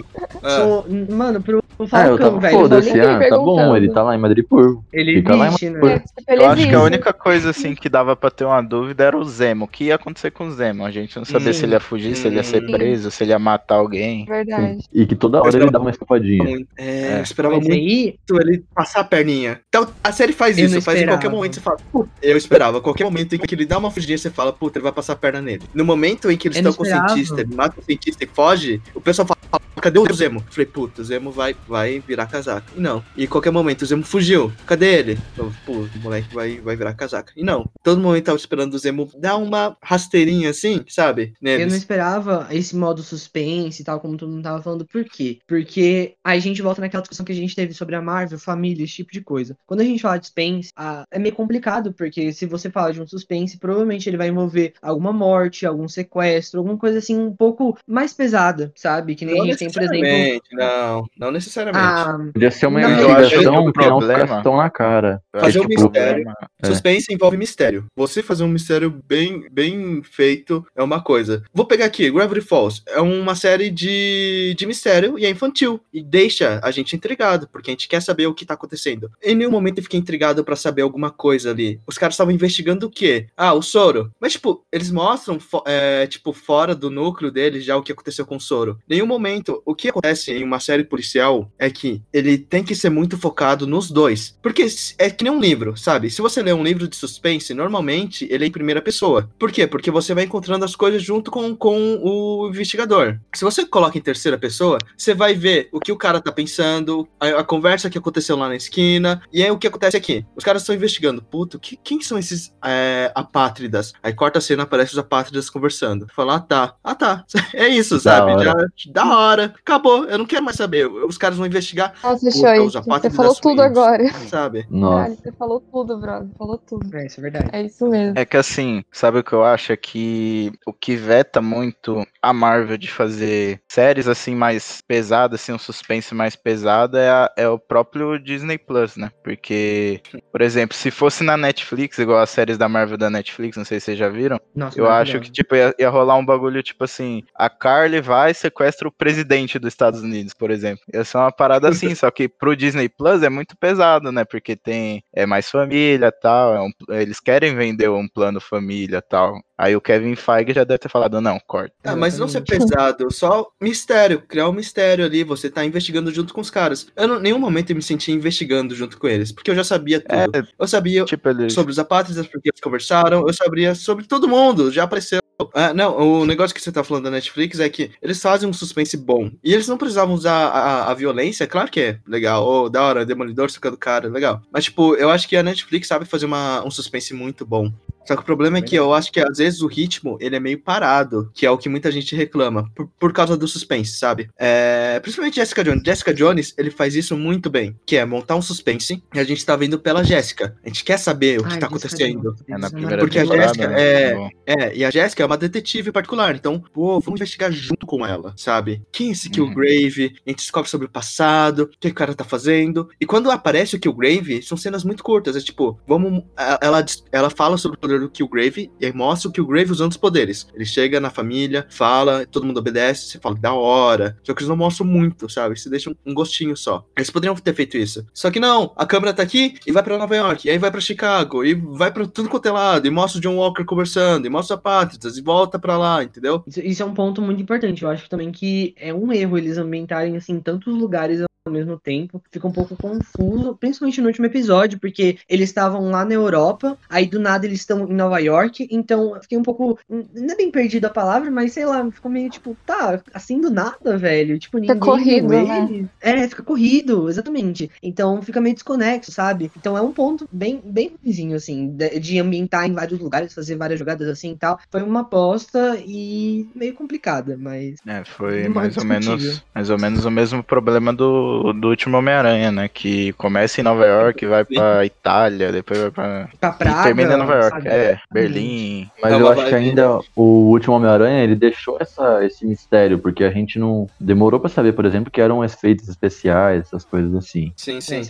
Sou- mano, pro Ah, Falcão, tava velho. foda-se, ah, tá bom, ele tá lá em Madripoor. Ele Fica lá em existe, né? É, Eu acho que a única coisa assim que dava pra ter uma dúvida era o Zemo. O que ia acontecer com o Zemo? A gente não sabia Sim. se ele ia fugir, se ele ia ser Sim. preso, se ele ia matar alguém. Verdade. E que toda hora ele dava uma escapadinha. É, É. eu esperava Mas muito aí, ele passar a perninha. Então, a série faz Eu isso, faz em qualquer momento você fala, "Pô, eu esperava, a qualquer momento em que ele dá uma fugidinha, você fala, puta, ele vai passar a perna nele. No momento em que eles Eu estão com o cientista, ele mata o cientista e foge, o pessoal fala, cadê o Zemo? Falei, puta, o Zemo vai, vai virar casaca. E não. E em qualquer momento, o Zemo fugiu. Cadê ele? Eu, Pô, o moleque vai, vai virar casaca. E não. Todo momento tava esperando o Zemo dar uma rasteirinha assim, sabe? eu não Neles. esperava esse modo suspense e tal, como todo mundo tava falando. Por quê? Porque aí a gente volta naquela discussão que a gente teve sobre a Marvel, família, esse tipo de coisa. Quando a gente fala de suspense, é meio complicado, porque se você fala de um suspense, provavelmente ele vai envolver alguma morte, algum sequestro, alguma coisa assim um pouco mais pesada, sabe? Que nem Não a gente tem, por exemplo. não. Não necessariamente. Ah, Podia ser uma Não, investigação não problema- ficasse tão na cara. Eu Fazer acho um que o mistério. problema- É. Suspense envolve mistério. Você fazer um mistério bem, bem feito é uma coisa. Vou pegar aqui, Gravity Falls. É uma série de, de mistério e é infantil. E deixa a gente intrigado, porque a gente quer saber o que tá acontecendo. Em nenhum momento eu fiquei intrigado pra saber alguma coisa ali. Os caras estavam investigando o quê? Ah, o soro. Mas, tipo, eles mostram, é, tipo, fora do núcleo deles já o que aconteceu com o soro. Nenhum momento. O que acontece em uma série policial é que ele tem que ser muito focado nos dois. Porque é que nem um livro, sabe? Se você lê um livro de suspense, normalmente ele é em primeira pessoa. Por quê? Porque você vai encontrando as coisas junto com, com o investigador. Se você coloca em terceira pessoa, você vai ver o que o cara tá pensando, a, a conversa que aconteceu lá na esquina, e aí o que acontece aqui? Os caras estão investigando. Puto, que, quem são esses é, apátridas? Aí corta a cena, aparece os apátridas conversando. Fala, ah tá, ah tá. É isso, sabe? Já, da hora. Acabou, eu não quero mais saber. Os caras vão investigar, Nossa, os você falou tudo agora. sabe? Nossa. Caralho, você falou tudo, brother. Falou tudo. é, isso é verdade. É isso mesmo. É que assim, sabe o que eu acho? É que o que veta muito a Marvel de fazer séries assim mais pesadas, assim, um suspense mais pesado é, a- é o próprio Disney Plus, né? Porque, por exemplo, se fosse na Netflix, igual as séries da Marvel da Netflix, não sei se vocês já viram, Nossa, eu acho que, tipo, ia, ia rolar um bagulho, tipo assim, a Carly vai e sequestra o presidente dos Estados Unidos, por exemplo. Ia ser uma parada assim, só que pro Disney Plus é muito pesado, né? Porque tem é mais família e tal, é um- eles querem vender um plano família e tal. Aí o Kevin Feige já deve ter falado, não, corta. Ah, mas não ser Exatamente. pesado, só mistério, criar um mistério ali, você tá investigando junto com os caras. Eu não, nenhum momento eu me senti investigando junto com eles, porque eu já sabia tudo. É, Eu sabia tipo, eles... sobre os apátridas, porque eles conversaram, eu sabia sobre todo mundo, já apareceu. Ah, não, o negócio que você tá falando da Netflix é que eles fazem um suspense bom. E eles não precisavam usar a, a- a violência, claro que é legal, ou da hora, Demolidor socando cara, legal. Mas, tipo, eu acho que a Netflix sabe fazer uma, um suspense muito bom. Só que o problema é que eu acho que às vezes o ritmo ele é meio parado, que é o que muita gente reclama, por, por causa do suspense, sabe? É, principalmente Jessica Jones. Jessica Jones, ele faz isso muito bem, que é montar um suspense e a gente tá vendo pela Jéssica. A gente quer saber o que Ai, tá Jessica acontecendo. Jones, É na primeira Porque a Jéssica né? é- Bom. É, e a Jéssica é uma detetive particular, então, pô, vamos investigar junto com ela, sabe? Quem é esse Uhum. Killgrave? A gente descobre sobre o passado, o que o cara tá fazendo. E quando aparece o Killgrave, são cenas muito curtas, é tipo, vamos. Ela, ela fala sobre o poder do Killgrave e aí mostra o Killgrave usando os poderes. Ele chega na família, fala, todo mundo obedece, você fala, da hora. Só que eles não mostram muito, sabe? Você deixa um, gostinho só. Eles poderiam ter feito isso. Só que não, a câmera tá aqui e vai pra Nova York, e aí vai pra Chicago, e vai pra tudo quanto é lado, e mostra o John Walker conversando, e mostra a Patriots, e volta pra lá, entendeu? Isso, isso é um ponto muito importante. Eu acho também que é um erro eles ambientarem assim tantos lugares ao mesmo tempo. Fica um pouco confuso, principalmente no último episódio, porque eles estavam lá na Europa, aí do nada eles estão em Nova York, então eu fiquei um pouco. Não é bem perdido a palavra, mas sei lá, ficou meio tipo, tá, assim do nada, velho. Tipo, ninguém. Fica corrido, né? eles. É, fica corrido, exatamente. Então fica meio desconexo, sabe? Então é um ponto bem, bem vizinho, assim, de, ambientar em vários lugares, fazer várias jogadas assim e tal. Foi uma aposta e meio complicada, mas. É, foi mais ou discutível. menos mais ou menos o mesmo problema do, do último Homem-Aranha, né? Que começa em Nova York, vai pra Itália, depois vai pra. Pra e Praga, termina em Nova York. sabe? É, Berlim. Mas É eu acho que ainda o último Homem-Aranha, ele deixou essa, esse mistério, porque a gente não demorou pra saber, por exemplo, que eram efeitos especiais, essas coisas assim. Sim, É, sim.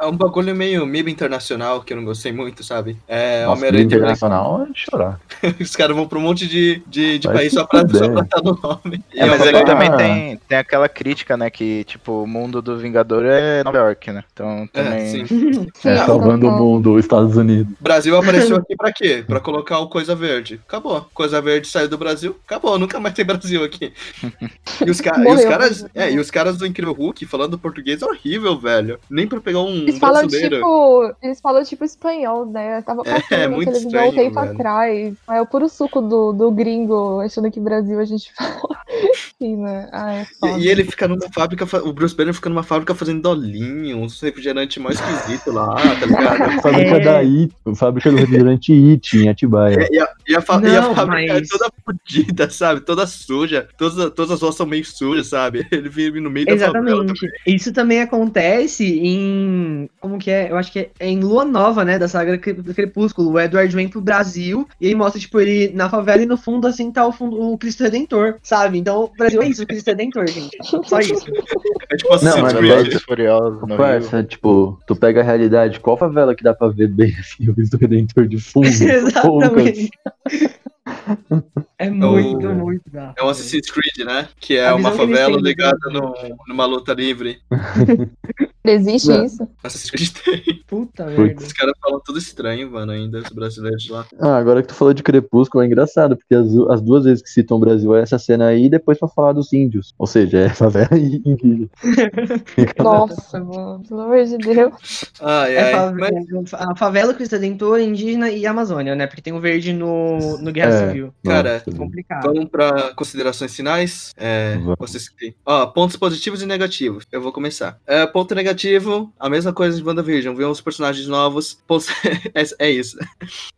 é. É um bagulho meio MIB internacional que eu não gostei muito, sabe? É, Homem-Aranha internacional é de chorar. Os caras vão pra um monte de, de, de país só pra, só pra estar no nome. E É, mas legal. também tem, tem aquela crítica, né? Que, tipo, o mundo do Vingador é Nova York, né? Então É, também. sim. Sim, É, salvando o mundo, os Estados Unidos. O Brasil apareceu aqui pra quê? Pra colocar o Coisa Verde. Acabou. Coisa Verde saiu do Brasil. Acabou. Nunca mais tem Brasil aqui. E os, ca- e os caras. É, e os caras do Incrível Hulk falando português é horrível, velho. Nem pra pegar um Eles falam brasileiro. tipo. Eles falam tipo espanhol, né? Eu tava É, passando na muito televisão um tempo velho. atrás. É o puro suco do, do gringo, achando que Brasil a gente fala. Sim, né? Ah, é foda. E, e ele fica numa fábrica, o Bruce Banner fica numa fábrica fazendo dolinho, uns refrigerantes mais esquisitos lá, tá ligado? Fábrica É. da IT, fábrica do refrigerante IT em Atibaia. E a, e a, fa- e a Não, fábrica mas- é toda fodida, sabe? Toda suja. Todas, todas as ruas são meio sujas, sabe? Ele vive no meio da favela. Exatamente. Isso também acontece em. Como que é? Eu acho que é em Lua Nova, né? Da saga do Crepúsculo. O Edward vem pro Brasil e aí mostra, tipo, ele na favela e no fundo, assim, tá o, fundo, o Cristo Redentor, sabe? Então, o Brasil é isso, o Cristo Redentor, gente. Só isso. É tipo assim, Não, mas. Velozes e Furiosos no Rio. Parça, tipo, tu pega a realidade, qual favela que dá pra ver bem assim, o Cristo Redentor de fundo? Exatamente. É muito, o- muito da. É um Assassin's Creed, né? Que é uma favela ligada no, numa luta livre. Existe Não. isso? Assassin's Creed tem. Puta Putz. merda. Os caras falam tudo estranho, mano, ainda, os brasileiros de lá. Ah, agora que tu falou de Crepúsculo é engraçado, porque as, as duas vezes que citam o Brasil é essa cena aí e depois pra falar dos índios. Ou seja, é favela e indígena. Nossa, mano, pelo amor de Deus. Ai, É ai. fa- Mas, a favela, Cristo Redentor, indígena e Amazônia, né? Porque tem o verde no, no Guerra É. Civil. Cara, Nossa, Complicado. Vamos para considerações finais. É, vocês que têm. Ó, pontos positivos e negativos. Eu vou começar. É, ponto negativo, a mesma coisa de WandaVision. Ver uns personagens novos. É, é isso.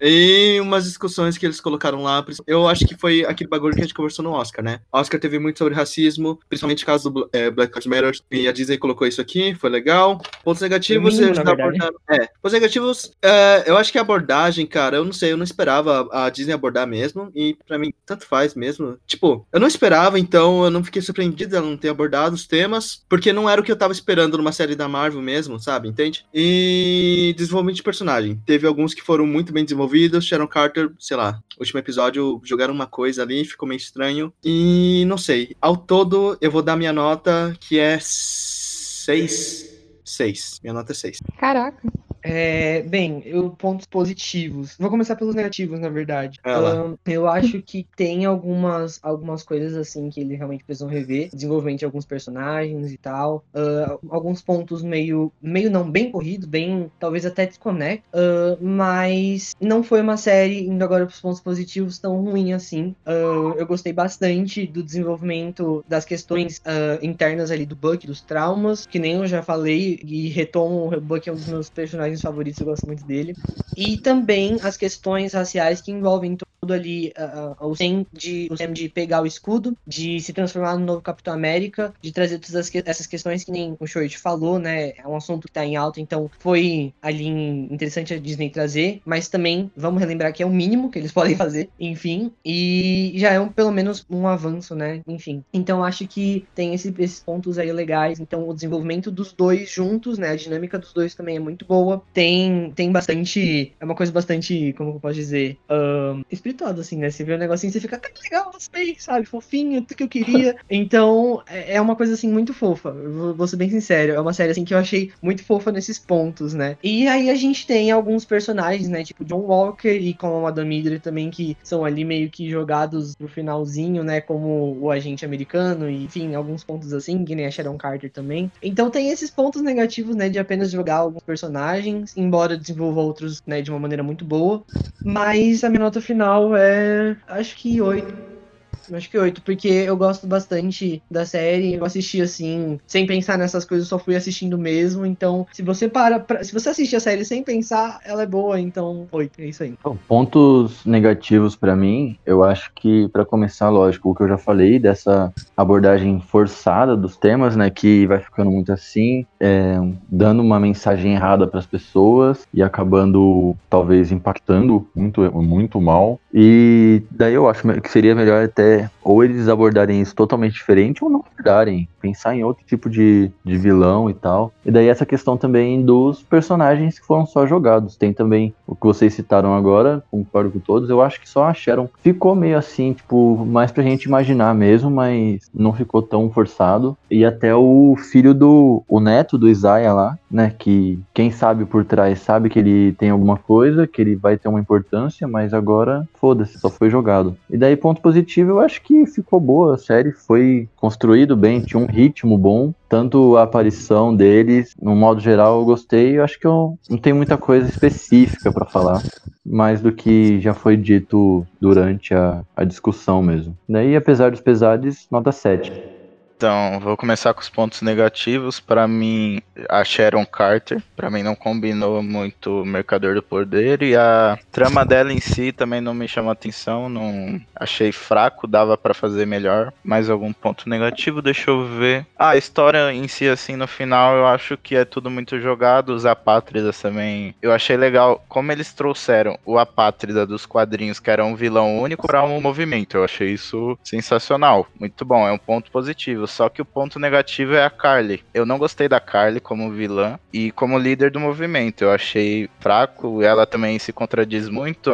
E umas discussões que eles colocaram lá. Eu acho que foi aquele bagulho que a gente conversou no Oscar, né? Oscar teve muito sobre racismo, principalmente o caso do é, Black Lives Matter. E a Disney colocou isso aqui, foi legal. Pontos negativos, eles abordaram. É, pontos negativos, é, eu acho que a abordagem, cara, eu não sei, eu não esperava a Disney abordar mesmo. E pra mim, tanto faz mesmo. Tipo, eu não esperava, então eu não fiquei surpreendido ela não ter abordado os temas, porque não era o que eu tava esperando numa série da Marvel mesmo, sabe? Entende? E desenvolvimento de personagem. Teve alguns que foram muito bem desenvolvidos. Sharon Carter, sei lá, último episódio jogaram uma coisa ali, ficou meio estranho. E não sei. Ao todo, eu vou dar minha nota, que é 6. 6. Minha nota é 6. Caraca. É, bem, eu pontos positivos. Vou começar pelos negativos, na verdade. Ahn, eu acho que tem algumas, algumas coisas assim que eles realmente precisam rever. Desenvolvimento de alguns personagens e tal. Ah, alguns pontos meio, meio não bem corrido, bem talvez até desconecto. Ah, mas não foi uma série, indo agora para os pontos positivos, tão ruim assim. Ah, eu gostei bastante do desenvolvimento das questões internas ali do Buck, dos traumas, que nem eu já falei, e retomo o Buck é um dos meus personagens favoritos, eu gosto muito dele. E também as questões raciais que envolvem ali uh, o Sam de, o Sam de pegar o escudo, de se transformar no novo Capitão América, de trazer todas as que, essas questões que nem o Shoit falou, né? É um assunto que tá em alta, então foi ali interessante a Disney trazer, mas também vamos relembrar que é o mínimo que eles podem fazer, enfim, e já é um, pelo menos um avanço, né? Enfim. Então acho que tem esse, esses pontos aí legais. Então o desenvolvimento dos dois juntos, né? A dinâmica dos dois também é muito boa. Tem, tem bastante. É uma coisa bastante, como eu posso dizer, um, espirituosa, assim, né? Você vê um negocinho você fica, que legal, gostei, sabe? Fofinho, tudo que eu queria. Então é, é uma coisa assim muito fofa. Vou ser bem sincero. É uma série assim que eu achei muito fofa nesses pontos, né? E aí a gente tem alguns personagens, né? Tipo John Walker e como a Madame Hydra também, que são ali meio que jogados pro finalzinho, né? Como o agente americano, e enfim, alguns pontos assim, que nem a Sharon Carter também. Então tem esses pontos negativos, né? De apenas jogar alguns personagens, embora desenvolva outros, né? De uma maneira muito boa. Mas a minha nota final é. Acho que 8 Acho que oito, porque eu gosto bastante da série. Eu assisti assim, sem pensar nessas coisas, só fui assistindo mesmo. Então, se você para. Pra, se você assistir a série sem pensar, ela é boa, então oito, é isso aí. Pontos negativos para mim, eu acho que, para começar, lógico, o que eu já falei, dessa abordagem forçada dos temas, né? Que vai ficando muito assim, é, dando uma mensagem errada para as pessoas e acabando, talvez, impactando muito, muito mal. E daí eu acho que seria melhor até ou eles abordarem isso totalmente diferente ou não abordarem, pensar em outro tipo de, de vilão e tal. E daí essa questão também dos personagens que foram só jogados. Tem também o que vocês citaram agora, concordo com todos, eu acho que só a Sharon ficou meio assim, tipo, mais pra gente imaginar mesmo, mas não ficou tão forçado. E até o filho do, o neto do Isaiah lá, né, que quem sabe por trás sabe que ele tem alguma coisa, que ele vai ter uma importância, mas agora, foda-se, só foi jogado. E daí, ponto positivo, eu acho que ficou boa a série, foi construído bem, tinha um ritmo bom, tanto a aparição deles, no modo geral, eu gostei. Eu acho que eu não tenho muita coisa específica para falar, mais do que já foi dito durante a, a discussão mesmo. Daí, apesar dos pesares, nota 7. Então, vou começar com os pontos negativos. Para mim, a Sharon Carter, para mim não combinou muito o Mercador do Poder e a trama dela em si também não me chamou atenção, não achei fraco, dava para fazer melhor. Mais algum ponto negativo? Deixa eu ver. Ah, a história em si assim no final, eu acho que é tudo muito jogado, os apátridas também. Eu achei legal como eles trouxeram o apátrida dos quadrinhos, que era um vilão único para um movimento. Eu achei isso sensacional. Muito bom, é um ponto positivo. Só que o ponto negativo é a Carly. Eu não gostei da Carly como vilã e como líder do movimento. Eu achei fraco. Ela também se contradiz muito.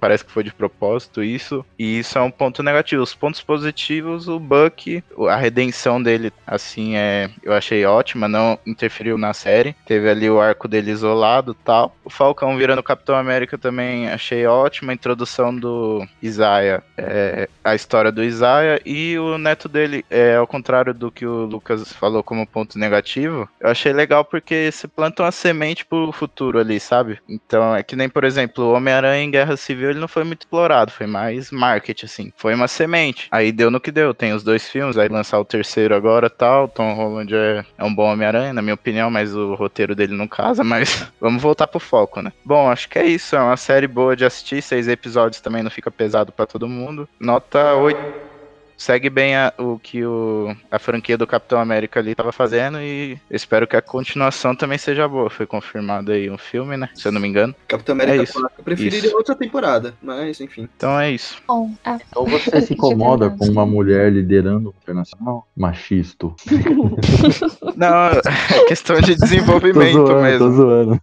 Parece que foi de propósito isso. E isso é um ponto negativo. Os pontos positivos, o Buck, a redenção dele, assim, é, eu achei ótima. Não interferiu na série. Teve ali o arco dele isolado tal. O Falcão virando Capitão América também achei ótima. A introdução do Isaiah, é, a história do Isaiah e o neto dele, é, ao contrário contrário do que o Lucas falou como ponto negativo, eu achei legal porque se planta uma semente pro futuro ali, sabe? Então é que nem, por exemplo, o Homem-Aranha em Guerra Civil ele não foi muito explorado, foi mais marketing, assim. Foi uma semente. Aí deu no que deu. Tem os dois filmes, aí lançar o terceiro agora tal. Tom Holland é, é um bom Homem-Aranha, na minha opinião, mas o roteiro dele não casa, mas vamos voltar pro foco, né? Bom, acho que é isso. É uma série boa de assistir, seis episódios também não fica pesado para todo mundo. Nota 8 segue bem a, o que o, a franquia do Capitão América ali estava fazendo e espero que a continuação também seja boa. Foi confirmado aí um filme, né? Se eu não me engano. Capitão América é isso. eu preferiria isso. outra temporada, mas enfim. Então é isso. Bom, é. Então você se incomoda com uma mulher liderando o internacional? Machisto. não, é questão de desenvolvimento tô zoando, mesmo. Tô zoando.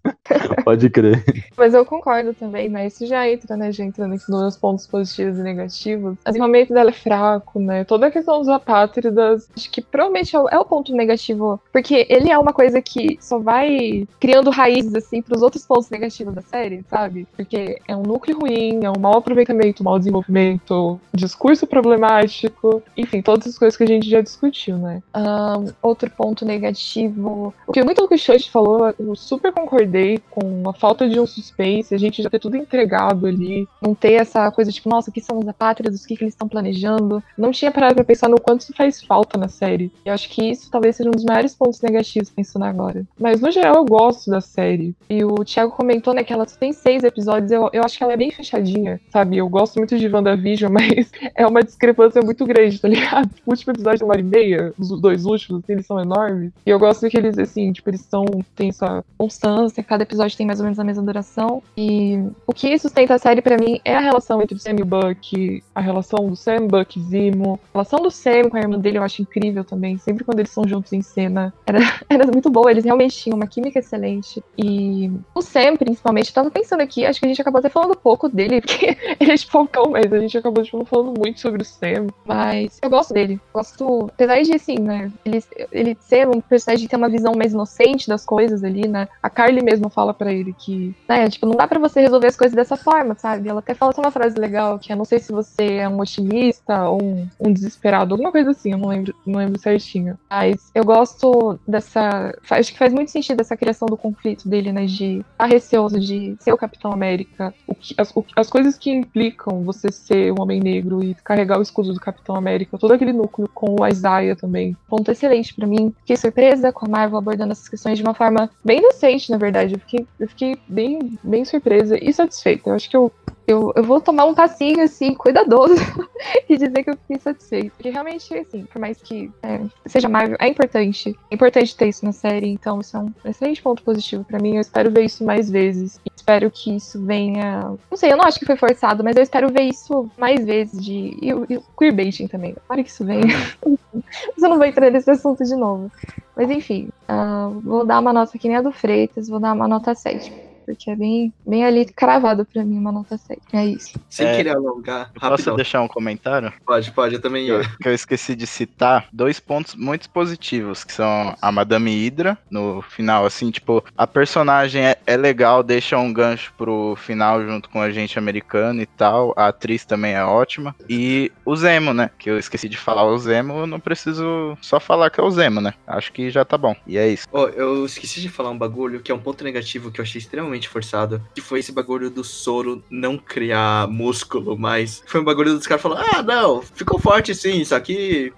Pode crer. Mas eu concordo também, né? Isso já entra, né? Já entra nos pontos positivos e negativos. O desenvolvimento dela é fraco, né? Toda a questão dos apátridas, acho que provavelmente é o, é o, ponto negativo, porque ele é uma coisa que só vai criando raízes, assim, pros outros pontos negativos da série, sabe? Porque é um núcleo ruim, é um mau aproveitamento, mau desenvolvimento, discurso problemático, enfim, todas as coisas que a gente já discutiu, né? Um, outro ponto negativo, o que muito o Church falou, eu super concordei, com a falta de um suspense, a gente já ter tudo entregado ali, não ter essa coisa tipo, nossa, o que são os apátridas, o que, que eles estão planejando. Não tinha parado pra pensar no quanto isso faz falta na série. E acho que isso talvez seja um dos maiores pontos negativos pensando agora. Mas no geral eu gosto da série. E o Thiago comentou, né, que ela tem seis episódios, eu, eu acho que ela é bem fechadinha, sabe? Eu gosto muito de WandaVision, mas é uma discrepância muito grande, tá ligado? O último episódio tem uma hora e meia, os dois últimos, assim, eles são enormes. E eu gosto que eles, assim, tipo, eles são, tem essa constância, cada episódio tem mais ou menos a mesma duração. E o que sustenta a série pra mim é a relação entre o Sam e o Buck, a relação do Sam, Buck e A relação do Sam com a irmã dele eu acho incrível também. Sempre quando eles são juntos em cena, era, era muito boa. Eles realmente tinham uma química excelente. E o Sam, principalmente, eu tava pensando aqui, acho que a gente acabou até falando pouco dele, porque ele é de Falcão, mas a gente acabou tipo, falando muito sobre o Sam. Mas eu gosto dele. Gosto, apesar de, assim, né, ele, ele ser um personagem que tem uma visão mais inocente das coisas ali, né? A Carly mesmo fala para ele que, né, tipo, não dá para você resolver as coisas dessa forma, sabe? Ela até fala uma frase legal, que é não sei se você é um otimista ou um, um desesperado, alguma coisa assim, eu não lembro, não lembro certinho. Mas eu gosto dessa. Acho que faz muito sentido essa criação do conflito dele, né? De estar receoso de ser o Capitão América. O que, as, o, as coisas que implicam você ser um homem negro e carregar o escudo do Capitão América, todo aquele núcleo com o Isaiah também. Ponto excelente para mim. Fiquei surpresa com a Marvel abordando essas questões de uma forma bem decente, na verdade. Eu fiquei, eu fiquei bem, bem surpresa e satisfeita. Eu acho que eu eu, eu vou tomar um passinho, assim, cuidadoso e dizer que eu fiquei satisfeito. Porque realmente, assim, por mais que é, seja Marvel, é importante. É importante ter isso na série, então isso é um excelente ponto positivo para mim. Eu espero ver isso mais vezes. Espero que isso venha. Não sei, eu não acho que foi forçado, mas eu espero ver isso mais vezes. De... E, o, e o queerbaiting também. Espero que isso venha. mas eu não vou entrar nesse assunto de novo. Mas enfim, uh, vou dar uma nota que nem a do Freitas, vou dar uma nota 7 porque é bem, bem ali cravado pra mim uma nota 7. É isso. Sem É, querer alongar, Posso rapidão. deixar um comentário? Pode, pode, eu também ia. que eu esqueci de citar dois pontos muito positivos, que são a Madame Hydra, no final, assim, tipo, a personagem é, é legal, deixa um gancho pro final junto com a gente americano e tal, a atriz também é ótima, e o Zemo, né, que eu esqueci de falar o Zemo, eu não preciso só falar que é o Zemo, né, acho que já tá bom, e é isso. Ó, eu esqueci de falar um bagulho que é um ponto negativo que eu achei extremamente forçado, que foi esse bagulho do soro não criar músculo, mas foi um bagulho dos caras falando, ah, não, ficou forte sim, só que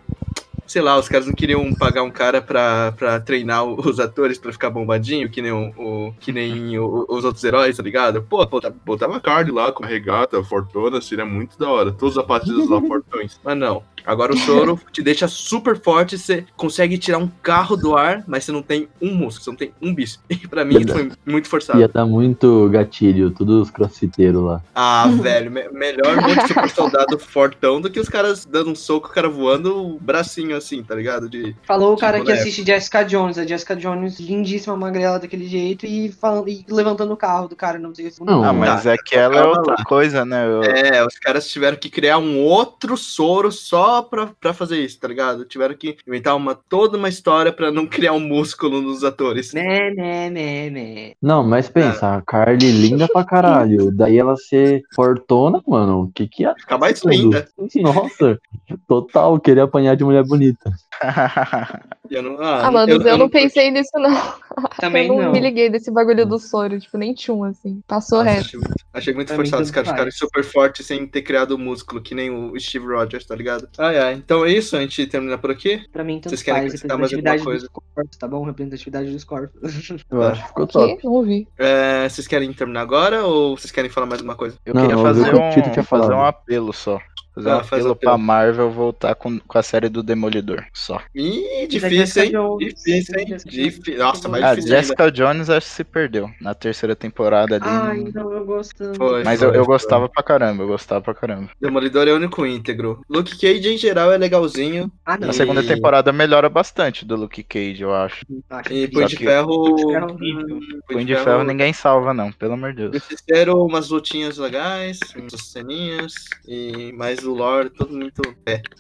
sei lá, os caras não queriam pagar um cara pra, pra treinar os atores pra ficar bombadinho, que nem, o, o- que nem o- os outros heróis, tá ligado? Pô, botava, botava a Carly lá com a regata, fortuna, seria muito da hora. Todos os apatidos lá, fortões. Mas não. Agora o soro te deixa super forte, você consegue tirar um carro do ar, mas você não tem um músculo, você não tem um bíceps. E pra mim foi muito forçado. Ia dar muito gatilho, todos os crossfiteiros lá. Ah, velho, me- melhor muito super soldado fortão do que os caras dando um soco, o cara voando, o bracinho assim, tá ligado? De... Falou o cara que assiste Jessica Jones, a Jessica Jones, lindíssima, magrela daquele jeito, e, falando, e levantando o carro do cara, não sei se. Não, Ah, mas é que ela é calma outra lá. coisa, né, eu- É, os caras tiveram que criar um outro soro só pra, pra fazer isso, tá ligado? Tiveram que inventar uma, toda uma história pra não criar um músculo nos atores. Né, né, né, né. Não, mas pensa, a Carly linda pra caralho. Daí ela ser fortona, mano, o que que ia Ficar mais linda. Nossa, total, querer apanhar de mulher bonita. Eu não, ah, Ah, mano, eu, não pensei nisso, não. Também eu não, não. me liguei desse bagulho do soro, tipo, nem tchum, assim. Passou Nossa, reto. achei muito, achei muito forçado os caras ficarem super fortes sem ter criado o músculo, que nem o Steve Rogers, tá ligado? Ai, ai. Então é isso, a gente termina por aqui. Pra mim, tanto Vocês querem faz. acrescentar mais alguma Representatividade coisa? dos corpos, tá bom? Representatividade dos corpos. Eu acho que ficou top. Não ouvi. É, vocês querem terminar agora ou vocês querem falar mais alguma coisa? Eu Não, queria eu fazer Tito um, tinha fazer um apelo só. Fazer Ah, um faz apelo apelo. pra Marvel voltar com, com a série do Demolidor, só. Ih, difícil, hein? Jones. Difícil, hein? Difí-. Nossa, mais A difícil ainda. Jessica Jones acho que se perdeu na terceira temporada ali. Ai, não- não, eu gosto. Foi, Mas foi, eu, eu foi. gostava pra caramba, eu gostava pra caramba. Demolidor é o único íntegro. Luke Cage, em geral, é legalzinho. Ah, não. Na segunda temporada melhora bastante do Luke Cage, eu acho. Acho E Punho de que- Ferro. Punho de Ferro é. Punho de Ferro ninguém salva, não, pelo amor de Deus. Justiceiro, umas lutinhas legais, umas ceninhas. E mais o lore, todo muito. É.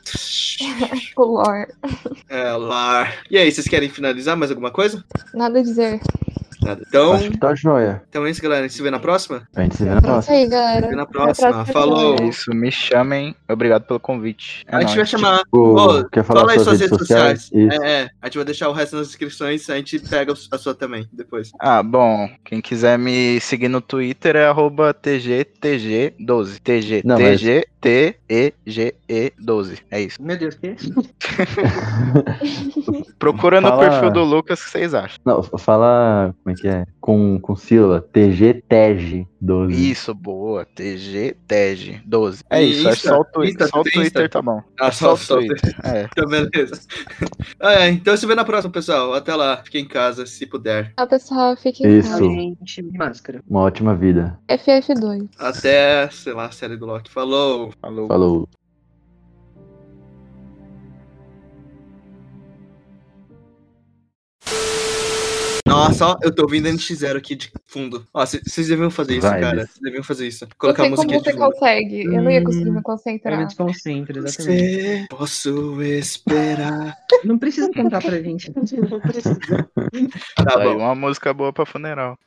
O lore. É, lore. E aí, vocês querem finalizar mais alguma coisa? Nada a dizer. Nada. Então, Acho que tá joia. então é isso, galera. A gente se vê na próxima? A gente se vê na É isso próxima. aí, Se galera. vê na Até a próxima. próxima Falou. semana. Isso, me chamem. Obrigado pelo convite. É A gente vai nóis. chamar. Ô, Ô, quer falar fala aí suas suas redes redes sociais. sociais? Isso. É, é. A gente vai deixar o resto nas descrições. A gente pega a sua também depois. Ah, bom, quem quiser me seguir no Twitter é arroba TGTG12. Não, mas- TGTEGE12. É isso. Meu Deus, que? Procura no Fala- perfil do Lucas que vocês acham. Não, fala. Como é que é? Com, com sílaba. TG TEG 12. Isso, boa. TGTEG12. É isso, é Insta, só o Twitter. Insta, Só o Twitter Insta? tá bom. Ah, É só, o só. Twitter. É. Então, beleza. Ah, é, então se vê na próxima, pessoal. Até lá. Fique em casa, se puder. Tchau, pessoal. Fiquem em Isso. casa. Gente, máscara. Uma ótima vida. FF2. Até, sei lá, a série do Loki. Falou. Falou. Falou. Nossa, ó, eu tô ouvindo NX0 aqui de fundo. Ó, vocês deviam fazer isso, Vibes. cara. Vocês deviam fazer isso. Eu Colocar a sei como você consegue. Eu não ia conseguir me Eu concentrar. me desconcentro, exatamente. Você, posso esperar. Não precisa contar pra gente. Não precisa. Tá Aí bom. uma música boa pra funeral.